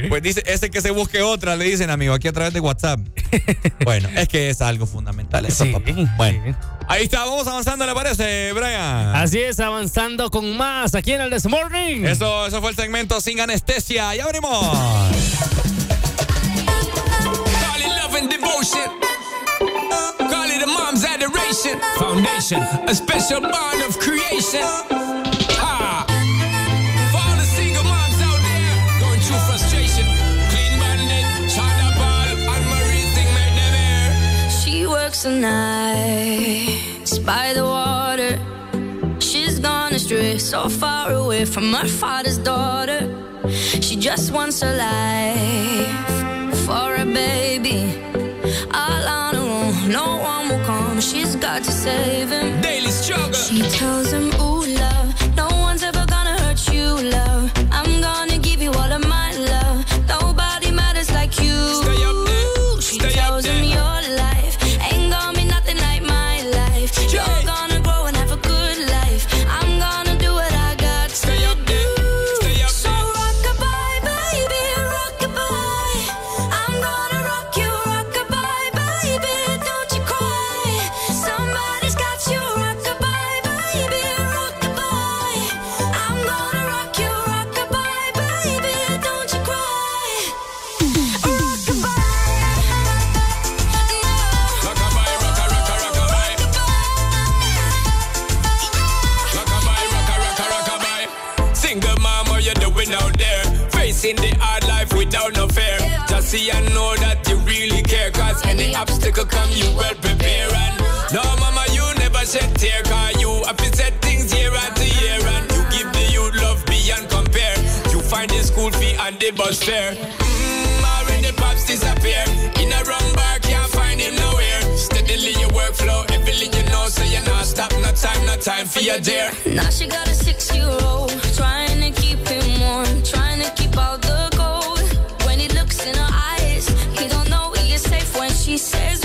Pues dice, ese que se busque otra, le dicen, amigo, aquí a través de WhatsApp. bueno, es que es algo fundamental eso, papá. Bueno, ahí está, vamos avanzando, ¿le parece, Brian? Así es, avanzando con más aquí en el This Morning. Eso, eso fue el segmento sin anestesia. ¡Ya love and devotion. A mom's adoration. Foundation, a special bond of creation. Ha! For all the single moms out there going through frustration. Clean bandit, China ball, and Marie thing made them air. She works the nights by the water. She's gone astray, so far away from her father's daughter. She just wants a life for a baby. All Daily struggle. She tells him, any come, you well prepare. And no, mama, you never shed tear. Cause you have set things year after year. And you give the youth love beyond compare. You find the school fee and the bus fare. Mmm, already pops disappear. In a wrong bar, can't find him nowhere. Steadily your workflow, everything you know, so you're not stop. No time, no time for your dear. Now she got a six-year-old trying to keep him warm, trying to keep all the cold. When he looks in her eyes, he don't know he is safe when she says,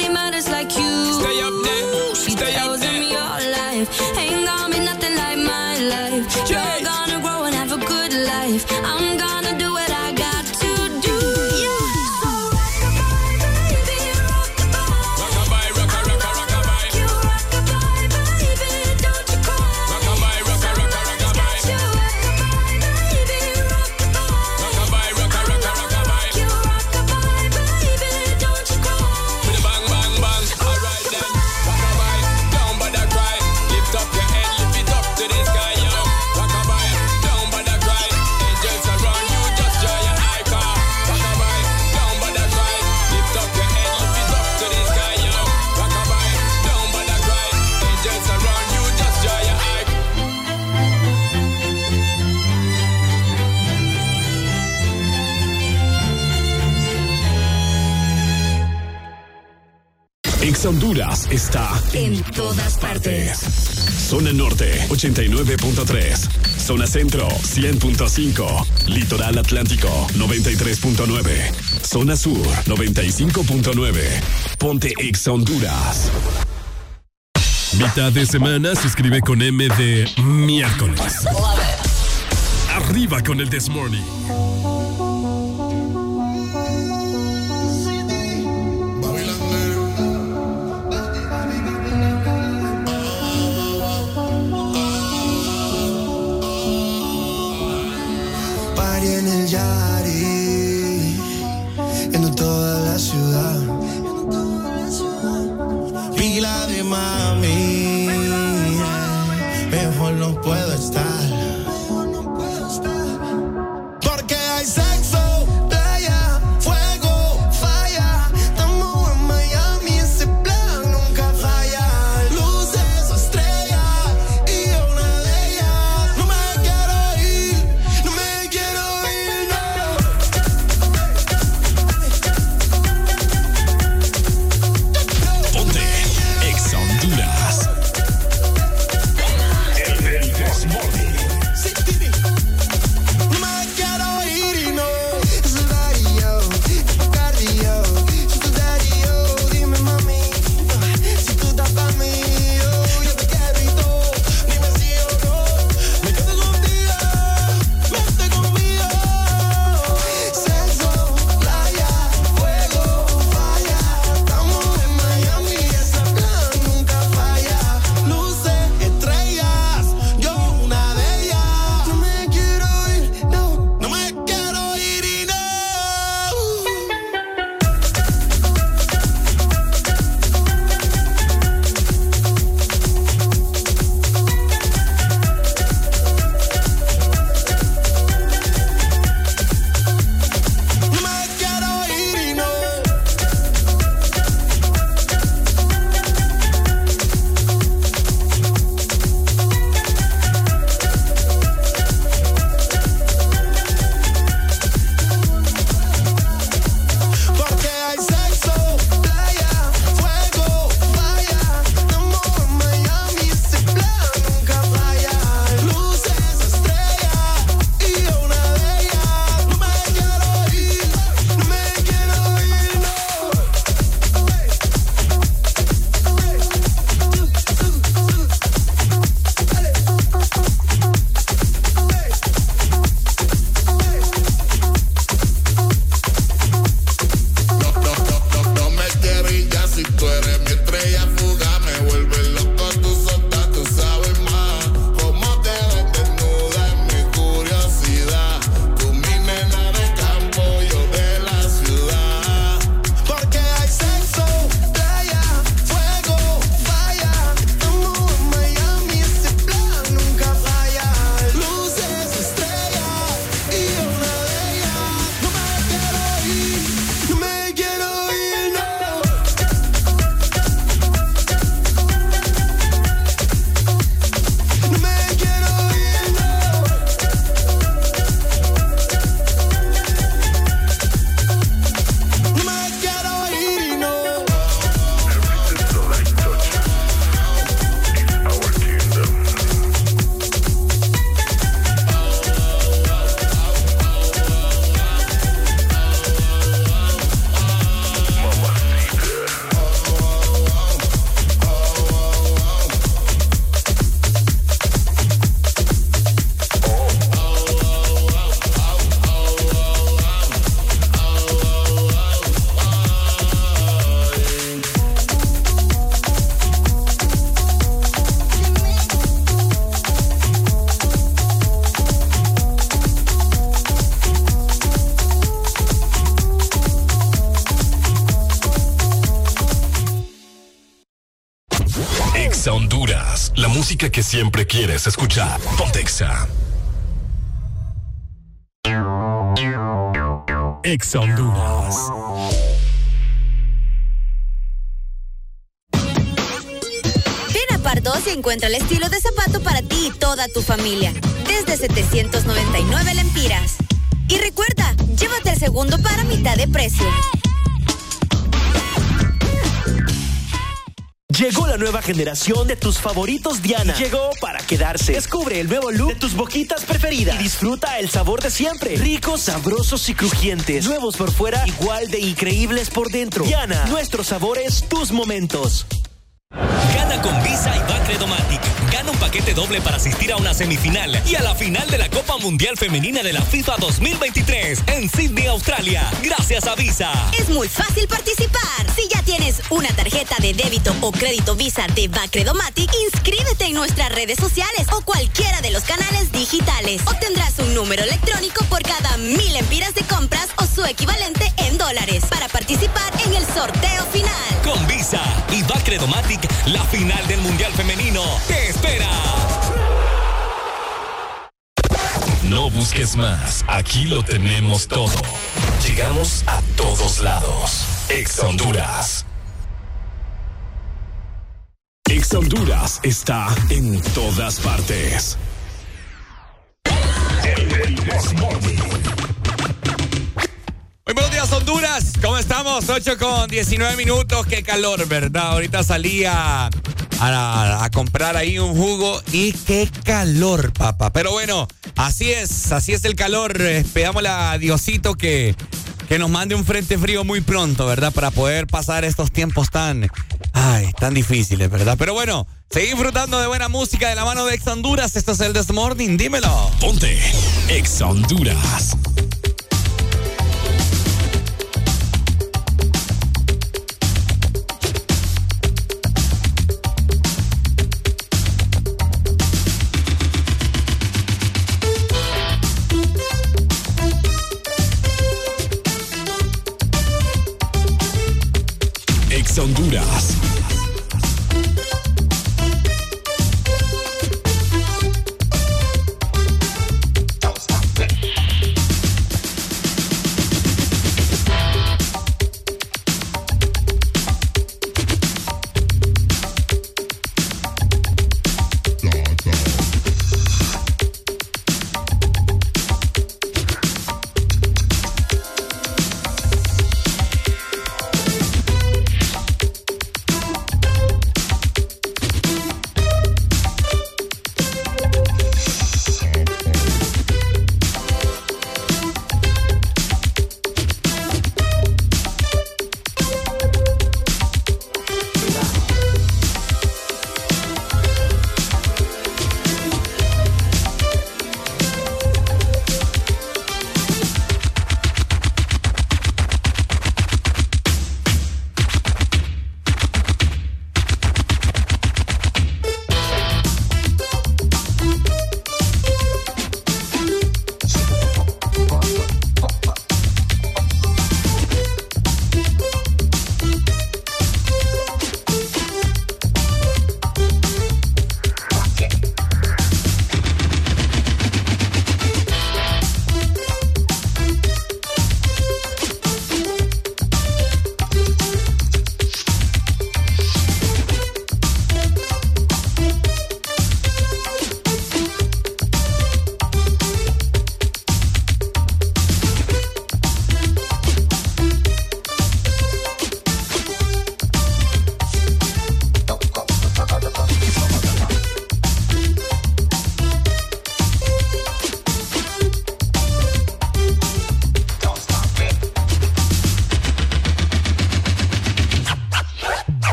Honduras está en todas partes. Zona Norte 89.3, Zona Centro 100.5, Litoral Atlántico 93.9, Zona Sur 95.9, Ponte Ex Honduras. Mitad de semana se escribe con M de miércoles. Arriba con el This Morning. Música que siempre quieres escuchar. Pontexa. Exa Honduras. Ven a Pardos y encuentra el estilo de zapato para ti y toda tu familia. Desde 799 lempiras. Y recuerda, llévate el segundo para mitad de precio. Llegó la nueva generación de tus favoritos Diana. Llegó para quedarse. Descubre el nuevo look de tus boquitas preferidas y disfruta el sabor de siempre. Ricos, sabrosos y crujientes. Nuevos por fuera, igual de increíbles por dentro. Diana, nuestros sabores, tus momentos. Gana con Visa y Bacredomatic. Gana un paquete doble para asistir a una semifinal y a la final de la Copa Mundial Femenina de la FIFA 2023 en Sydney, Australia. Gracias a Visa. Es muy fácil participar. Tienes una tarjeta de débito o crédito Visa de Bacredomatic, inscríbete en nuestras redes sociales o cualquiera de los canales digitales. Obtendrás un número electrónico por cada mil empiras de compras o su equivalente en dólares para participar en el sorteo final. Con Visa y Bacredomatic, la final del Mundial Femenino te espera. No busques más, aquí lo tenemos todo. Llegamos a todos lados. Exa Honduras. Honduras está en todas partes. Muy buenos días, Honduras. ¿Cómo estamos? 8 con 19 minutos. Qué calor, ¿verdad? Ahorita salí a, comprar ahí un jugo y qué calor, papá. Pero bueno, así es, así es el calor. Esperámosle a Diosito que, que nos mande un frente frío muy pronto, ¿verdad? Para poder pasar estos tiempos tan, tan difíciles, ¿verdad? Pero bueno, seguí disfrutando de buena música de la mano de Ex Honduras. Esto es el This Morning, dímelo. Ponte Exa Honduras.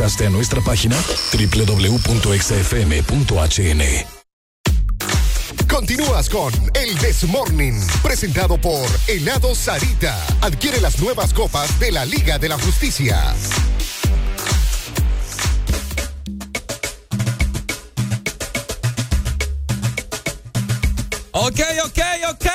Ingresaste a nuestra página? www.exafm.hn Continúas con El Desmorning, presentado por Helado Sarita. Adquiere las nuevas copas de la Liga de la Justicia. Ok, ok, ok.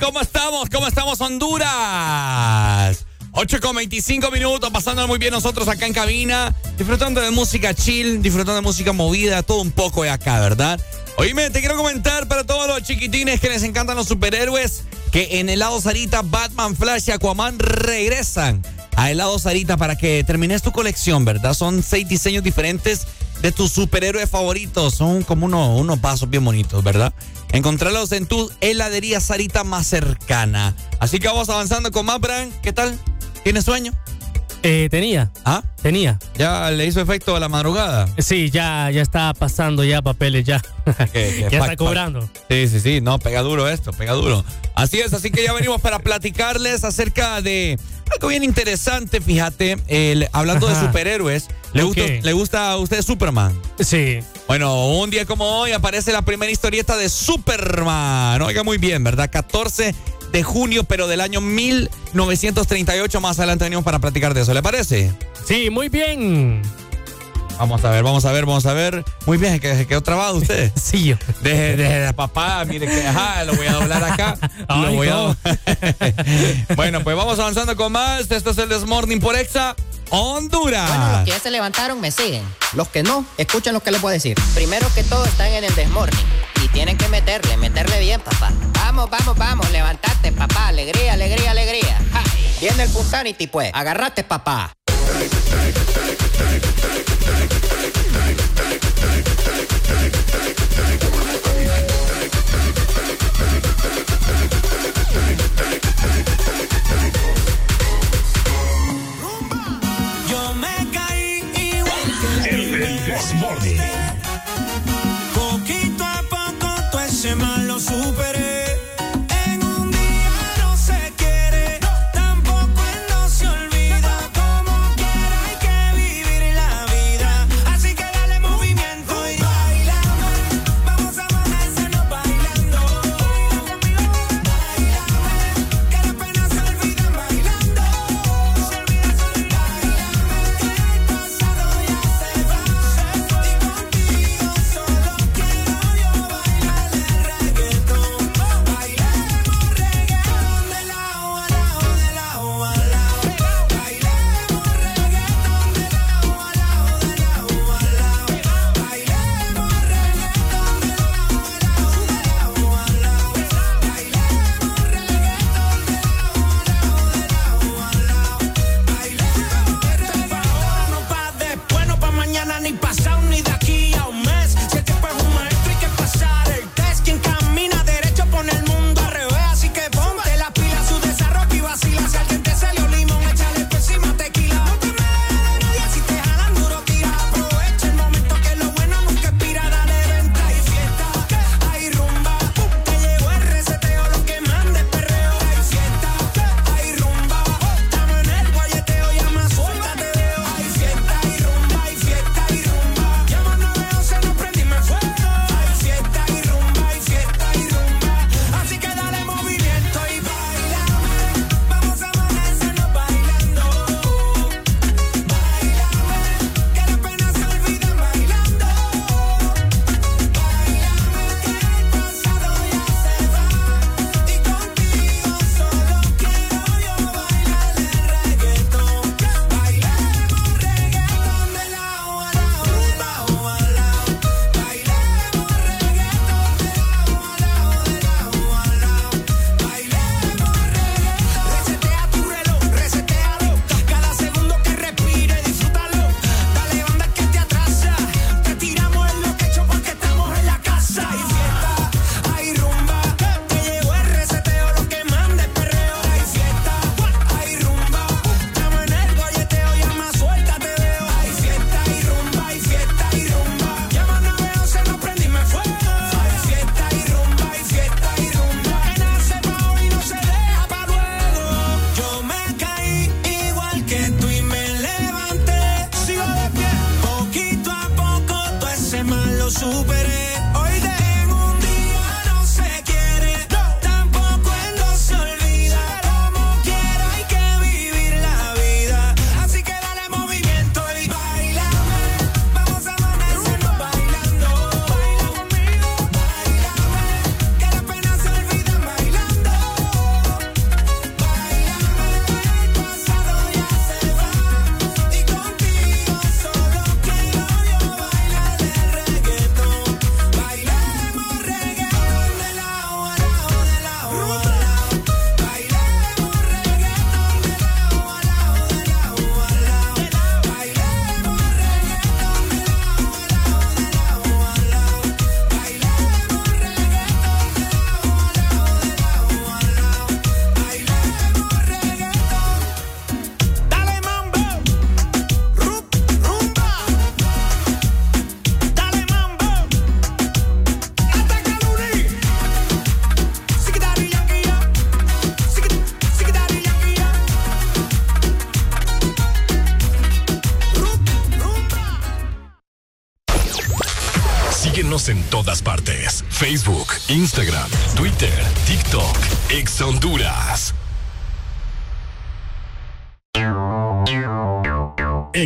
¿Cómo estamos? ¿Cómo estamos, Honduras? 8 con 25 minutos, pasando muy bien nosotros acá en cabina, disfrutando de música chill, disfrutando de música movida, todo un poco de acá, ¿verdad? Oíme, te quiero comentar para todos los chiquitines que les encantan los superhéroes, que en helado Sarita, Batman, Flash y Aquaman regresan a helado Sarita para que termines tu colección, ¿verdad? Son seis diseños diferentes de tus superhéroes favoritos. Son como unos, unos vasos bien bonitos, ¿verdad? Encontrarlos en tu heladería Sarita más cercana. Así que vamos avanzando con más, Bran. ¿Qué tal? ¿Tienes sueño? Eh, tenía. ¿Ah? Tenía. ¿Ya le hizo efecto a la madrugada? Sí, ya, ya está pasando ya papeles, ya. Ya está cobrando. Sí, sí, sí, no, pega duro esto, pega duro. Así es, así que ya venimos para platicarles acerca de algo bien interesante, fíjate, hablando de superhéroes. ¿Le, gusta, ¿Le gusta a usted Superman? Sí. Bueno, un día como hoy aparece la primera historieta de Superman. Oiga muy bien, ¿verdad? 14 de junio, pero del año 1938. Más adelante venimos para platicar de eso, ¿le parece? Sí, muy bien. Vamos a ver, vamos a ver, vamos a ver. Muy bien, que se quedó trabado usted. sí, yo. Deje, deje de papá, mire que, ajá, lo voy a doblar acá. lo Ay, voy a no. bueno, pues vamos avanzando con más. Esto es el Desmorning por Exa Honduras. Bueno, los que ya se levantaron me siguen. Los que no, escuchen lo que les voy a decir. Primero que todo están en el desmorning. Tienen que meterle, meterle bien, papá. Vamos, vamos, vamos, levantate, papá. Alegría, alegría, alegría. Viene el Puntanity, pues. Agarrate, papá.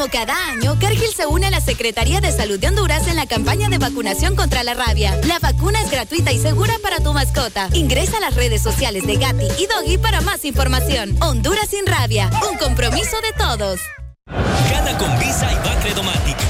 Como cada año, Cargill se une a la Secretaría de Salud de Honduras en la campaña de vacunación contra la rabia. La vacuna es gratuita y segura para tu mascota. Ingresa a las redes sociales de Gatti y Doggy para más información. Honduras sin rabia, un compromiso de todos. Gana con Visa y Bacredomatic.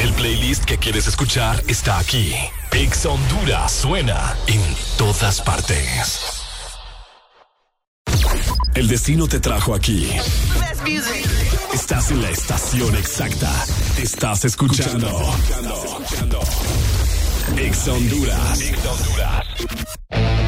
El playlist que quieres escuchar está aquí. Ex Honduras suena en todas partes. El destino te trajo aquí. Estás en la estación exacta. Estás escuchando. Ex Honduras. Bailame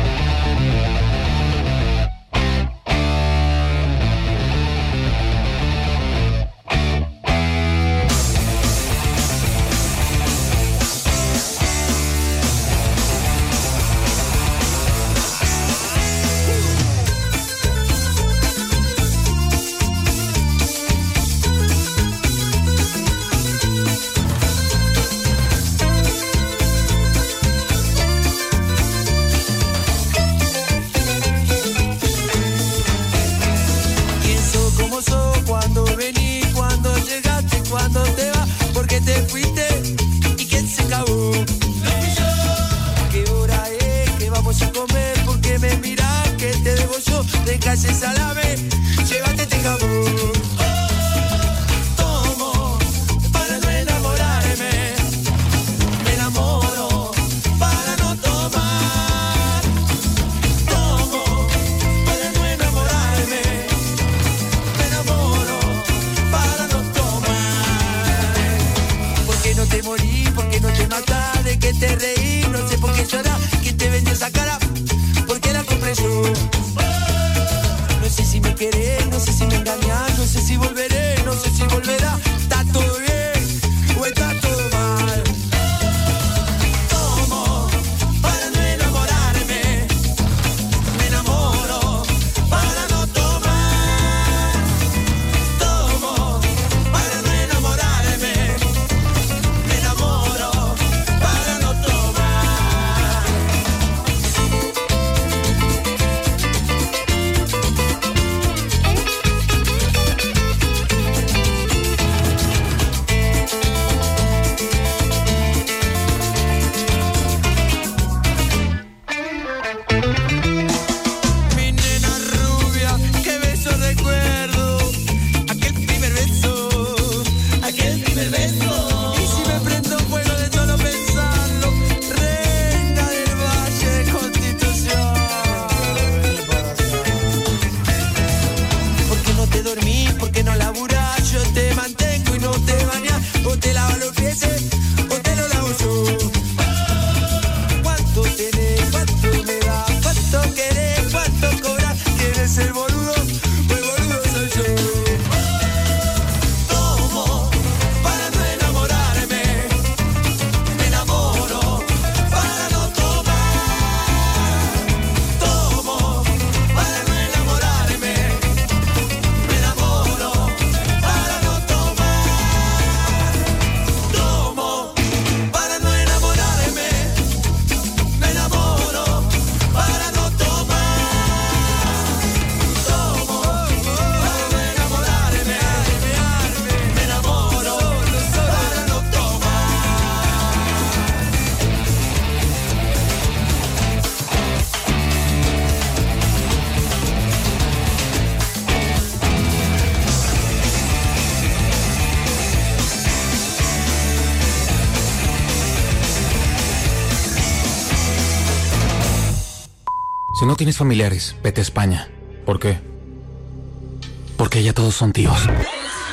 calles a la. Tienes familiares, vete a España. ¿Por qué? Porque ya todos son tíos.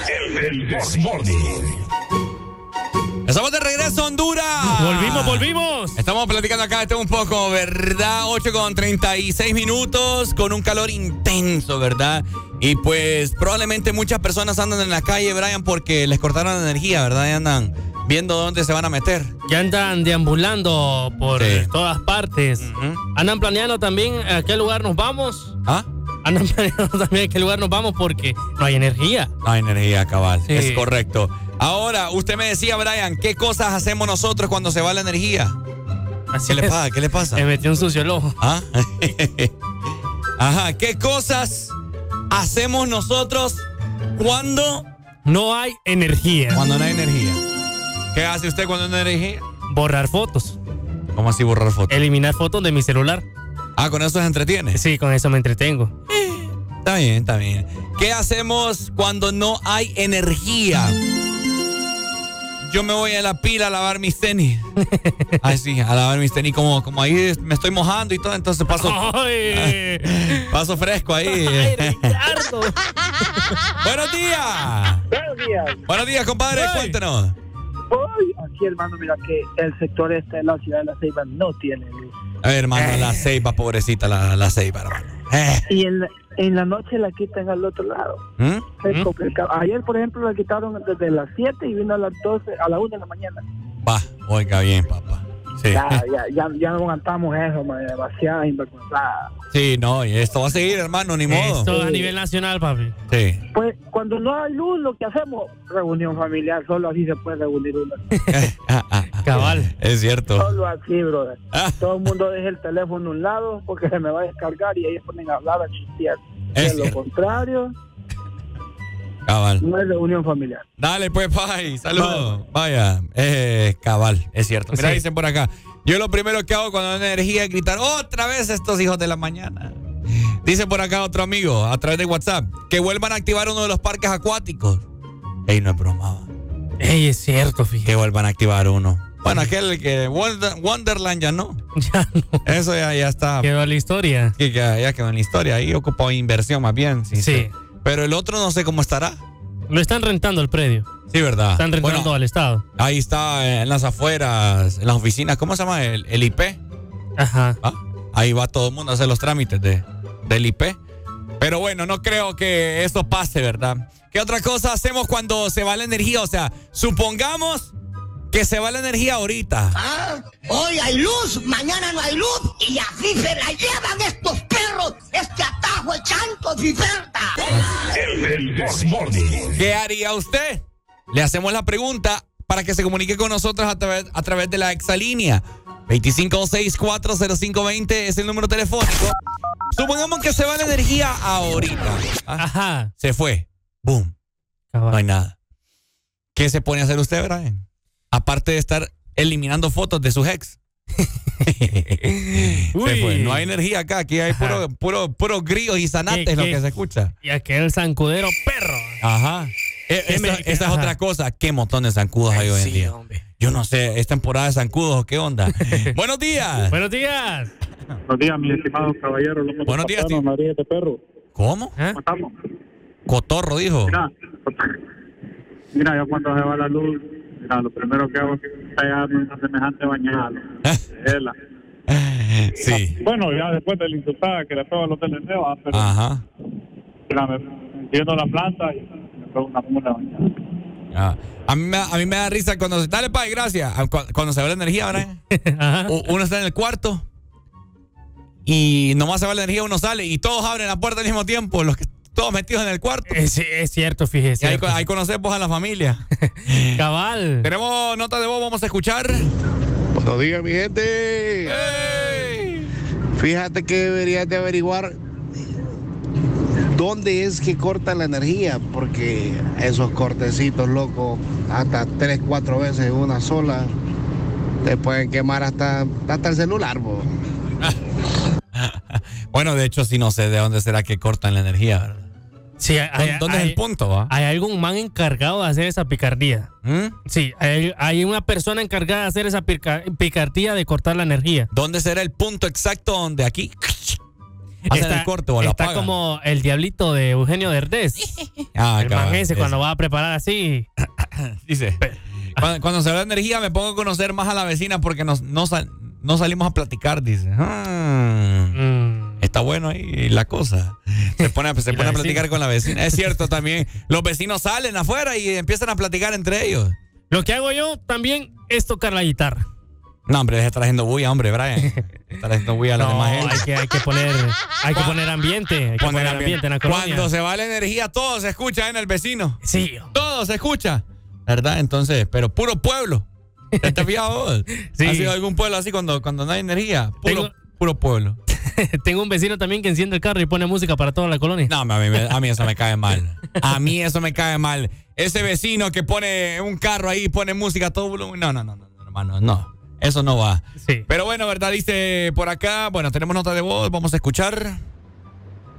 El. Estamos de regreso a Honduras. Volvimos, volvimos. Estamos platicando acá este un poco, ¿verdad? 8 con 36 minutos, con un calor intenso, ¿verdad? Y pues probablemente muchas personas andan en la calle, Brian, porque les cortaron la energía, ¿verdad? Y andan viendo dónde se van a meter. Ya andan deambulando por todas partes. Andan planeando también a qué lugar nos vamos. ¿Ah? Andan planeando también a qué lugar nos vamos porque no hay energía. No hay energía, cabal. Sí. Es correcto. Ahora, usted me decía, Brian, ¿qué cosas hacemos nosotros cuando se va la energía? ¿Qué le pasa? ¿Qué le pasa? Me metió un sucio el ojo. ¿Ah? Ajá, ¿qué cosas hacemos nosotros cuando no hay energía? Cuando no hay energía. ¿Qué hace usted cuando no hay energía? Borrar fotos. ¿Cómo así borrar fotos? Eliminar fotos de mi celular. Ah, ¿con eso se entretiene? Sí, con eso me entretengo. Está bien, está bien. ¿Qué hacemos cuando no hay energía? Yo me voy a la pila a lavar mis tenis. Ay, sí, a lavar mis tenis. Como, como ahí me estoy mojando y todo, entonces paso. Ay. paso fresco ahí. Buenos días. Buenos días. Buenos días, compadre. Cuéntanos. Hoy, aquí hermano, mira que el sector este de la ciudad de La Ceiba no tiene luz. A ver, hermano, la ceiba, pobrecita, la, la ceiba, hermano. Eh. Y en la, en la noche la quitan al otro lado. ¿Mm? Es complicado. Ayer, por ejemplo, la quitaron desde las 7 y vino a las 12, a la 1 de la mañana. Va, oiga bien, papá. Sí. Ya, ya, ya, ya no aguantamos eso, man, demasiada invergüenzada. Sí, no, y esto va a seguir, hermano, ni modo. Esto a nivel nacional, papi. Sí. Pues cuando no hay luz, lo que hacemos, reunión familiar, solo así se puede reunir una. Cabal. Es cierto. Solo así, brother. Todo el mundo deja el teléfono a un lado porque se me va a descargar y ahí ponen a hablar a chistear. De lo contrario, Cabal. no es reunión familiar. Dale, pues, Pai. Saludos. Vaya. Eh, cabal, es cierto. Mira, Sí. dicen por acá. Yo lo primero que hago cuando hay energía es gritar otra vez estos hijos de la mañana. Dice por acá otro amigo a través de WhatsApp que vuelvan a activar uno de los parques acuáticos. Ey, no es broma. Ey, es cierto, fíjate. Que vuelvan a activar uno. Bueno, aquel que Wonder- Wonderland ya no. Ya no. Eso ya, ya está. Quedó la historia. Sí, ya, ya quedó en la historia. Ahí ocupó inversión más bien. Sí. Sí. sí. Pero el otro no sé cómo estará. Lo están rentando el predio. Sí, ¿verdad? Están rentando Bueno, al Estado. Ahí está eh, en las afueras, en las oficinas. ¿Cómo se llama? El, el IP. Ajá. Ah, Ahí va todo el mundo a hacer los trámites de, del IP. Pero bueno, no creo que eso pase, ¿verdad? ¿Qué otra cosa hacemos cuando se va la energía? O sea, supongamos que se va la energía ahorita. Ah, hoy hay luz, mañana no hay luz y así se la llevan estos perros, este atajo de chanto fiferta. El Desmorning. ¿Qué haría usted? Le hacemos la pregunta para que se comunique con nosotros a través, a través de la exalínea. 25640520 es el número telefónico. Supongamos que se va la energía ahorita. ¿ah? Ajá. Se fue. Boom. No hay nada. ¿Qué se pone a hacer usted, Brian? Aparte de estar eliminando fotos de sus ex. se Uy. fue. No hay energía acá. Aquí hay puro, puro, puro grillos y zanates ¿Qué- lo que se escucha. Y aquel zancudero perro. Ajá. Eh, ¿Qué esa, me- esa es ajá. otra cosa. ¿Qué montón de zancudos hay hoy en sí, día? Yo no sé, ¿es temporada de zancudos o qué onda? Buenos días. Buenos días. Buenos días, mi estimado caballero. Buenos días, tío. María de perro. ¿Cómo? ¿Cómo estamos? Cotorro, dijo. Mira, mira, yo cuando se va la luz, lo primero que hago es pegarme una semejante bañada. Vela. Sí. Bueno, ya después de la insultada que le pego a los teleneo, ah, pero Ajá. mira, me la planta y me pego una mula bañada. Ah. A, mí me, a mí me da risa cuando se... Dale, pai, gracias. Ah, cu- Cuando se va la energía. U- Uno está en el cuarto y nomás se va la energía, uno sale y todos abren la puerta al mismo tiempo, los que todos metidos en el cuarto. Es, es cierto, fíjese. Y ahí, ahí conocemos a la familia. Cabal. Tenemos nota de voz, vamos a escuchar. Buenos días, mi gente. Fíjate que deberías de averiguar dónde es que cortan la energía, porque esos cortecitos, loco, hasta tres, cuatro veces en una sola, te pueden quemar hasta, hasta el celular, bo. Bueno, de hecho, sí no sé de dónde será que cortan la energía, ¿verdad? Sí, hay, ¿Dó- ¿Dónde es el punto, va? Hay algún man encargado de hacer esa picardía. ¿Mm? Sí, hay, hay una persona encargada de hacer esa pica- picardía de cortar la energía. ¿Dónde será el punto exacto donde aquí hacen Está, el corte o la está apagan. como el diablito de Eugenio Derbez. Ah, el man ese cuando va a preparar así. Dice, cuando, cuando se de energía me pongo a conocer más a la vecina porque nos, no, sal- no salimos a platicar, dice. Ah, Mm. Está bueno ahí la cosa. Se pone, a- se pone a platicar con la vecina. Es cierto también. Los vecinos salen afuera y empiezan a platicar entre ellos. Lo que hago yo también es tocar la guitarra. No, hombre, deja de estar haciendo bulla, hombre, Brian. Está haciendo bulla a la No, demás gente. hay que, hay que poner, hay que poner ambiente, hay que Poner poner ambiente. ambiente en la colonia. Cuando se va la energía, todo se escucha en el vecino. Sí. Todo se escucha. ¿Verdad? Entonces, pero puro pueblo. ¿Ya ¿Te has fijado vos? Sí. ¿Ha sido algún pueblo así cuando, cuando no hay energía? Puro, Tengo- puro pueblo. Tengo un vecino también que enciende el carro y pone música para toda la colonia. No, a mí, me- a mí eso me cae mal. A mí eso me cae mal. Ese vecino que pone un carro ahí y pone música a todo volumen. No, no, no, no, no, hermano, no. Eso no va. Sí. Pero bueno, ¿verdad? Dice por acá. Bueno, tenemos nota de voz. Vamos a escuchar.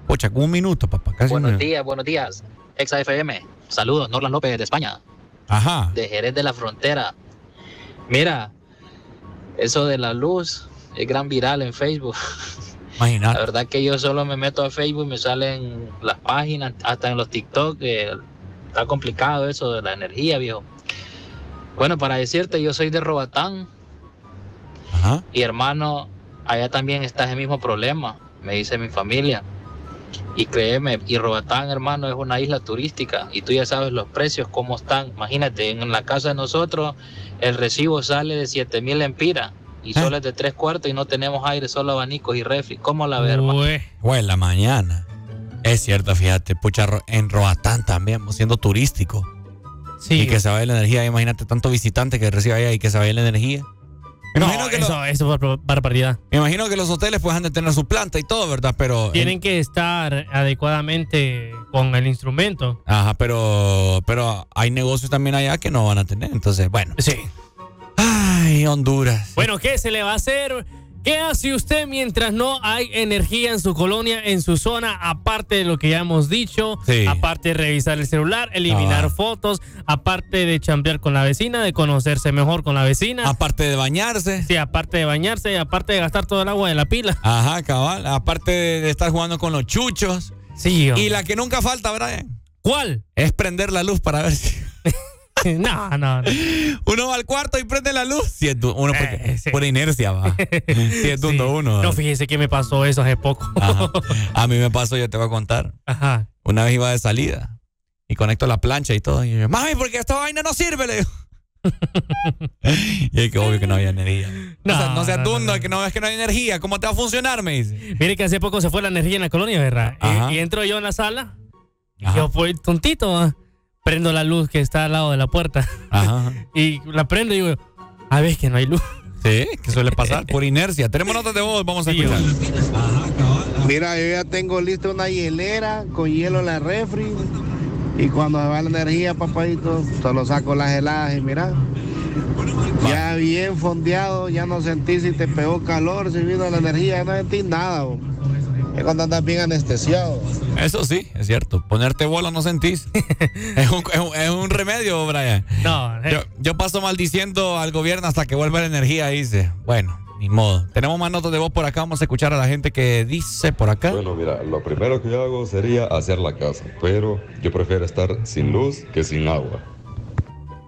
Pocha, un minuto, papá. Casi Buenos días, buenos días. Exa FM. Saludos, Norlan López de España, Ajá. de Jerez de la Frontera. Mira, eso de la luz es gran viral en Facebook. La verdad que yo solo me meto a Facebook y me salen las páginas, hasta en los TikTok. está complicado eso de la energía, viejo. Bueno, para decirte, yo soy de Robatán. Ajá. Y hermano, allá también está ese mismo problema, me dice mi familia. Y créeme, y Robatán, hermano, es una isla turística y tú ya sabes los precios, cómo están. Imagínate, en la casa de nosotros el recibo sale de 7 mil empiras y solo es de tres cuartos y no tenemos aire, solo abanicos y refri. ¿Cómo la? O en la mañana. Es cierto, fíjate, pucha, en Roatán también, siendo turístico. Sí. Y que se vaya la energía, imagínate tanto visitante que recibe allá y que se vaya la energía. Me No, imagino, que eso, lo- eso es bar- barbaridad. me imagino que los hoteles pues han de tener su planta y todo, ¿verdad? Pero. Tienen que estar adecuadamente con el instrumento. Ajá, pero, pero hay negocios también allá que no van a tener. Entonces, bueno. Sí. Ay, Honduras. Bueno, ¿qué se le va a hacer? ¿Qué hace usted mientras no hay energía en su colonia, en su zona, aparte de lo que ya hemos dicho? Sí. Aparte de revisar el celular, eliminar Ah. fotos, aparte de chambear con la vecina, de conocerse mejor con la vecina. Aparte de bañarse. Sí, aparte de bañarse y aparte de gastar todo el agua de la pila. Ajá, cabal. Aparte de, estar jugando con los chuchos. Sí, Y la que nunca falta, Brian. ¿Cuál? Es prender la luz para ver si. no, no, no. Uno va al cuarto y prende la luz. Si es uno porque, Eh, sí. por inercia va. Si es dundo uno. No, fíjese que me pasó eso hace poco. Ajá. A mí me pasó, yo te voy a contar. Ajá. Una vez iba de salida y conecto la plancha y todo. Y yo, mami, porque esta vaina no sirve, le digo. y es que obvio que no había energía. No, No, seas- no seas no, no, que no ves que no hay energía. ¿Cómo te va a funcionar? Me dice. Mire que hace poco se fue la energía en la colonia, ¿verdad? Y-. Y, entro yo en la sala. Y yo, pues, tontito, ¿va? Prendo la luz que está al lado de la puerta. Ajá. y la prendo y digo, a ver, que no hay luz. Sí, que suele pasar por inercia. Tenemos notas de voz, vamos a Sí, escuchar. Mira, yo ya tengo lista una hielera con hielo en la refri. Y cuando se va la energía, papadito, solo saco las heladas y mira. Ya bien fondeado, ya no sentí si te pegó calor, si vino la energía, ya no sentí nada. Es cuando andas bien anestesiado. Eso sí, es cierto. Ponerte bola no sentís. es, un, es un- es un remedio, Brian. No, Yo, yo paso maldiciendo al gobierno hasta que vuelva la energía, dice. Bueno, ni modo. Tenemos más notas de voz por acá. Vamos a escuchar a la gente que dice por acá. Bueno, mira, lo primero que yo hago sería hacer la casa, pero yo prefiero estar sin luz que sin agua.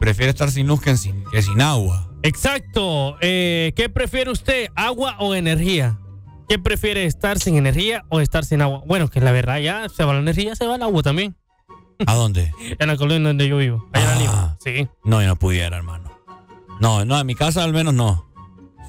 Prefiere estar sin luz que sin, que sin agua. Exacto. Eh, ¿Qué prefiere usted, agua o energía? ¿Qué prefiere, estar sin energía o estar sin agua? Bueno, que la verdad ya se va la energía, se va el agua también. ¿A dónde? En la colonia donde yo vivo. Allá en la Lima. Sí. No, yo no pudiera, hermano. No, no, en mi casa al menos no.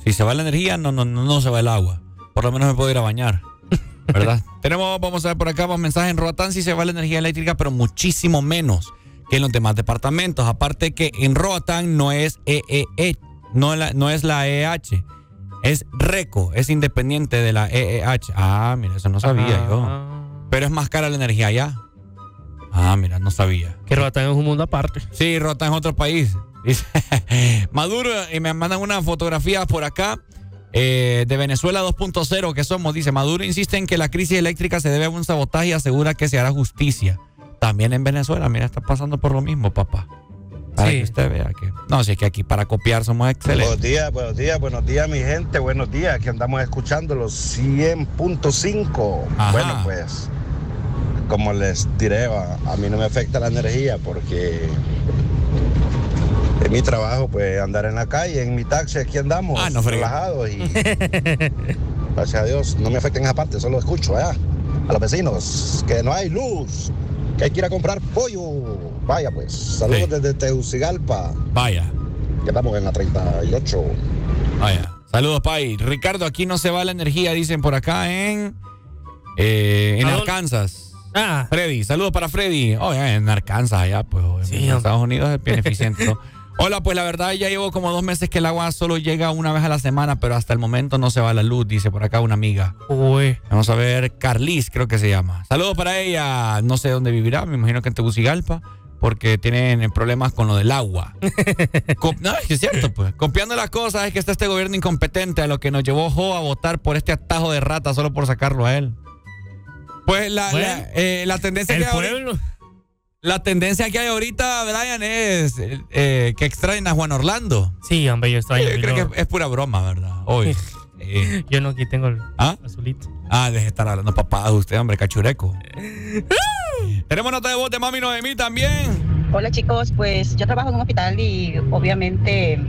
Si se va la energía, no, no, no, no se va el agua. Por lo menos me puedo ir a bañar. ¿Verdad? Tenemos, vamos a ver por acá, más mensajes en Roatán si se va la energía eléctrica, pero muchísimo menos que en los demás departamentos. Aparte que en Roatán no es EEE, no, la, no es la EH, es RECO, es independiente de la EEH. Ah, mira, eso no sabía yo. Pero es más cara la energía allá. Ah, mira, no sabía. Que Roatán es un mundo aparte. Sí, Roatán es otro país. Dice, Maduro, y me mandan una fotografía por acá eh, de Venezuela 2.0 que somos. Dice, Maduro insiste en que la crisis eléctrica se debe a un sabotaje y asegura que se hará justicia. También en Venezuela, mira, está pasando por lo mismo, papá. Para que usted vea que. No, si es que aquí para copiar somos excelentes. Buenos días, buenos días, buenos días, mi gente. Buenos días, que andamos escuchando los 100.5. Ajá. Bueno, pues, como les diré, a, mí no me afecta la energía porque en mi trabajo, pues, andar en la calle, en mi taxi, aquí andamos, Ah, no relajados y gracias a Dios no me afecta en esa parte, solo escucho allá a los vecinos que no hay luz, que hay que ir a comprar pollo. Vaya, pues, saludos desde Tegucigalpa. Vaya. Que estamos en la 38. Vaya. Saludos, Pai. Ricardo, aquí no se va la energía, dicen por acá en. eh, en. Arkansas. Ah. Freddy, saludos para Freddy. Oh, ya, en Arkansas, allá, pues, obviamente, en Estados Unidos es bien eficiente. ¿no? Hola, pues la verdad ya llevo como dos meses que el agua solo llega una vez a la semana, pero hasta el momento no se va la luz, dice por acá una amiga. Uy. Vamos a ver, Carlis creo que se llama. Saludos para ella, no sé dónde vivirá, me imagino que en Tegucigalpa, porque tienen problemas con lo del agua. No, es cierto, pues. Copiando las cosas es que está este gobierno incompetente a lo que nos llevó Jo a votar por este atajo de rata solo por sacarlo a él. Pues la, Bueno, la, eh, la tendencia el que. La tendencia que hay ahorita, Brian, es eh, que extraen a Juan Orlando. Sí, hombre, yo extraño. Yo creo que es pura broma, ¿verdad? Hoy. Eh, Yo no, aquí tengo el ¿Ah? azulito. Ah, deje de estar hablando papá de usted, hombre, cachureco. Tenemos nota de voz de Mami Noemí también. Hola chicos, pues yo trabajo en un hospital y obviamente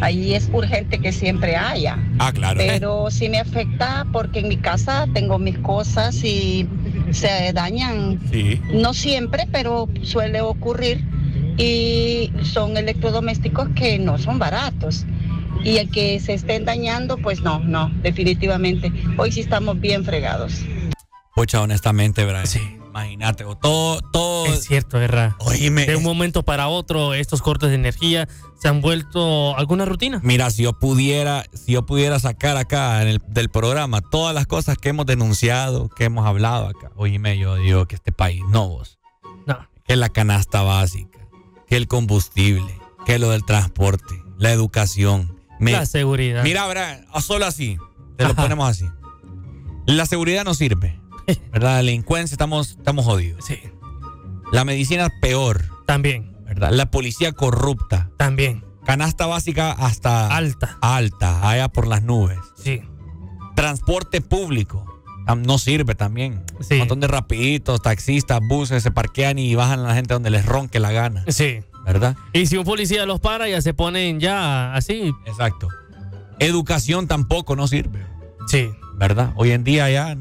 ahí es urgente que siempre haya. Ah, claro. Pero sí me afecta porque en mi casa tengo mis cosas y se dañan. Sí. No siempre, pero suele ocurrir. Y son electrodomésticos que no son baratos. Y el que se estén dañando, pues no, no, definitivamente. Hoy sí estamos bien fregados. Pucha, honestamente, Brian. Sí. Imagínate, o todo, todo. Es cierto, Erra. Oíme. De un momento para otro, estos cortes de energía se han vuelto alguna rutina. Mira, si yo pudiera, si yo pudiera sacar acá en el, del programa todas las cosas que hemos denunciado, que hemos hablado acá, oíme, yo digo que este país, no vos. No. Que la canasta básica, que el combustible, que lo del transporte, la educación. me- La seguridad. Mira, Brian, a solo así, te lo ponemos así. La seguridad no sirve, ¿verdad? La delincuencia estamos, estamos jodidos. Sí. La medicina peor. También. ¿Verdad? La policía corrupta. También. Canasta básica hasta alta. Alta, allá por las nubes. Sí. Transporte público. No sirve también. Sí. Un montón de rapiditos, taxistas, buses se parquean y bajan a la gente donde les ronque la gana. Sí. ¿Verdad? Y si un policía los para, ya se ponen ya así. Exacto. Educación tampoco no sirve. Sí. ¿Verdad? Hoy en día ya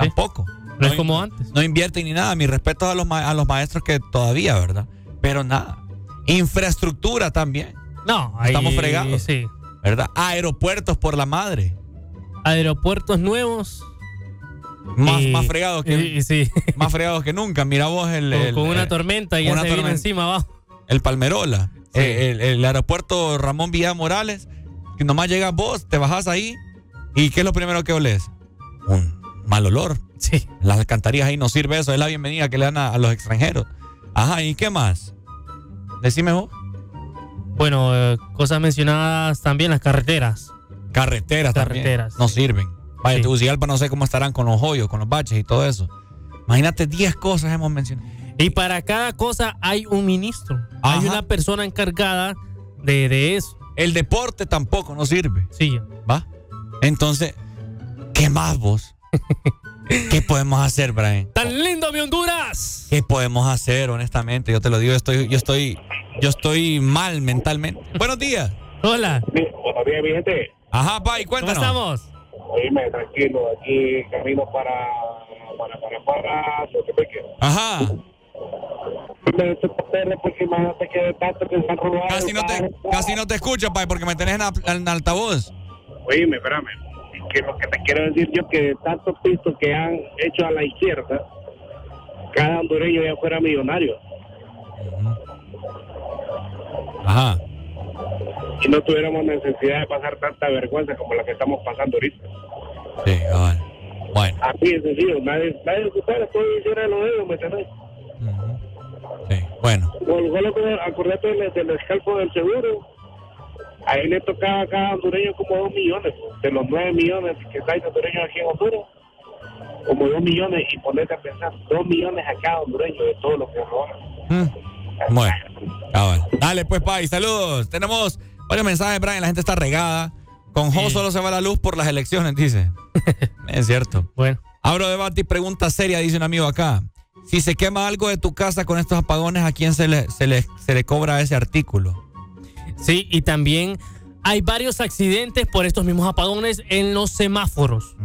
tampoco. No es como antes. No invierten ni nada. Mi respeto a los, a los maestros que todavía, ¿verdad? Pero nada. Infraestructura también. No, ahí Estamos fregados. Sí. ¿Verdad? Aeropuertos por la madre. Aeropuertos nuevos. Más, Y- más fregados que, y- sí. más fregados que nunca. Mira vos el, Con, el- con una eh, tormenta y ya una se encima abajo. el Palmerola. Sí. Eh, el, el aeropuerto Ramón Villa Morales. Que nomás llegas vos, te bajas ahí. ¿Y qué es lo primero que olés? Un mal olor. Sí. Las alcantarillas ahí no sirve eso. Es la bienvenida que le dan a, a los extranjeros. Ajá, ¿y qué más? Decime vos. Bueno, eh, cosas mencionadas también, las carreteras. Carreteras, Carreteras, también. No sirven. Vaya, Sí. Tegucigalpa no sé cómo estarán con los hoyos, con los baches y todo eso. Imagínate 10 cosas hemos mencionado. Y para cada cosa hay un ministro. Hay una persona encargada de, de eso. El deporte tampoco no sirve. Sí. ¿Va? Entonces, ¿qué más vos? ¿Qué podemos hacer, Brian? ¡Tan lindo, mi Honduras! ¿Qué podemos hacer, honestamente? Yo te lo digo, yo estoy, yo estoy, yo estoy mal mentalmente. Buenos días. Hola. Buenos días, mi gente. Ajá, Pai, cuéntanos. ¿Cómo estamos? Oíme, tranquilo, aquí camino para para para para. Ajá. Me sorprende porque imagínate que de tanto que se han robado. Casi no te, casi no te escucho, Pai, porque me tenés en, en altavoz. Oíme, espérame. Que lo que te quiero decir yo que de tantos pistos que han hecho a la izquierda, cada hondureño ya fuera millonario. Ajá. Y no tuviéramos necesidad de pasar tanta vergüenza como la que estamos pasando ahorita. Sí, vale. Bueno. Así de sencillo, nadie, nadie de ustedes todo hiciera lo de ellos, ¿me entendés? Bueno. Solo que acordate del, del escalpo del seguro. Ahí le tocaba a cada hondureño como dos millones. De los nueve millones que hay de hondureños aquí en Honduras, como dos millones. Y ponete a pensar, dos millones a cada hondureño de todo lo que roban. Mm. Bueno, cabal. Dale, pues, Pai, saludos. Tenemos varios mensajes, Brian. La gente está regada. Con Jo solo se va la luz por las elecciones, dice. es cierto. Bueno. Abro debate y pregunta seria, dice un amigo acá. Si se quema algo de tu casa con estos apagones, ¿a quién se le, se le, se le cobra ese artículo? Sí, y también hay varios accidentes por estos mismos apagones en los semáforos.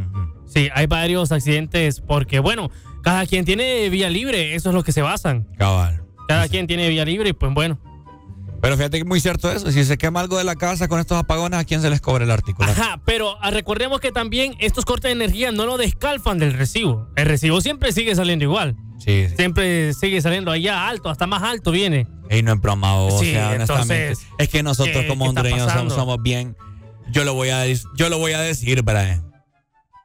Sí, hay varios accidentes porque, bueno, cada quien tiene vía libre, eso es lo que se basan. Cabal. Cada quien tiene vía libre y pues bueno. Pero fíjate que es muy cierto eso. Si se quema algo de la casa con estos apagones, ¿a quién se les cobra el artículo? Ajá, pero ah, recordemos que también estos cortes de energía no lo descalfan del recibo. El recibo siempre sigue saliendo igual. Sí, sí. Siempre sigue saliendo allá alto, hasta más alto viene. Y no es broma, o Sí, sea, honestamente. entonces, es que nosotros ¿qué- como hondureños somos, bien. Yo lo voy a yo lo voy a decir, Brian.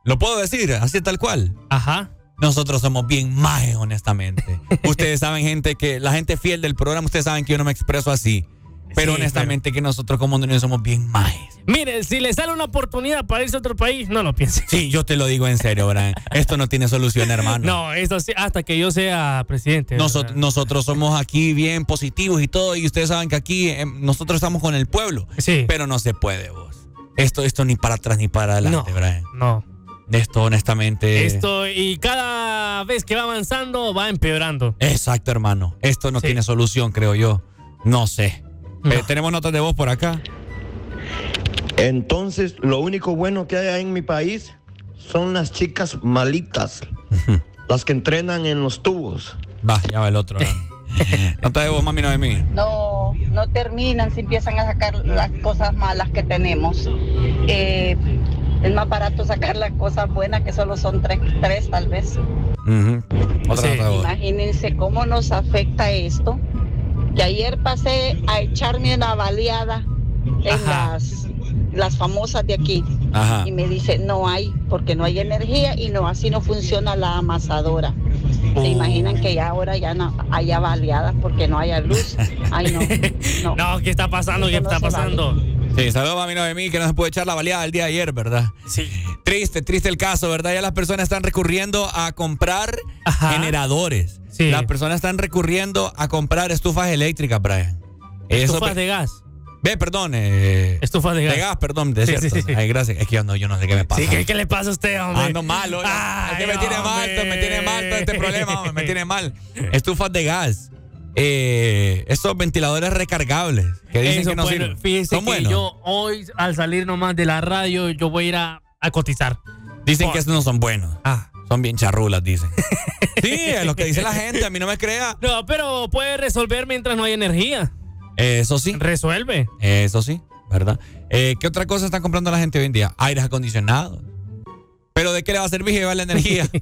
Lo puedo decir, así tal cual. Ajá. Nosotros somos bien majes, honestamente. ustedes saben, gente, que la gente fiel del programa, ustedes saben que yo no me expreso así. Pero Sí, honestamente que nosotros como hondureños somos bien majes. Mire, si le sale una oportunidad para irse a otro país, no lo piense. Sí, yo te lo digo en serio, Brian. Esto no tiene solución, hermano. No, eso sí, hasta que yo sea presidente. Nosotros, nosotros somos aquí bien positivos y todo, y ustedes saben que aquí eh, nosotros estamos con el pueblo. Sí. Pero no se puede, vos. Esto, esto ni para atrás ni para adelante, No, Brian. No. Esto, honestamente. Esto, y cada vez que va avanzando, va empeorando. Exacto, hermano. Esto no Sí. tiene solución, creo yo. No sé. No. Eh, tenemos notas de voz por acá. Entonces, lo único bueno que hay ahí en mi país son las chicas malitas, las que entrenan en los tubos. Va, ya va el otro. Nota de voz, mami, no de mí. no, no terminan si empiezan a sacar las cosas malas que tenemos. Eh, es más barato sacar las cosas buenas que solo son tres, tres tal vez. Otra Sí. de voz. Imagínense cómo nos afecta esto. Que ayer pasé a echarme una baleada en Ajá. las, las famosas de aquí. Ajá. Y me dice, no hay, porque no hay energía y no, así no funciona la amasadora. Oh. ¿Se imaginan que ya ahora ya no haya baleadas porque no haya luz? Ay, no. No, No, ¿qué está pasando? ¿Qué no está vale. Sí, saludos mami no de mí, que no se puede echar la baleada el día de ayer, ¿verdad? Sí. Triste, triste el caso, ¿verdad? Ya las personas están recurriendo a comprar Ajá. generadores. Sí. Las personas están recurriendo a comprar estufas eléctricas, Brian. Eso, Estufas de gas. Ve, perdón. Eh, Estufas de gas. de gas, perdón, de Sí, cierto. sí, sí. Ay, gracias. Es que yo no, yo no sé qué me pasa. Sí, ¿qué, qué le pasa a usted, hombre? Ando mal, oye. Ay, es que me tiene mal, me tiene mal todo este problema, hombre, me tiene mal. Estufas de gas. Eh, estos ventiladores recargables que dicen Eso, que no bueno, sirven. Fíjese que buenos. yo hoy, al salir nomás de la radio, yo voy a ir a, a cotizar. Dicen Por- que estos no son buenos. Ah. Son bien charrulas, dicen. sí, es lo que dice la gente, a mí no me crea. No, pero puede resolver mientras no hay energía. Eso sí. Resuelve. Eso sí, ¿verdad? Eh, ¿Qué otra cosa están comprando la gente hoy en día? Aires acondicionados. ¿Pero de qué le va a servir llevar la energía?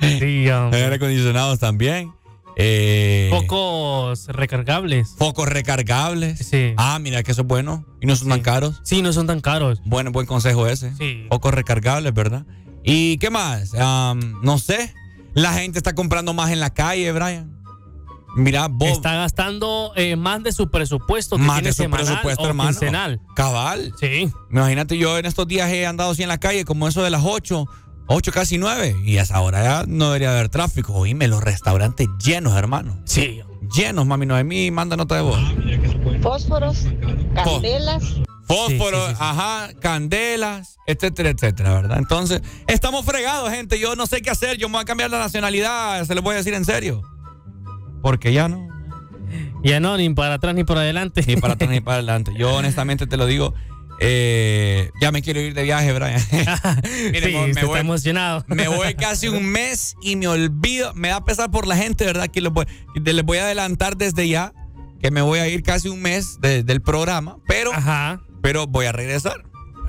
Sí. Aires acondicionados también. Eh, Focos recargables. Focos recargables. Sí. Ah, mira que eso es bueno. Y no son tan caros. Sí, no son tan caros. Buen, buen consejo ese. Sí. Focos recargables, ¿verdad? ¿Y qué más? No sé. La gente está comprando más en la calle, Brian. Mira, vos. Está gastando eh, más de su presupuesto que más tiene de su semanal presupuesto, o hermano. quincenal. Cabal. Sí. Imagínate, yo en estos días he andado así en la calle, como eso de las 8, 8 casi 9. Y a esa hora ya no debería haber tráfico. Oíme, los restaurantes llenos, hermano. Sí. Llenos, mami Noemí, manda nota de voz. Fósforos, candelas. Fósforo, Sí, sí, sí, sí. ajá, candelas, etcétera, etcétera, ¿verdad? Entonces, estamos fregados, gente. Yo no sé qué hacer. Yo me voy a cambiar la nacionalidad, se lo voy a decir en serio. Porque ya no. Ya no, ni para atrás ni para adelante. Ni para atrás ni para adelante. Yo honestamente te lo digo. Eh, ya me quiero ir de viaje, Brian. Mire, sí, me, voy, emocionado. me voy casi un mes y me olvido. Me da pesar por la gente, ¿verdad? Que les voy, les voy a adelantar desde ya que me voy a ir casi un mes de- del programa, pero, Ajá. pero voy a regresar.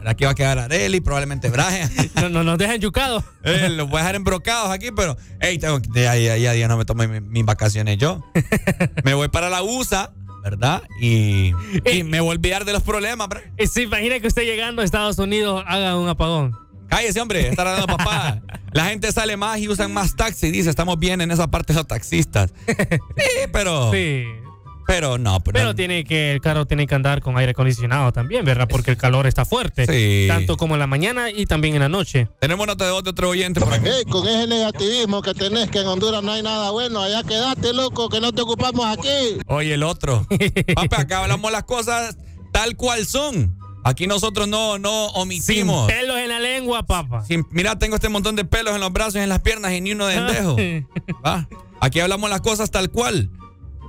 Aquí va a quedar Areli, probablemente Brian. No, no nos dejan yucados. Eh, los voy a dejar embrocados aquí, pero hey, tengo ya, ya, ya, ya no me tomo mi- mis vacaciones yo. me voy para la USA, ¿verdad? Y, y me voy a olvidar de los problemas, Brian. Eh, Se imagina que usted llegando a Estados Unidos haga un apagón. Cállese, hombre, está dando papá. La gente sale más y usan más taxi. Dice, estamos bien en esa parte de los taxistas. Sí, pero. Sí. Pero no, pero, Pero tiene que, el carro tiene que andar con aire acondicionado también, ¿verdad? Porque el calor está fuerte. Sí. Tanto como en la mañana y también en la noche. Tenemos nota de otro oyente por aquí. Ey, con ese negativismo que tenés que en Honduras no hay nada bueno, allá quedaste, loco, que no te ocupamos aquí. Oye, el otro. Papi, acá hablamos las cosas tal cual son. Aquí nosotros no, no omitimos. Sin pelos en la lengua, papá. Sin- mira, tengo este montón de pelos en los brazos y en las piernas y ni uno de endejo. ¿Va? Aquí hablamos las cosas tal cual.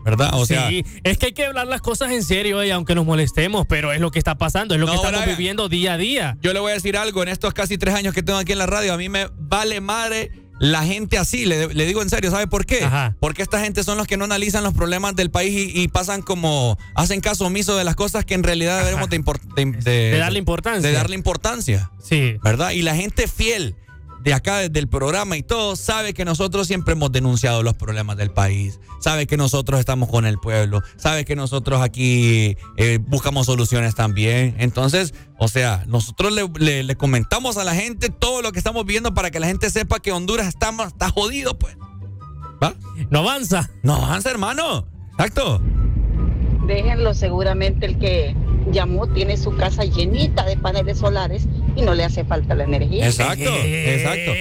¿Verdad? O sea, sí, es que hay que hablar las cosas en serio, eh, aunque nos molestemos, pero es lo que está pasando, es lo No, que estamos viviendo día a día. yo le voy a decir algo. En estos casi tres años que tengo aquí en la radio, a mí me vale madre la gente así. Le, le digo en serio, ¿sabe por qué? Porque esta gente son los que no analizan los problemas del país y, y pasan como. hacen caso omiso de las cosas que en realidad debemos De darle importancia. De darle importancia. Sí. ¿Verdad? Y la gente fiel de acá, desde el programa y todo, sabe que nosotros siempre hemos denunciado los problemas del país, sabe que nosotros estamos con el pueblo, sabe que nosotros aquí eh, buscamos soluciones también. Entonces, o sea, nosotros le, le- le comentamos a la gente todo lo que estamos viendo para que la gente sepa que Honduras está, está jodido, pues. ¿Va? No avanza. No avanza, hermano. Exacto. Déjenlo, seguramente el que llamó tiene su casa llenita de paneles solares y no le hace falta la energía. Exacto, exacto.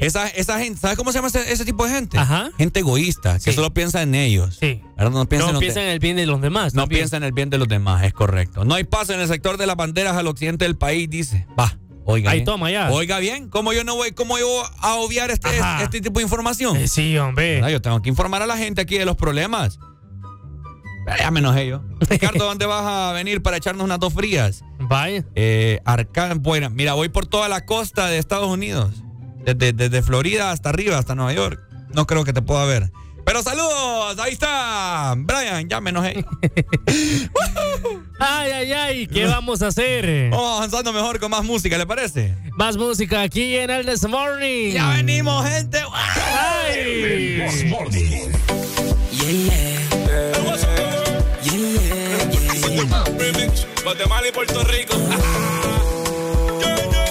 Esa, esa gente, ¿sabes cómo se llama ese, ese tipo de gente? Gente egoísta, que solo piensa en ellos. Sí. ¿Verdad? No piensa, en, No piensa de- en el bien de los demás. no también. piensa en el bien de los demás, es correcto. No hay paz en el sector de las banderas al occidente del país, dice. Va, oiga Ahí bien. toma ya. Oiga bien, ¿cómo yo no voy, cómo yo a obviar este, Ajá. este tipo de información? Eh, sí, hombre. ¿Verdad? Yo tengo que informar a la gente aquí de los problemas. Pero Ya me enojé yo. Ricardo, ¿dónde vas a venir para echarnos unas dos frías? Vaya. Eh, Arcán, bueno, mira, voy por toda la costa de Estados Unidos. Desde, desde Florida hasta arriba, hasta Nueva York. No creo que te pueda ver. Pero saludos, ahí está. Brian, ya me enojé. Ay, ay, ay, ¿qué vamos a hacer? Vamos avanzando mejor con más música, ¿le parece? Más música aquí en el This Morning. Ya venimos, gente. Ay. Yeah, yeah. Yeah, yeah, yeah. Remix, Guatemala y Puerto Rico.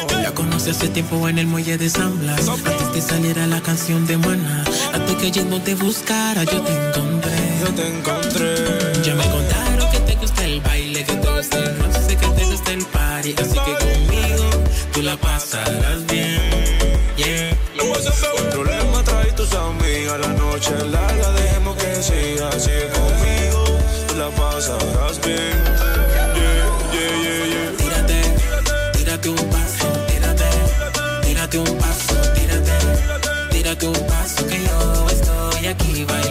hace tiempo en el muelle de San Blas. Antes de salir a la canción de Maná. Antes que yo no te buscara, yo te encontré. Yo te encontré. Ya me contaron que te gusta el baile, que te gusta el roce, que te gusta el party. Así que conmigo tú la pasarás bien. Estoy aquí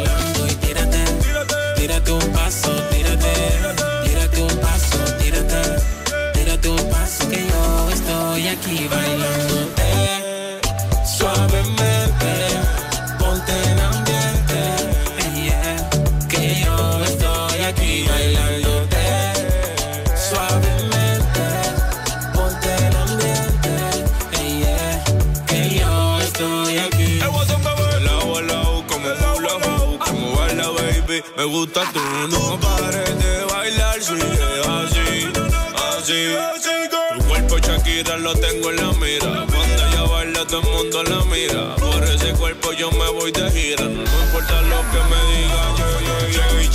tú, no pares de bailar, sigue así, así. Tu cuerpo Shakira lo tengo en la mira, cuando ella baila todo el mundo la mira, por ese cuerpo yo me voy de gira, no importa lo que me digan.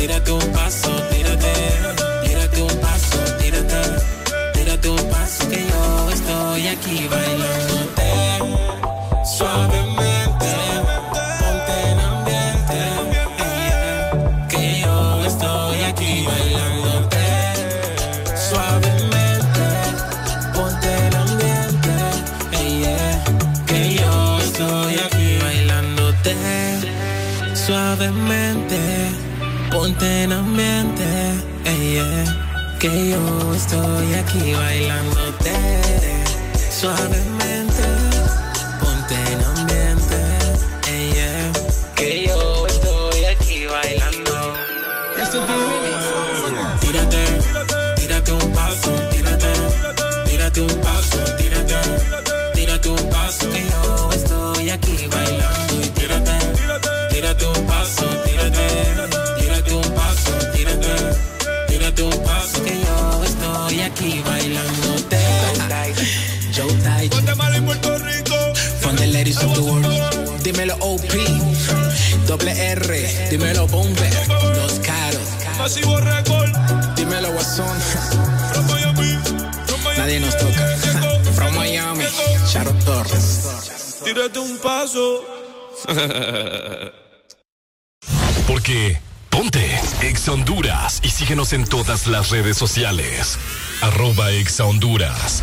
tírate un paso, tírate, tírate un paso, tírate, tírate un paso que yo estoy aquí bailándote. Suavemente, ponte en ambiente, que yo estoy aquí bailándote. Suavemente, ponte en ambiente, que yo estoy aquí bailándote. Suavemente, ponte en ambiente, eh, yeah, que yo estoy aquí bailándote. Suavemente, OP. Doble R. Dímelo Bomber. Los caros. Masivo Record. Dímelo Guasón. Nadie nos toca. From Miami. Charo Torres. Tírate un paso. Porque ponte Ex Honduras y síguenos en todas las redes sociales. Arroba Exa Honduras.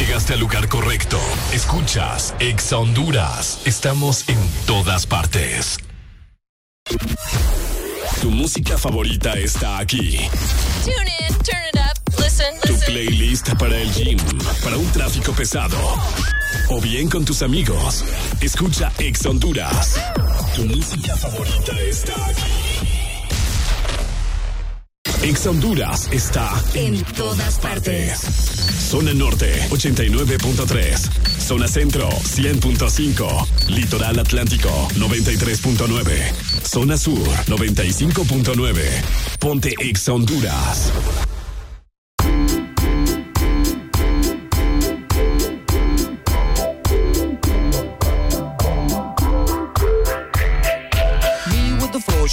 Llegaste al lugar correcto. Escuchas Exa Honduras. Estamos en todas partes. Tu música favorita está aquí. Tune in, turn it up, listen, Tu playlist para el gym, para un tráfico pesado. O bien con tus amigos. Escucha Ex Honduras. Tu música favorita está aquí. Ex Honduras está en todas partes. Zona Norte 89.3. Zona Centro 100.5. Litoral Atlántico 93.9. Zona Sur 95.9. Ponte Ex Honduras.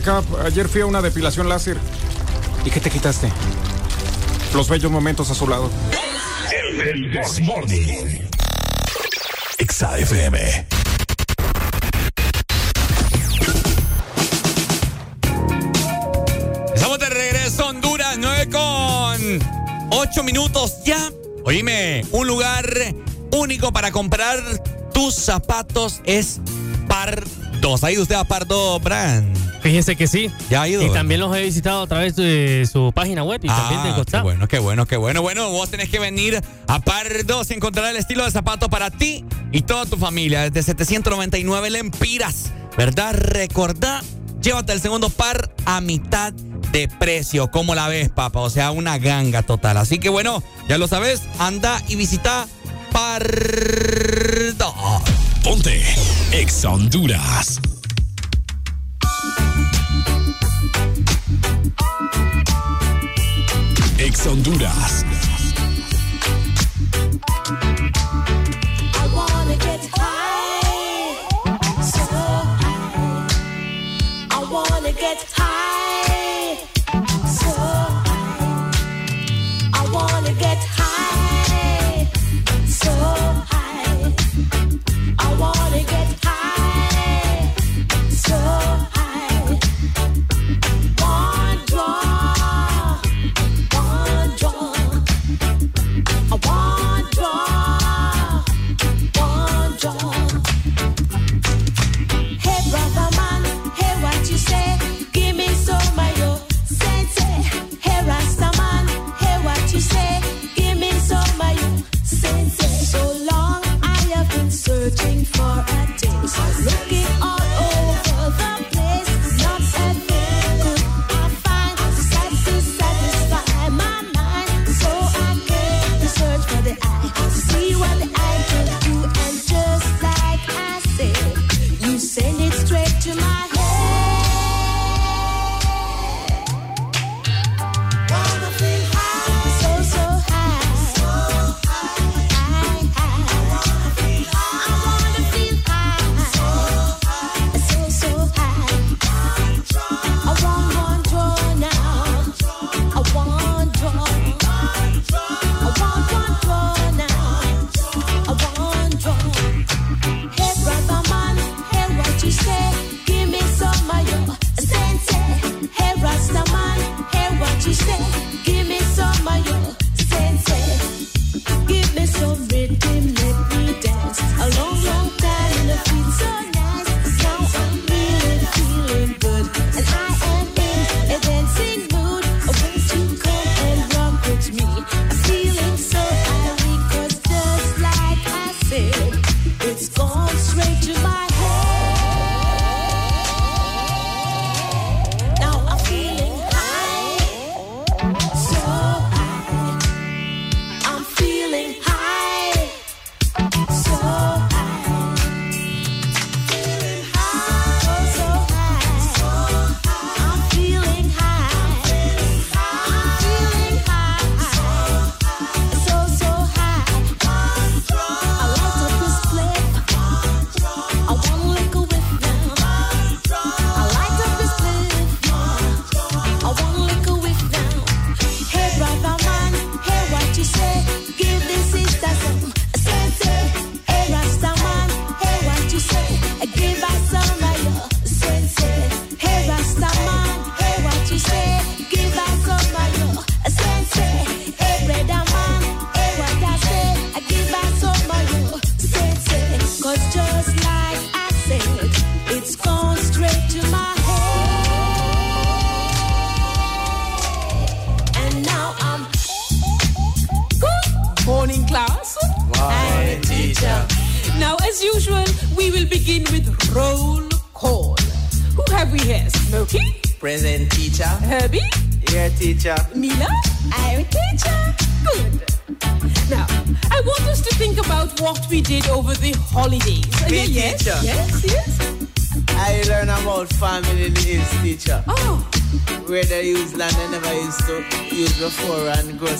Cap, ayer fui a una depilación láser. ¿Y qué te quitaste? Los bellos momentos a su lado. El, el Morning. Exa FM. Estamos de regreso a Honduras, 9 con 8 minutos ya. Oíme, un lugar único para comprar tus zapatos es Pardos. Ahí usted va a Pardo Brand Fíjese que sí. Ya ha ido. Y también los he visitado a través de su página web y ah, también de costado. Qué bueno, qué bueno, qué bueno. Bueno, vos tenés que venir a Pardos y encontrar el estilo de zapato para ti y toda tu familia. Desde 799 Lempiras, ¿verdad? Recordá, llévate el segundo par a mitad de precio. ¿Cómo la ves, papá? O sea, una ganga total. Así que bueno, ya lo sabes, anda y visita Pardos. Ponte, Ex Honduras. Ex Honduras.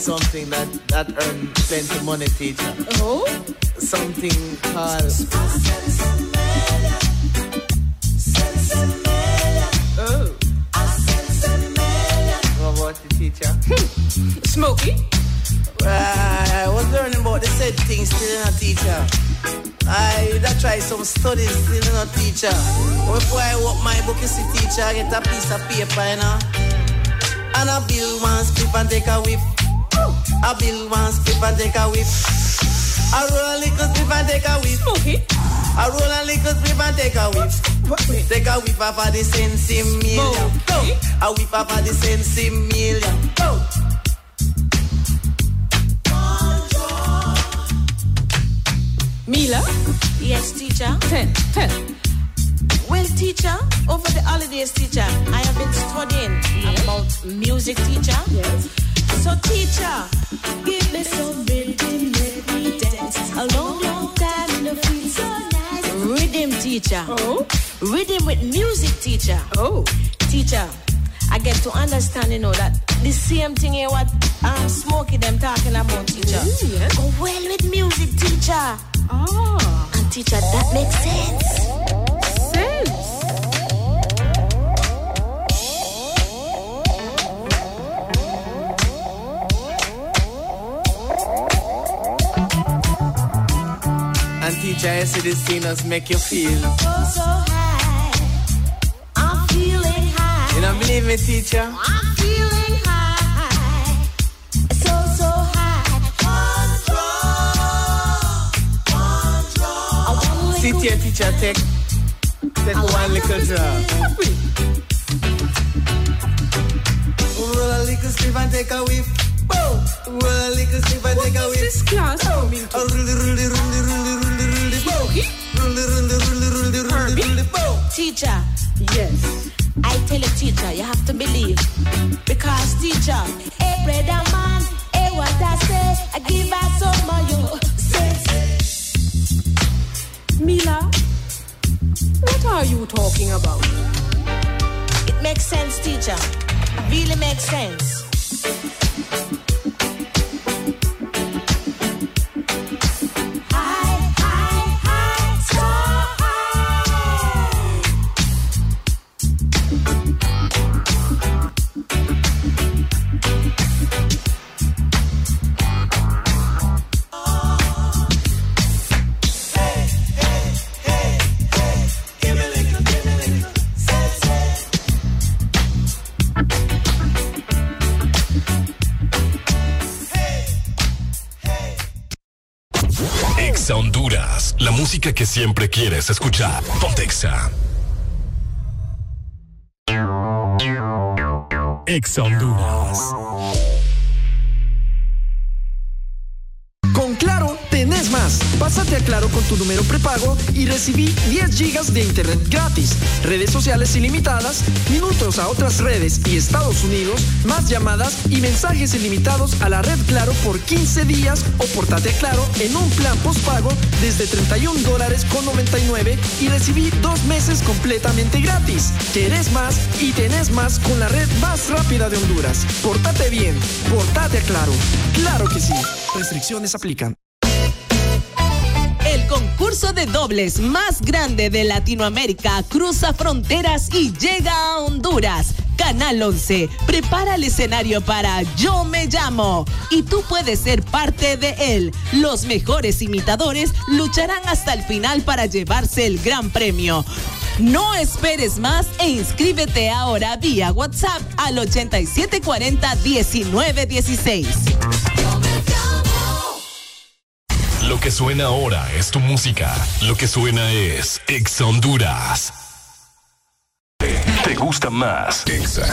something that that earned plenty money, teacher. Oh, Something called. Oh. What about the teacher? Hmm. Smokey. Well, I was learning about the said thing, still a teacher. I that try some studies, still a teacher. Before I walk my book, you see teacher, I get a piece of paper, you know. And I build one script and take a whiff a bill one split and take a whiff. I roll a little split and take a whiff. Okay. I roll a little split and take a whiff. Take a whiff off of the sensi million. Go. A whiff off of the sensi million. Talking about? It makes sense, teacher. Really makes sense. Que siempre quieres escuchar. Pontexa. Exa Honduras. Tu número prepago y recibí 10 gigas de internet gratis, redes sociales ilimitadas, minutos a otras redes y Estados Unidos, más llamadas y mensajes ilimitados a la red Claro por 15 días o portate a Claro en un plan postpago desde 31 dólares con 99 y recibí dos meses completamente gratis. Querés más y tenés más con la red más rápida de Honduras. Portate bien, portate a Claro. Claro que sí. Restricciones aplican. Concurso de dobles más grande de Latinoamérica cruza fronteras y llega a Honduras. Canal 11 prepara el escenario para Yo me llamo y tú puedes ser parte de él. Los mejores imitadores lucharán hasta el final para llevarse el gran premio. No esperes más e inscríbete ahora vía WhatsApp al 8740-1916. Lo que suena ahora es tu música. Lo que suena es Exa Honduras. ¿Te gusta más? Exa.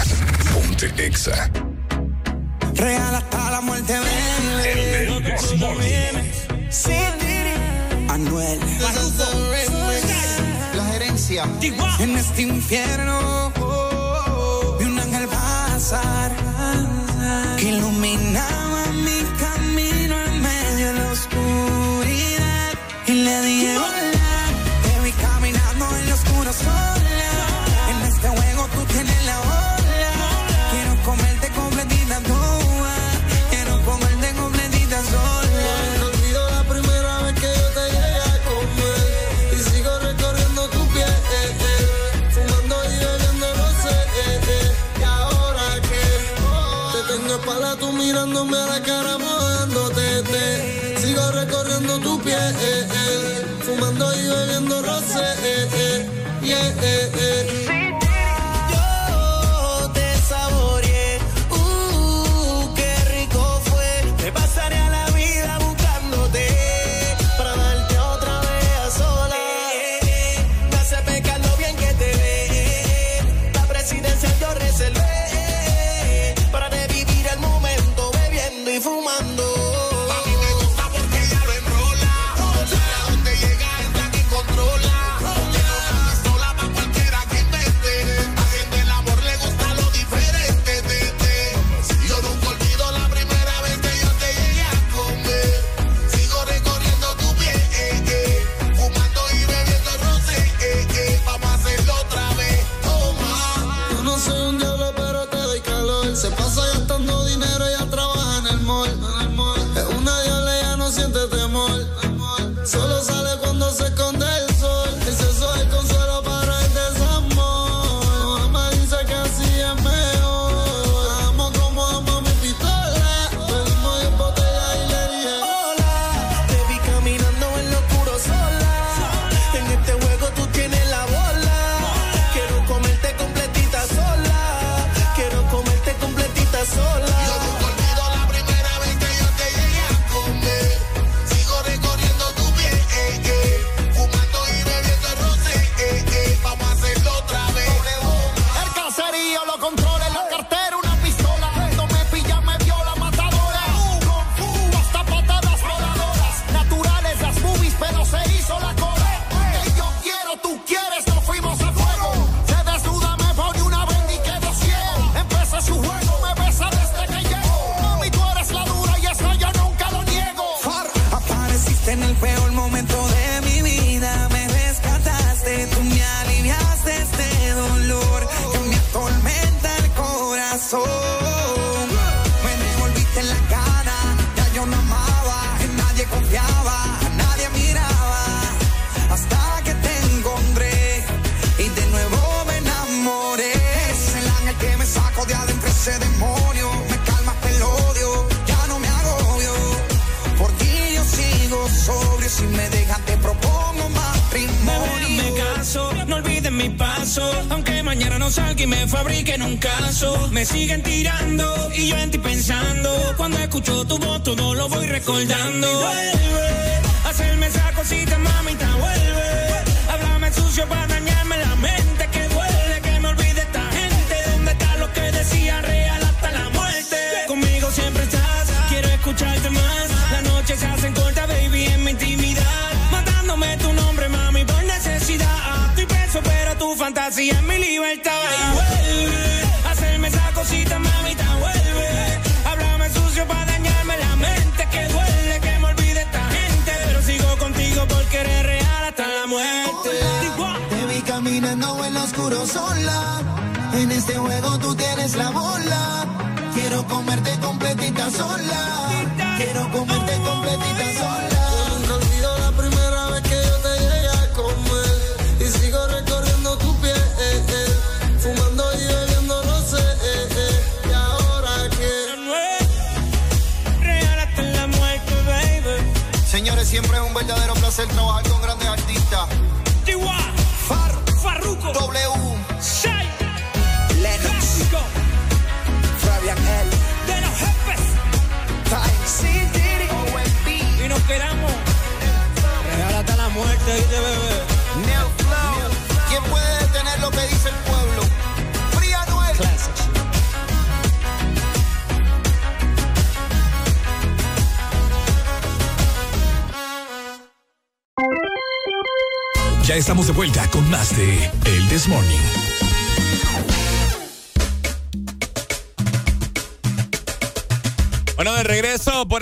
Ponte Exa. Real hasta la muerte, baby. Anuel. La gerencia. En este infierno vi un ángel pasar bebiendo y bebiendo rosé, eh, eh, yeah, eh, eh. recordar.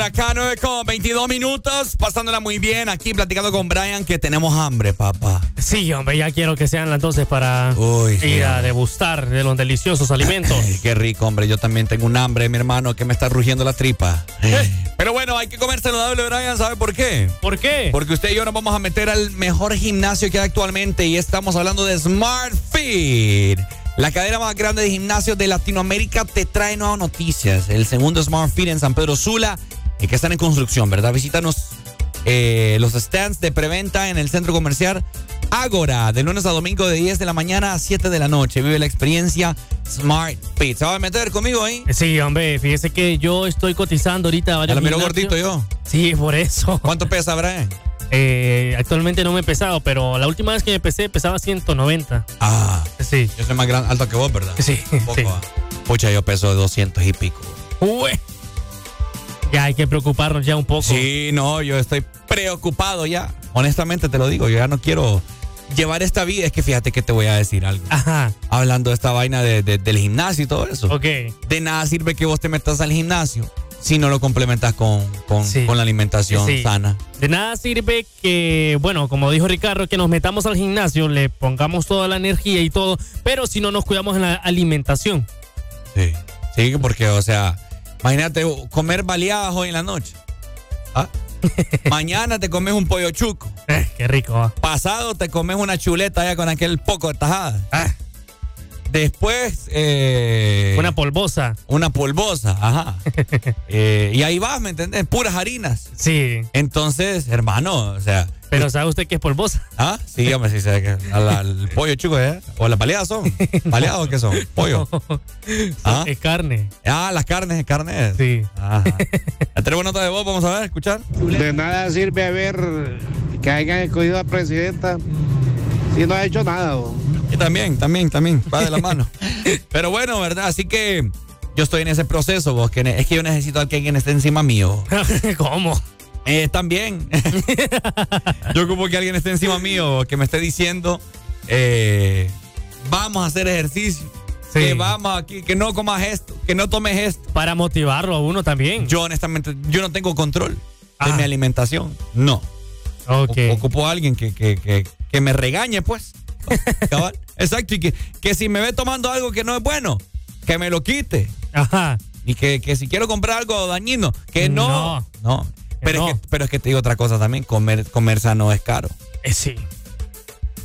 acá, 9 con 22 minutos. Pasándola muy bien aquí, platicando con Brian, que tenemos hambre, papá. Sí, hombre, ya quiero que sean las 12 para Uy, ir sí, a degustar de los deliciosos alimentos. Ay, qué rico, hombre. Yo también tengo un hambre, mi hermano, que me está rugiendo la tripa. Pero bueno, hay que comer saludable, Brian. ¿Sabe por qué? ¿Por qué? Porque usted y yo nos vamos a meter al mejor gimnasio que hay actualmente y estamos hablando de Smart Feed. La cadena más grande de gimnasios de Latinoamérica te trae nuevas noticias. El segundo Smart Fit en San Pedro Sula y que están en construcción, ¿verdad? Visítanos eh, los stands de preventa en el centro comercial Ágora, de lunes a domingo de 10 de la mañana a 7 de la noche. Vive la experiencia Smart Pizza. va a meter conmigo ahí? Eh, sí, hombre, fíjese que yo estoy cotizando ahorita varios. ¿Te lo miro gordito yo? Sí, por eso. ¿Cuánto pesa, Brian? Eh, actualmente no me he pesado, pero la última vez que me pesé pesaba 190. Ah, sí. Yo soy más gran, alto que vos, ¿verdad? Sí. Un sí. Ah. Pucha, yo peso 200 y pico. Uy. Ya hay que preocuparnos ya un poco. Sí, no, yo estoy preocupado ya. Honestamente te lo digo, yo ya no quiero llevar esta vida. Es que fíjate que te voy a decir algo. Ajá. Hablando de esta vaina de- de- del gimnasio y todo eso. Ok. De nada sirve que vos te metas al gimnasio si no lo complementas con, con, con la alimentación Sí. sana. De nada sirve que, bueno, como dijo Ricardo, que nos metamos al gimnasio, le pongamos toda la energía y todo, pero si no nos cuidamos en la alimentación. Sí. Sí, porque, o sea, imagínate comer baleadas hoy en la noche. ¿Ah? Mañana te comes un pollo chuco. qué rico. Pasado te comes una chuleta ya con aquel poco de tajada. Ah. Después. eh, Una polvosa. Una polvosa, ajá. Eh, y ahí vas, ¿me entendés? Puras harinas. Sí. Entonces, hermano, o sea. Pero ¿sabe usted qué es polvosa? ¿Ah? Sí, hombre, sí, sé que al, al pollo chuco, ¿eh? ¿O las baleadas son? ¿Baleados qué son? ¿Pollo? ¿Ah? Es carne. Ah, las carnes, carnes. Sí. Ajá. Tenemos nota de voz, vamos a ver, escuchar. De nada sirve haber que hayan escogido a presidenta si no ha hecho nada. También, también, también, va de la mano. Pero bueno, ¿verdad? Así que yo estoy en ese proceso, vos, que es que yo necesito que alguien esté encima mío. ¿Cómo? Eh, también. yo ocupo que alguien esté encima mío, que me esté diciendo, eh, vamos a hacer ejercicio. Que vamos aquí, que no comas esto, que no tomes esto. Para motivarlo a uno también. Yo honestamente, yo no tengo control de mi alimentación. No. O- Ocupo a alguien que, que, que, que me regañe, pues. Cabal. Exacto, y que, que si me ve tomando algo que no es bueno, que me lo quite. Ajá. Y que, que si quiero comprar algo dañino, que no. No. Pero, no. Es que, pero es que te digo otra cosa también, comer, comer sano es caro. Eh, sí.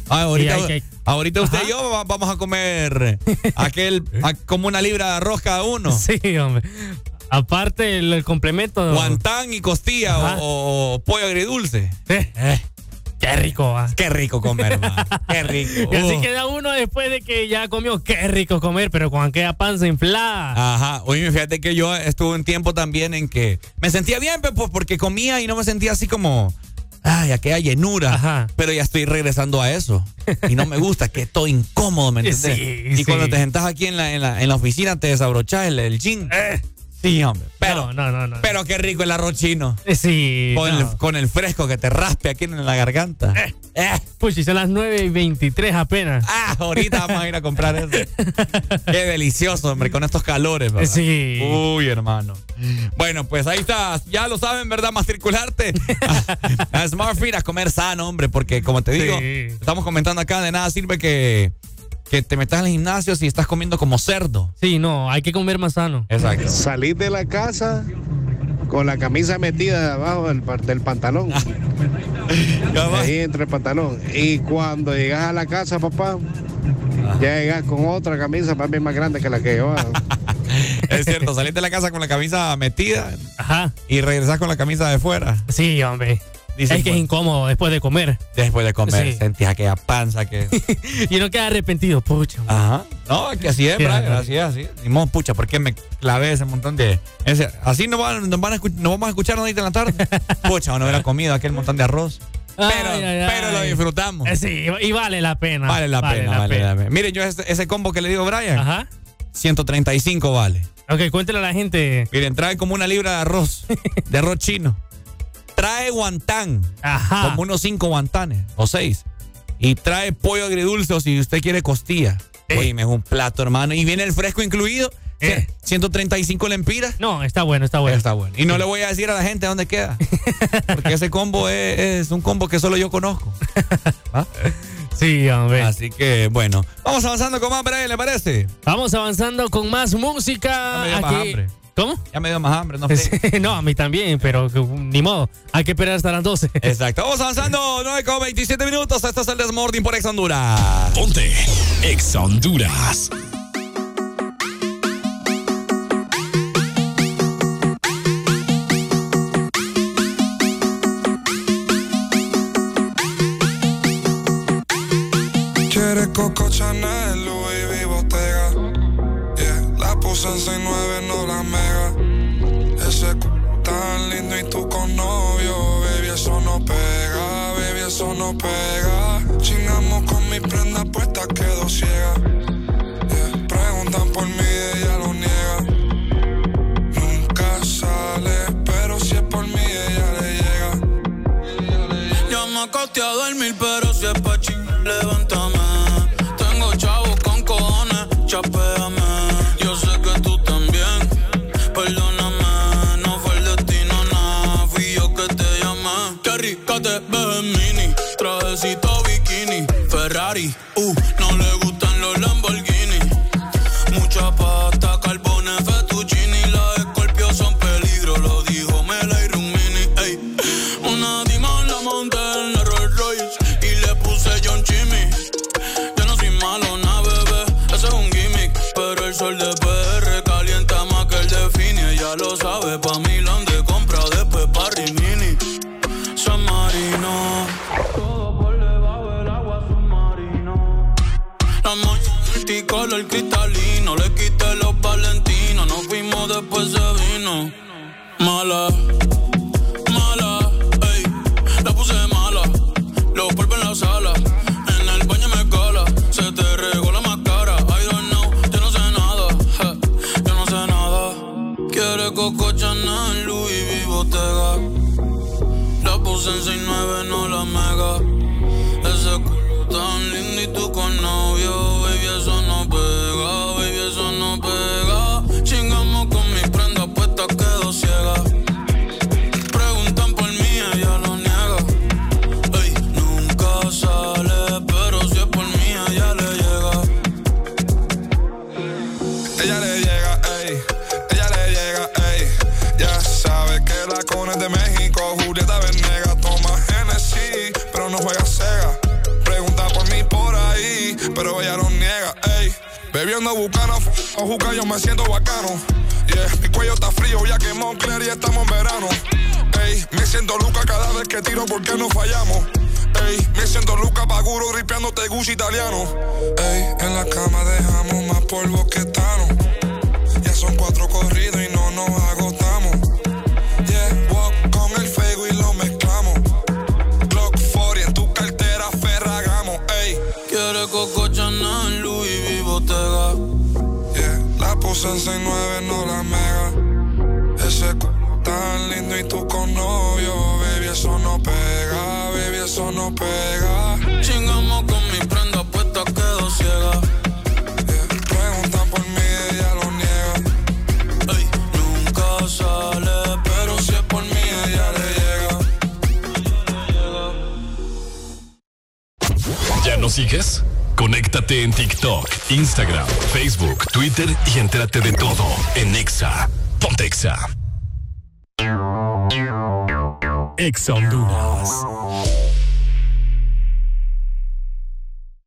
Ah, ahorita, que- ahorita usted Ajá. y yo va- vamos a comer aquel, a- como una libra de arroz cada uno. Sí, hombre. Aparte el, el complemento. Guantán y costilla o, o pollo agridulce. Eh, Qué rico, va. Qué rico comer, man. Qué rico. Y así Uh. queda uno después de que ya comió. Qué rico comer, pero con aquella panza inflada. Ajá. Oye, fíjate que yo estuve un tiempo también en que me sentía bien, pues porque comía y no me sentía así como. Ay, aquella llenura. Ajá. Pero ya estoy regresando a eso. Y no me gusta, que estoy incómodo, ¿me entiendes? Sí, y sí. cuando te sentás aquí en la, en la, en la oficina, te desabrochás el, el jean. Sí, hombre. Pero, Eh. no, no, no, pero qué rico el arroz chino. Eh, Sí. Con, el, con el fresco que te raspe aquí en la garganta. Eh. Pues si son las 9 y 23 apenas. Ah, ahorita vamos a ir a comprar eso. Qué delicioso, hombre, con estos calores, ¿verdad? Sí. Uy, hermano. Bueno, pues ahí está. Ya lo saben, ¿verdad? Matricularte a, a Smart a comer sano, hombre, porque como te digo, Sí. estamos comentando acá, de nada sirve que, que te metas en el gimnasio si estás comiendo como cerdo. Sí, no, hay que comer más sano. Exacto. Salir de la casa con la camisa metida abajo del, del pantalón. Ahí entre el pantalón. Y cuando llegas a la casa, papá, ya llegas con otra camisa para mí más grande que la que llevaba. Es cierto, salís de la casa con la camisa metida Ajá. y regresás con la camisa de fuera. Sí, hombre. Dicen, es que es incómodo después de comer. Después de comer, Sí. sentís aquella panza que... y no queda arrepentido, pucha. Ajá. No, es que así es, Sí, Brian, así es, así es. Modo, pucha, ¿por qué me clavé ese montón de... ese- así nos van, van a escu- nos vamos a escuchar ahorita en la tarde. Pucha, no hubiera comido aquel montón de arroz. Pero, Ay, ay, pero lo disfrutamos. Sí, y vale la pena. Vale la pena, vale la pena. Miren, yo ese, ese combo que le digo a Brian, Ajá. 135 vale. Ok, cuéntele a la gente. Miren, trae como una libra de arroz, de arroz chino. Trae guantán, Ajá. como unos 5 guantanes o 6. Y trae pollo agridulce o si usted quiere costilla. Oye, es un plato, hermano. Y viene el fresco incluido. Eh. 135 lempiras. No, está bueno, está bueno. Está bueno. Y no le voy a decir a la gente dónde queda. Porque ese combo es, es un combo que solo yo conozco. ¿Ah? Sí, hombre. Así que, bueno. Vamos avanzando con más, Brian, ¿le parece? Vamos avanzando con más música. Dio más aquí. hambre. ¿Cómo? Ya me dio más hambre, no sé. no, a mí también, pero ni modo. Hay que esperar hasta las 12. Exacto. Vamos avanzando. 9 con 27 minutos. Esto es el Desmording por Ex Honduras. Ponte Ex Honduras. Coco Chanel en 6'9, no la mega. Ese c tan lindo y tú con novio, baby, eso no pega, baby, eso no pega. Chingamos con mi prenda puesta, quedo ciega. Yeah, preguntan por mí, ella lo niega. Nunca sale, pero si es por mí, ella le llega. Ya me acosté a dormir, pero si es pa' chingar, levántame. Tengo chavos con cojones, chapéame. Trajecito bikini, Ferrari, uh, no le gustan los Lamborghini. Mucha pasta, carbones, fettuccini, las escorpios son peligro, lo dijo Mela y Rumini, ey. Una dima la monté en la Rolls Royce y le puse John Chimmy. Yo no soy malo, na bebé, ese es un gimmick. Pero el sol de PR calienta más que el de Fini. Ella lo sabe, Mala, mala, ey. La puse mala. Los polvos en la sala. En el baño me cala. Se te regó la máscara. I don't know, yo no sé nada. je, yo no sé nada. Quiere Coco Chanel, Louis V. La puse en 6'9, no la mega. O juca, yo me siento bacano. Yeah, mi cuello está frío, ya que Moncler y estamos en verano. Ey, me siento Luca cada vez que tiro porque no fallamos. Ey, me siento Luca Paguro ripiándote Gucci italiano. Ey, en la cama dejamos más polvo que Tano. Ya son cuatro corridos en 6'9, no la mega. Ese c tan lindo y tú con novio, baby, eso no pega, baby, eso no pega. Chingamos con mis prendas puestas, quedo ciega. Preguntan por mí, ella lo niega. Ey, nunca sale, pero si es por mí, ella le llega. ¿Ya nos sigues? Conéctate en TikTok, Instagram, Facebook, Twitter y entérate de todo en Exa. Ponte Exa. Exa Honduras.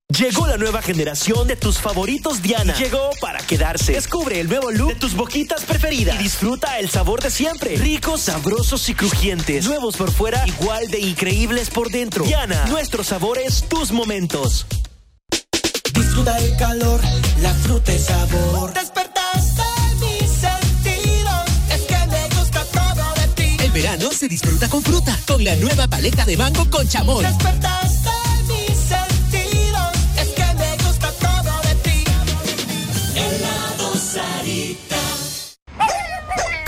Llegó la nueva generación de tus favoritos Diana. Llegó para quedarse. Descubre el nuevo look de tus boquitas preferidas y disfruta el sabor de siempre. Ricos, sabrosos y crujientes. Nuevos por fuera, igual de increíbles por dentro. Diana, nuestros sabores, tus momentos. El calor, la fruta y sabor. Despertaste mis sentidos, es que me gusta todo de ti. El verano se disfruta con fruta, con la nueva paleta de mango con chamón. Despertaste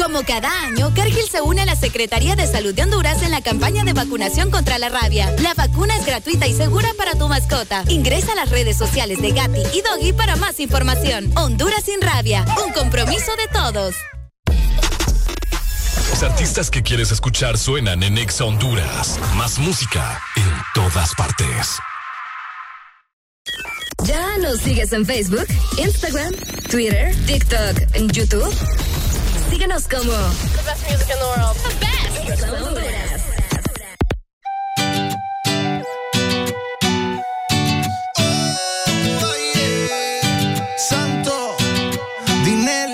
Como cada año, Cargill se une a la Secretaría de Salud de Honduras en la campaña de vacunación contra la rabia. La vacuna es gratuita y segura para tu mascota. Ingresa a las redes sociales de Gatti y Doggy para más información. Honduras sin rabia, un compromiso de todos. Los artistas que quieres escuchar suenan en Exa Honduras. Más música en todas partes. ¿Ya nos sigues en Facebook, Instagram, Twitter, TikTok, en YouTube? Síguenos como The best music in the world. The best. Santo, Dinel,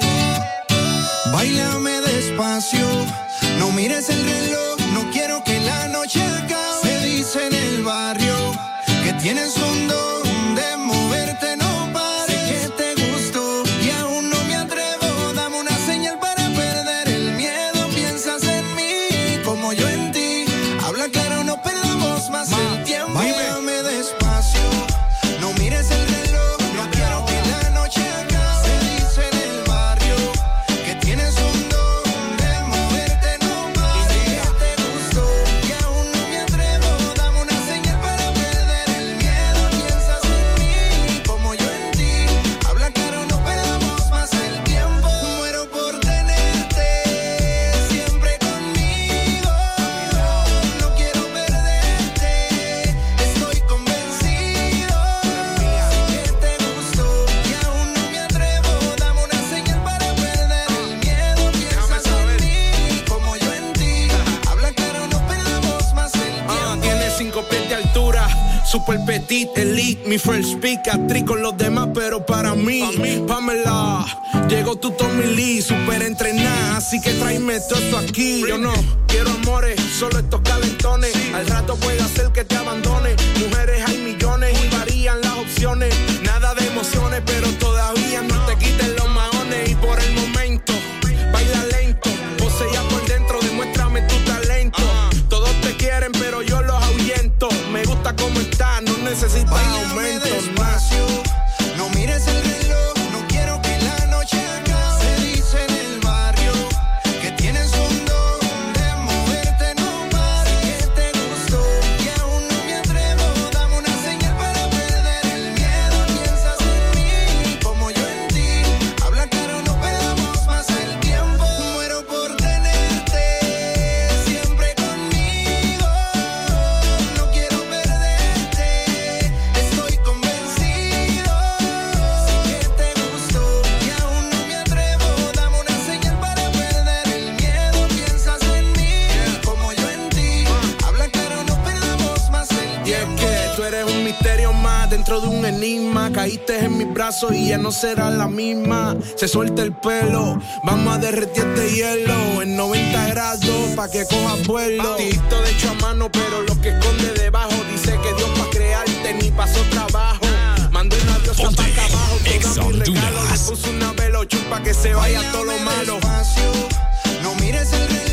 bailame despacio, no mires el reloj, no quiero que la noche acabe. Se dice en el barrio que tienes un don petit, elite, mi first pick, actriz con los demás, pero para mí, Pamela, llegó tu Tommy Lee, super entrenada, así que tráeme todo esto aquí. Yo no quiero amores, solo estos calentones. Al rato puede hacer que te abandone. Mujeres hay millones y varían las opciones. Nada de emociones, pero todavía no necesitas aumento. Caíste en mis brazos y ya no será la misma. Se suelta el pelo, vamos a derretir este hielo en 90 grados pa' que cojas vuelo. Batidito de hecho a mano, pero lo que esconde debajo dice que Dios pa' crearte ni pasó trabajo. Mandó una diosa pa' acá abajo, toda mi regalo. Le puso una velochupa pa' que se vaya todo lo malo. No mires el reloj,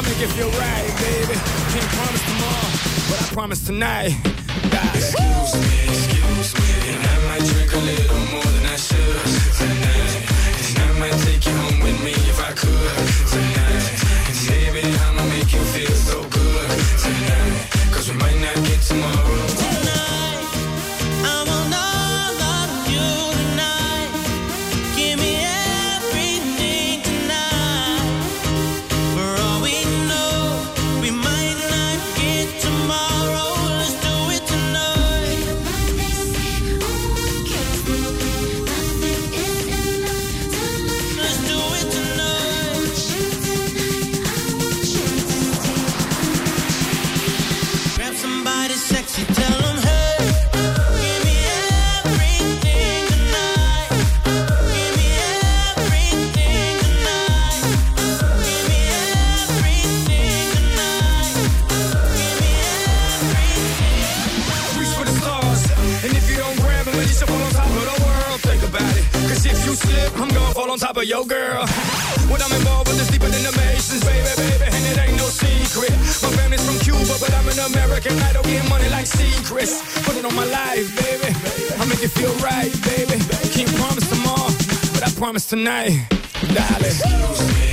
Right, baby. Can't promise tomorrow, but I promise tonight. Excuse me, excuse me, and I might drink a little more than I should tonight. And I might take you home with me if I could tonight. tonight, darling.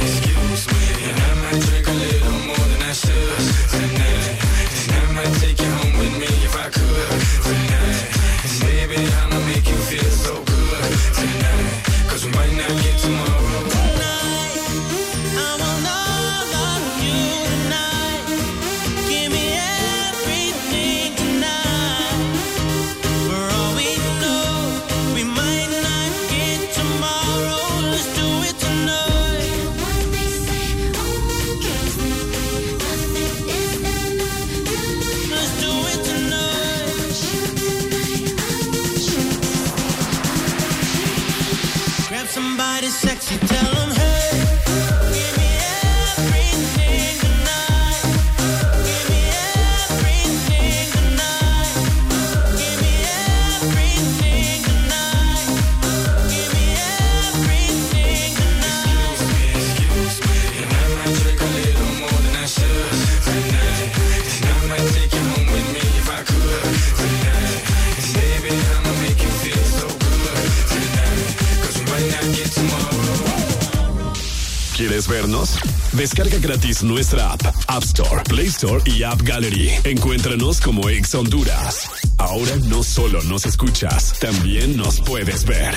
Descarga gratis nuestra app, App Store, Play Store y App Gallery. Encuéntranos como Ex Honduras. Ahora no solo nos escuchas, también nos puedes ver.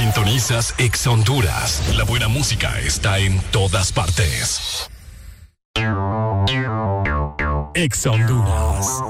Sintonizas Ex Honduras. La buena música está en todas partes. Ex Honduras.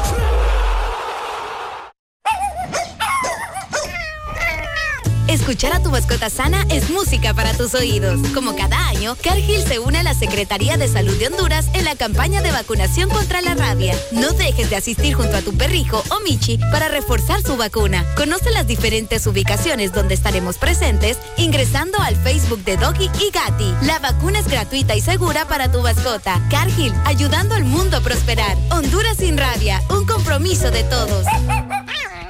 Escuchar a tu mascota sana es música para tus oídos. Como cada año, Cargill se une a la Secretaría de Salud de Honduras en la campaña de vacunación contra la rabia. No dejes de asistir junto a tu perrijo o Michi para reforzar su vacuna. Conoce las diferentes ubicaciones donde estaremos presentes ingresando al Facebook de Doggy y Gatti. La vacuna es gratuita y segura para tu mascota. Cargill, ayudando al mundo a prosperar. Honduras sin rabia, un compromiso de todos.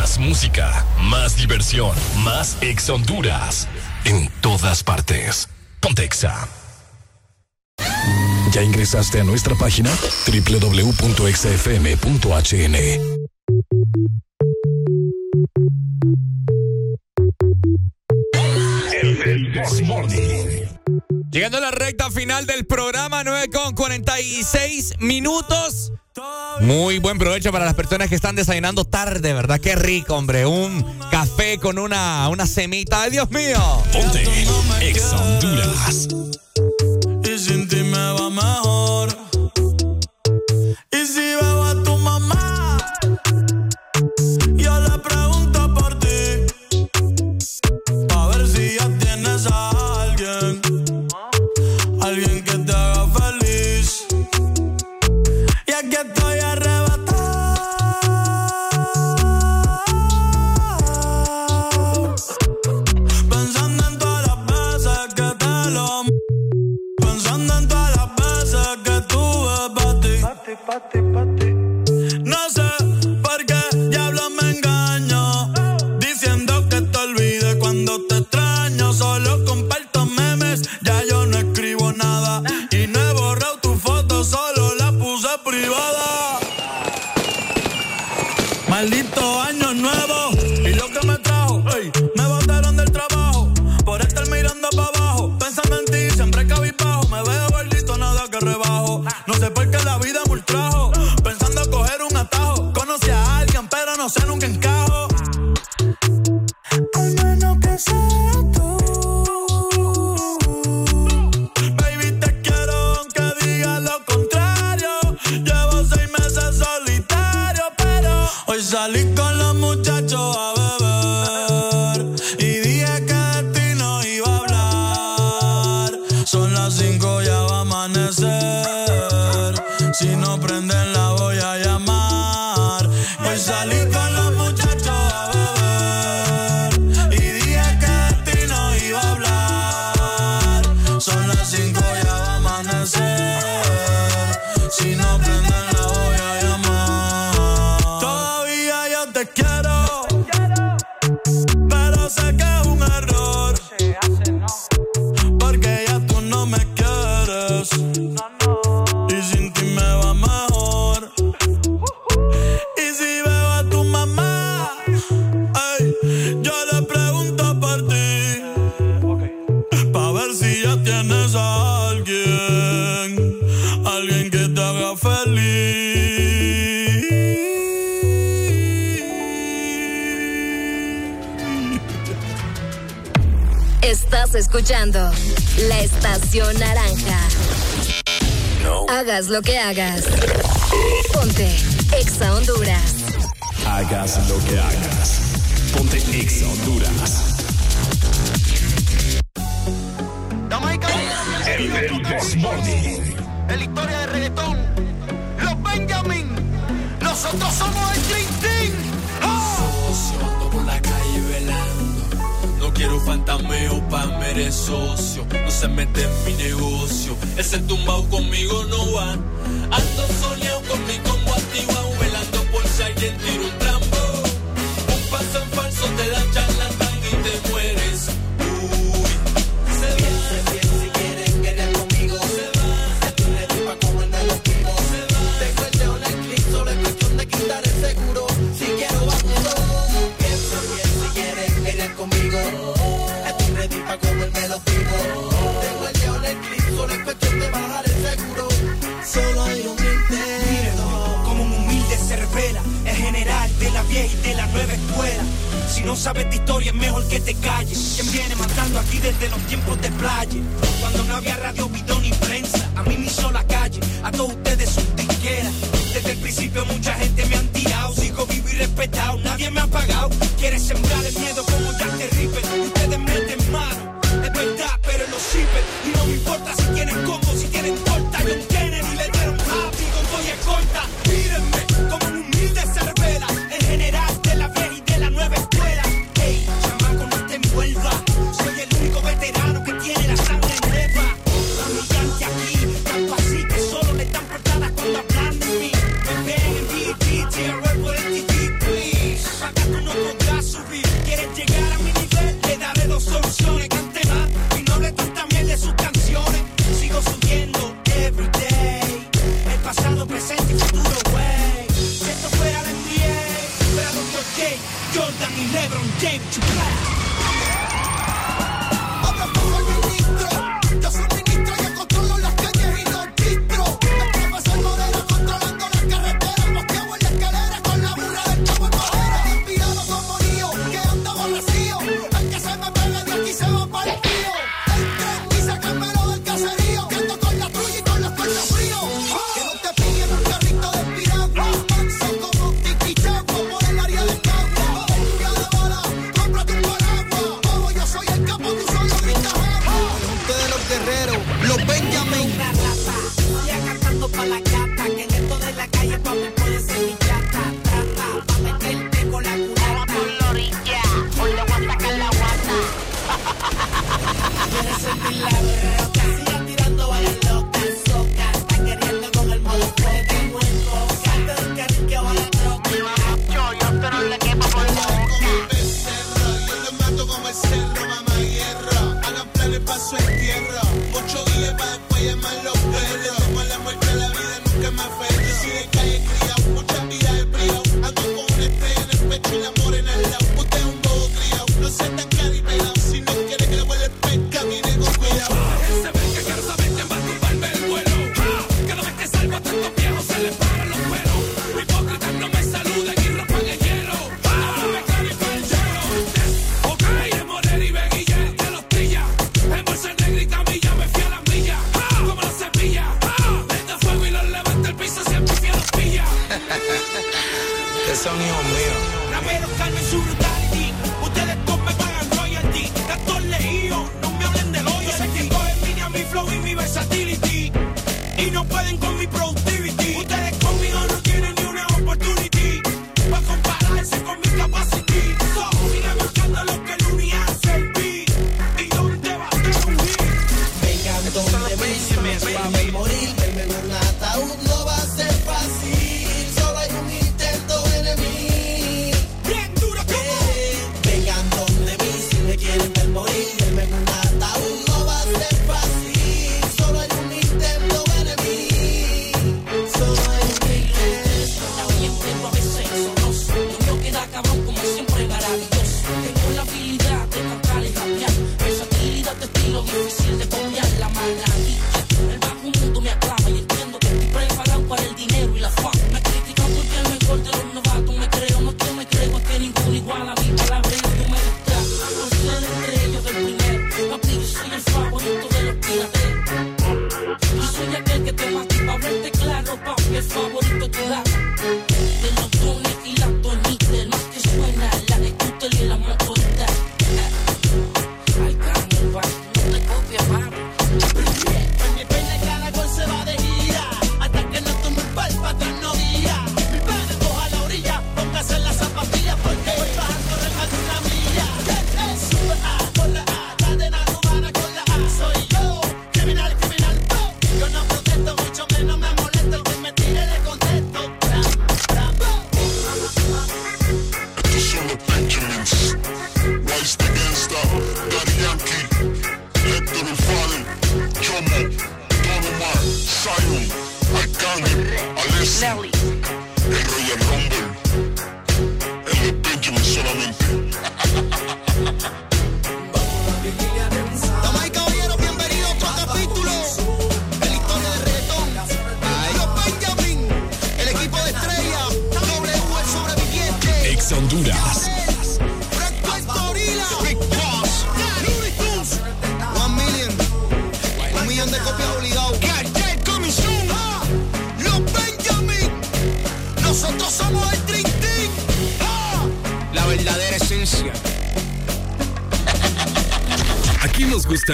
Más música, más diversión, más Ex Honduras. En todas partes. Pontexa. ¿Ya ingresaste a nuestra página? www.exafm.hn. Llegando a la recta final del programa, 9 con 46 minutos. Muy buen provecho para las personas que están desayunando tarde, ¿verdad? Qué rico, hombre. Un café con una, una semita. ¡Ay, Dios mío! Ponte Ex Honduras. Y sin ti me va mejor. Y si veo a tu estación naranja. Hagas lo que hagas. Ponte Exa Honduras. Hagas lo que hagas. Ponte Ex Honduras. se mete en mi negocio. Ese tumbao conmigo no va. Ando soleado con mi combo activado, velando por si alguien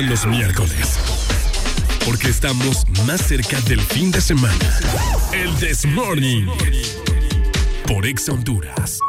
los miércoles. Porque estamos más cerca del fin de semana. El This Morning. Por Ex Honduras.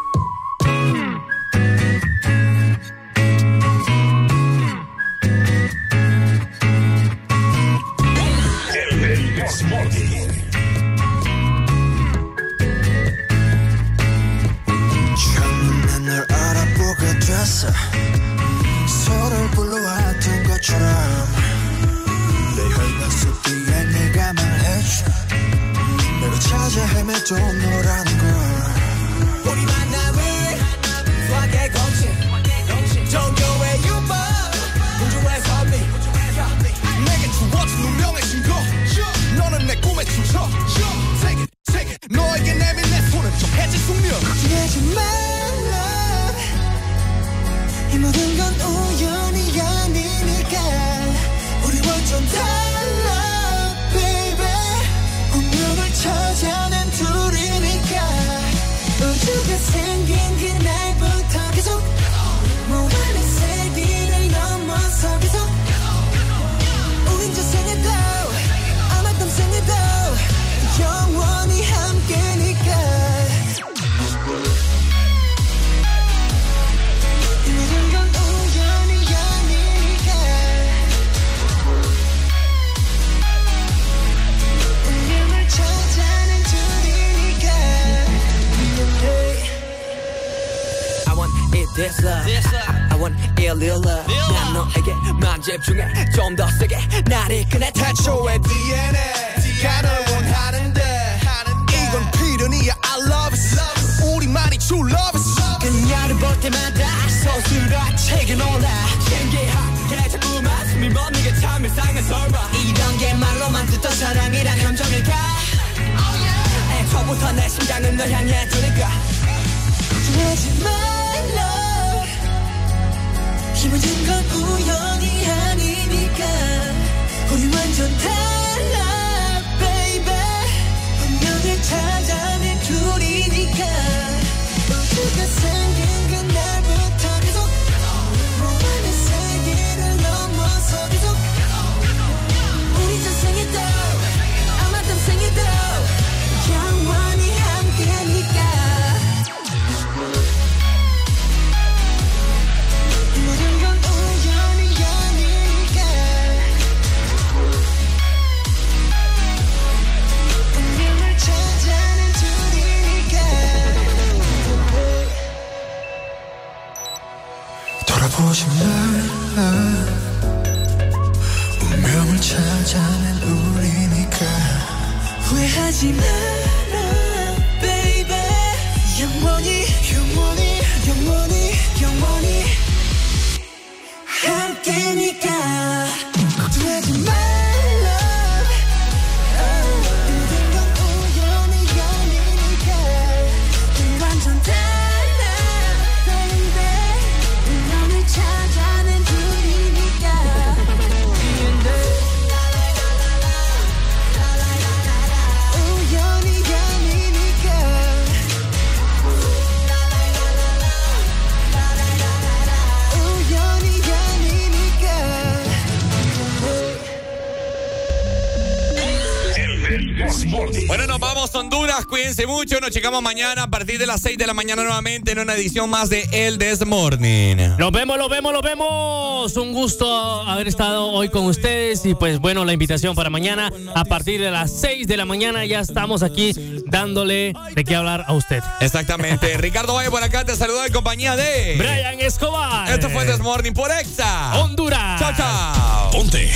nos checamos mañana a partir de las 6 de la mañana nuevamente en una edición más de El This Morning. Nos vemos, nos vemos, nos vemos. Un gusto haber estado hoy con ustedes y pues bueno, la invitación para mañana a partir de las 6 de la mañana ya estamos aquí dándole de qué hablar a usted. Exactamente. Ricardo Valle por acá te saluda en compañía de Brian Escobar. Esto fue This Morning por Exa Honduras. Chao, chao. Ponte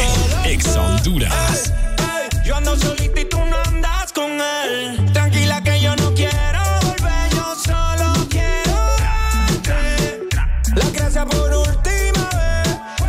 Exa Honduras.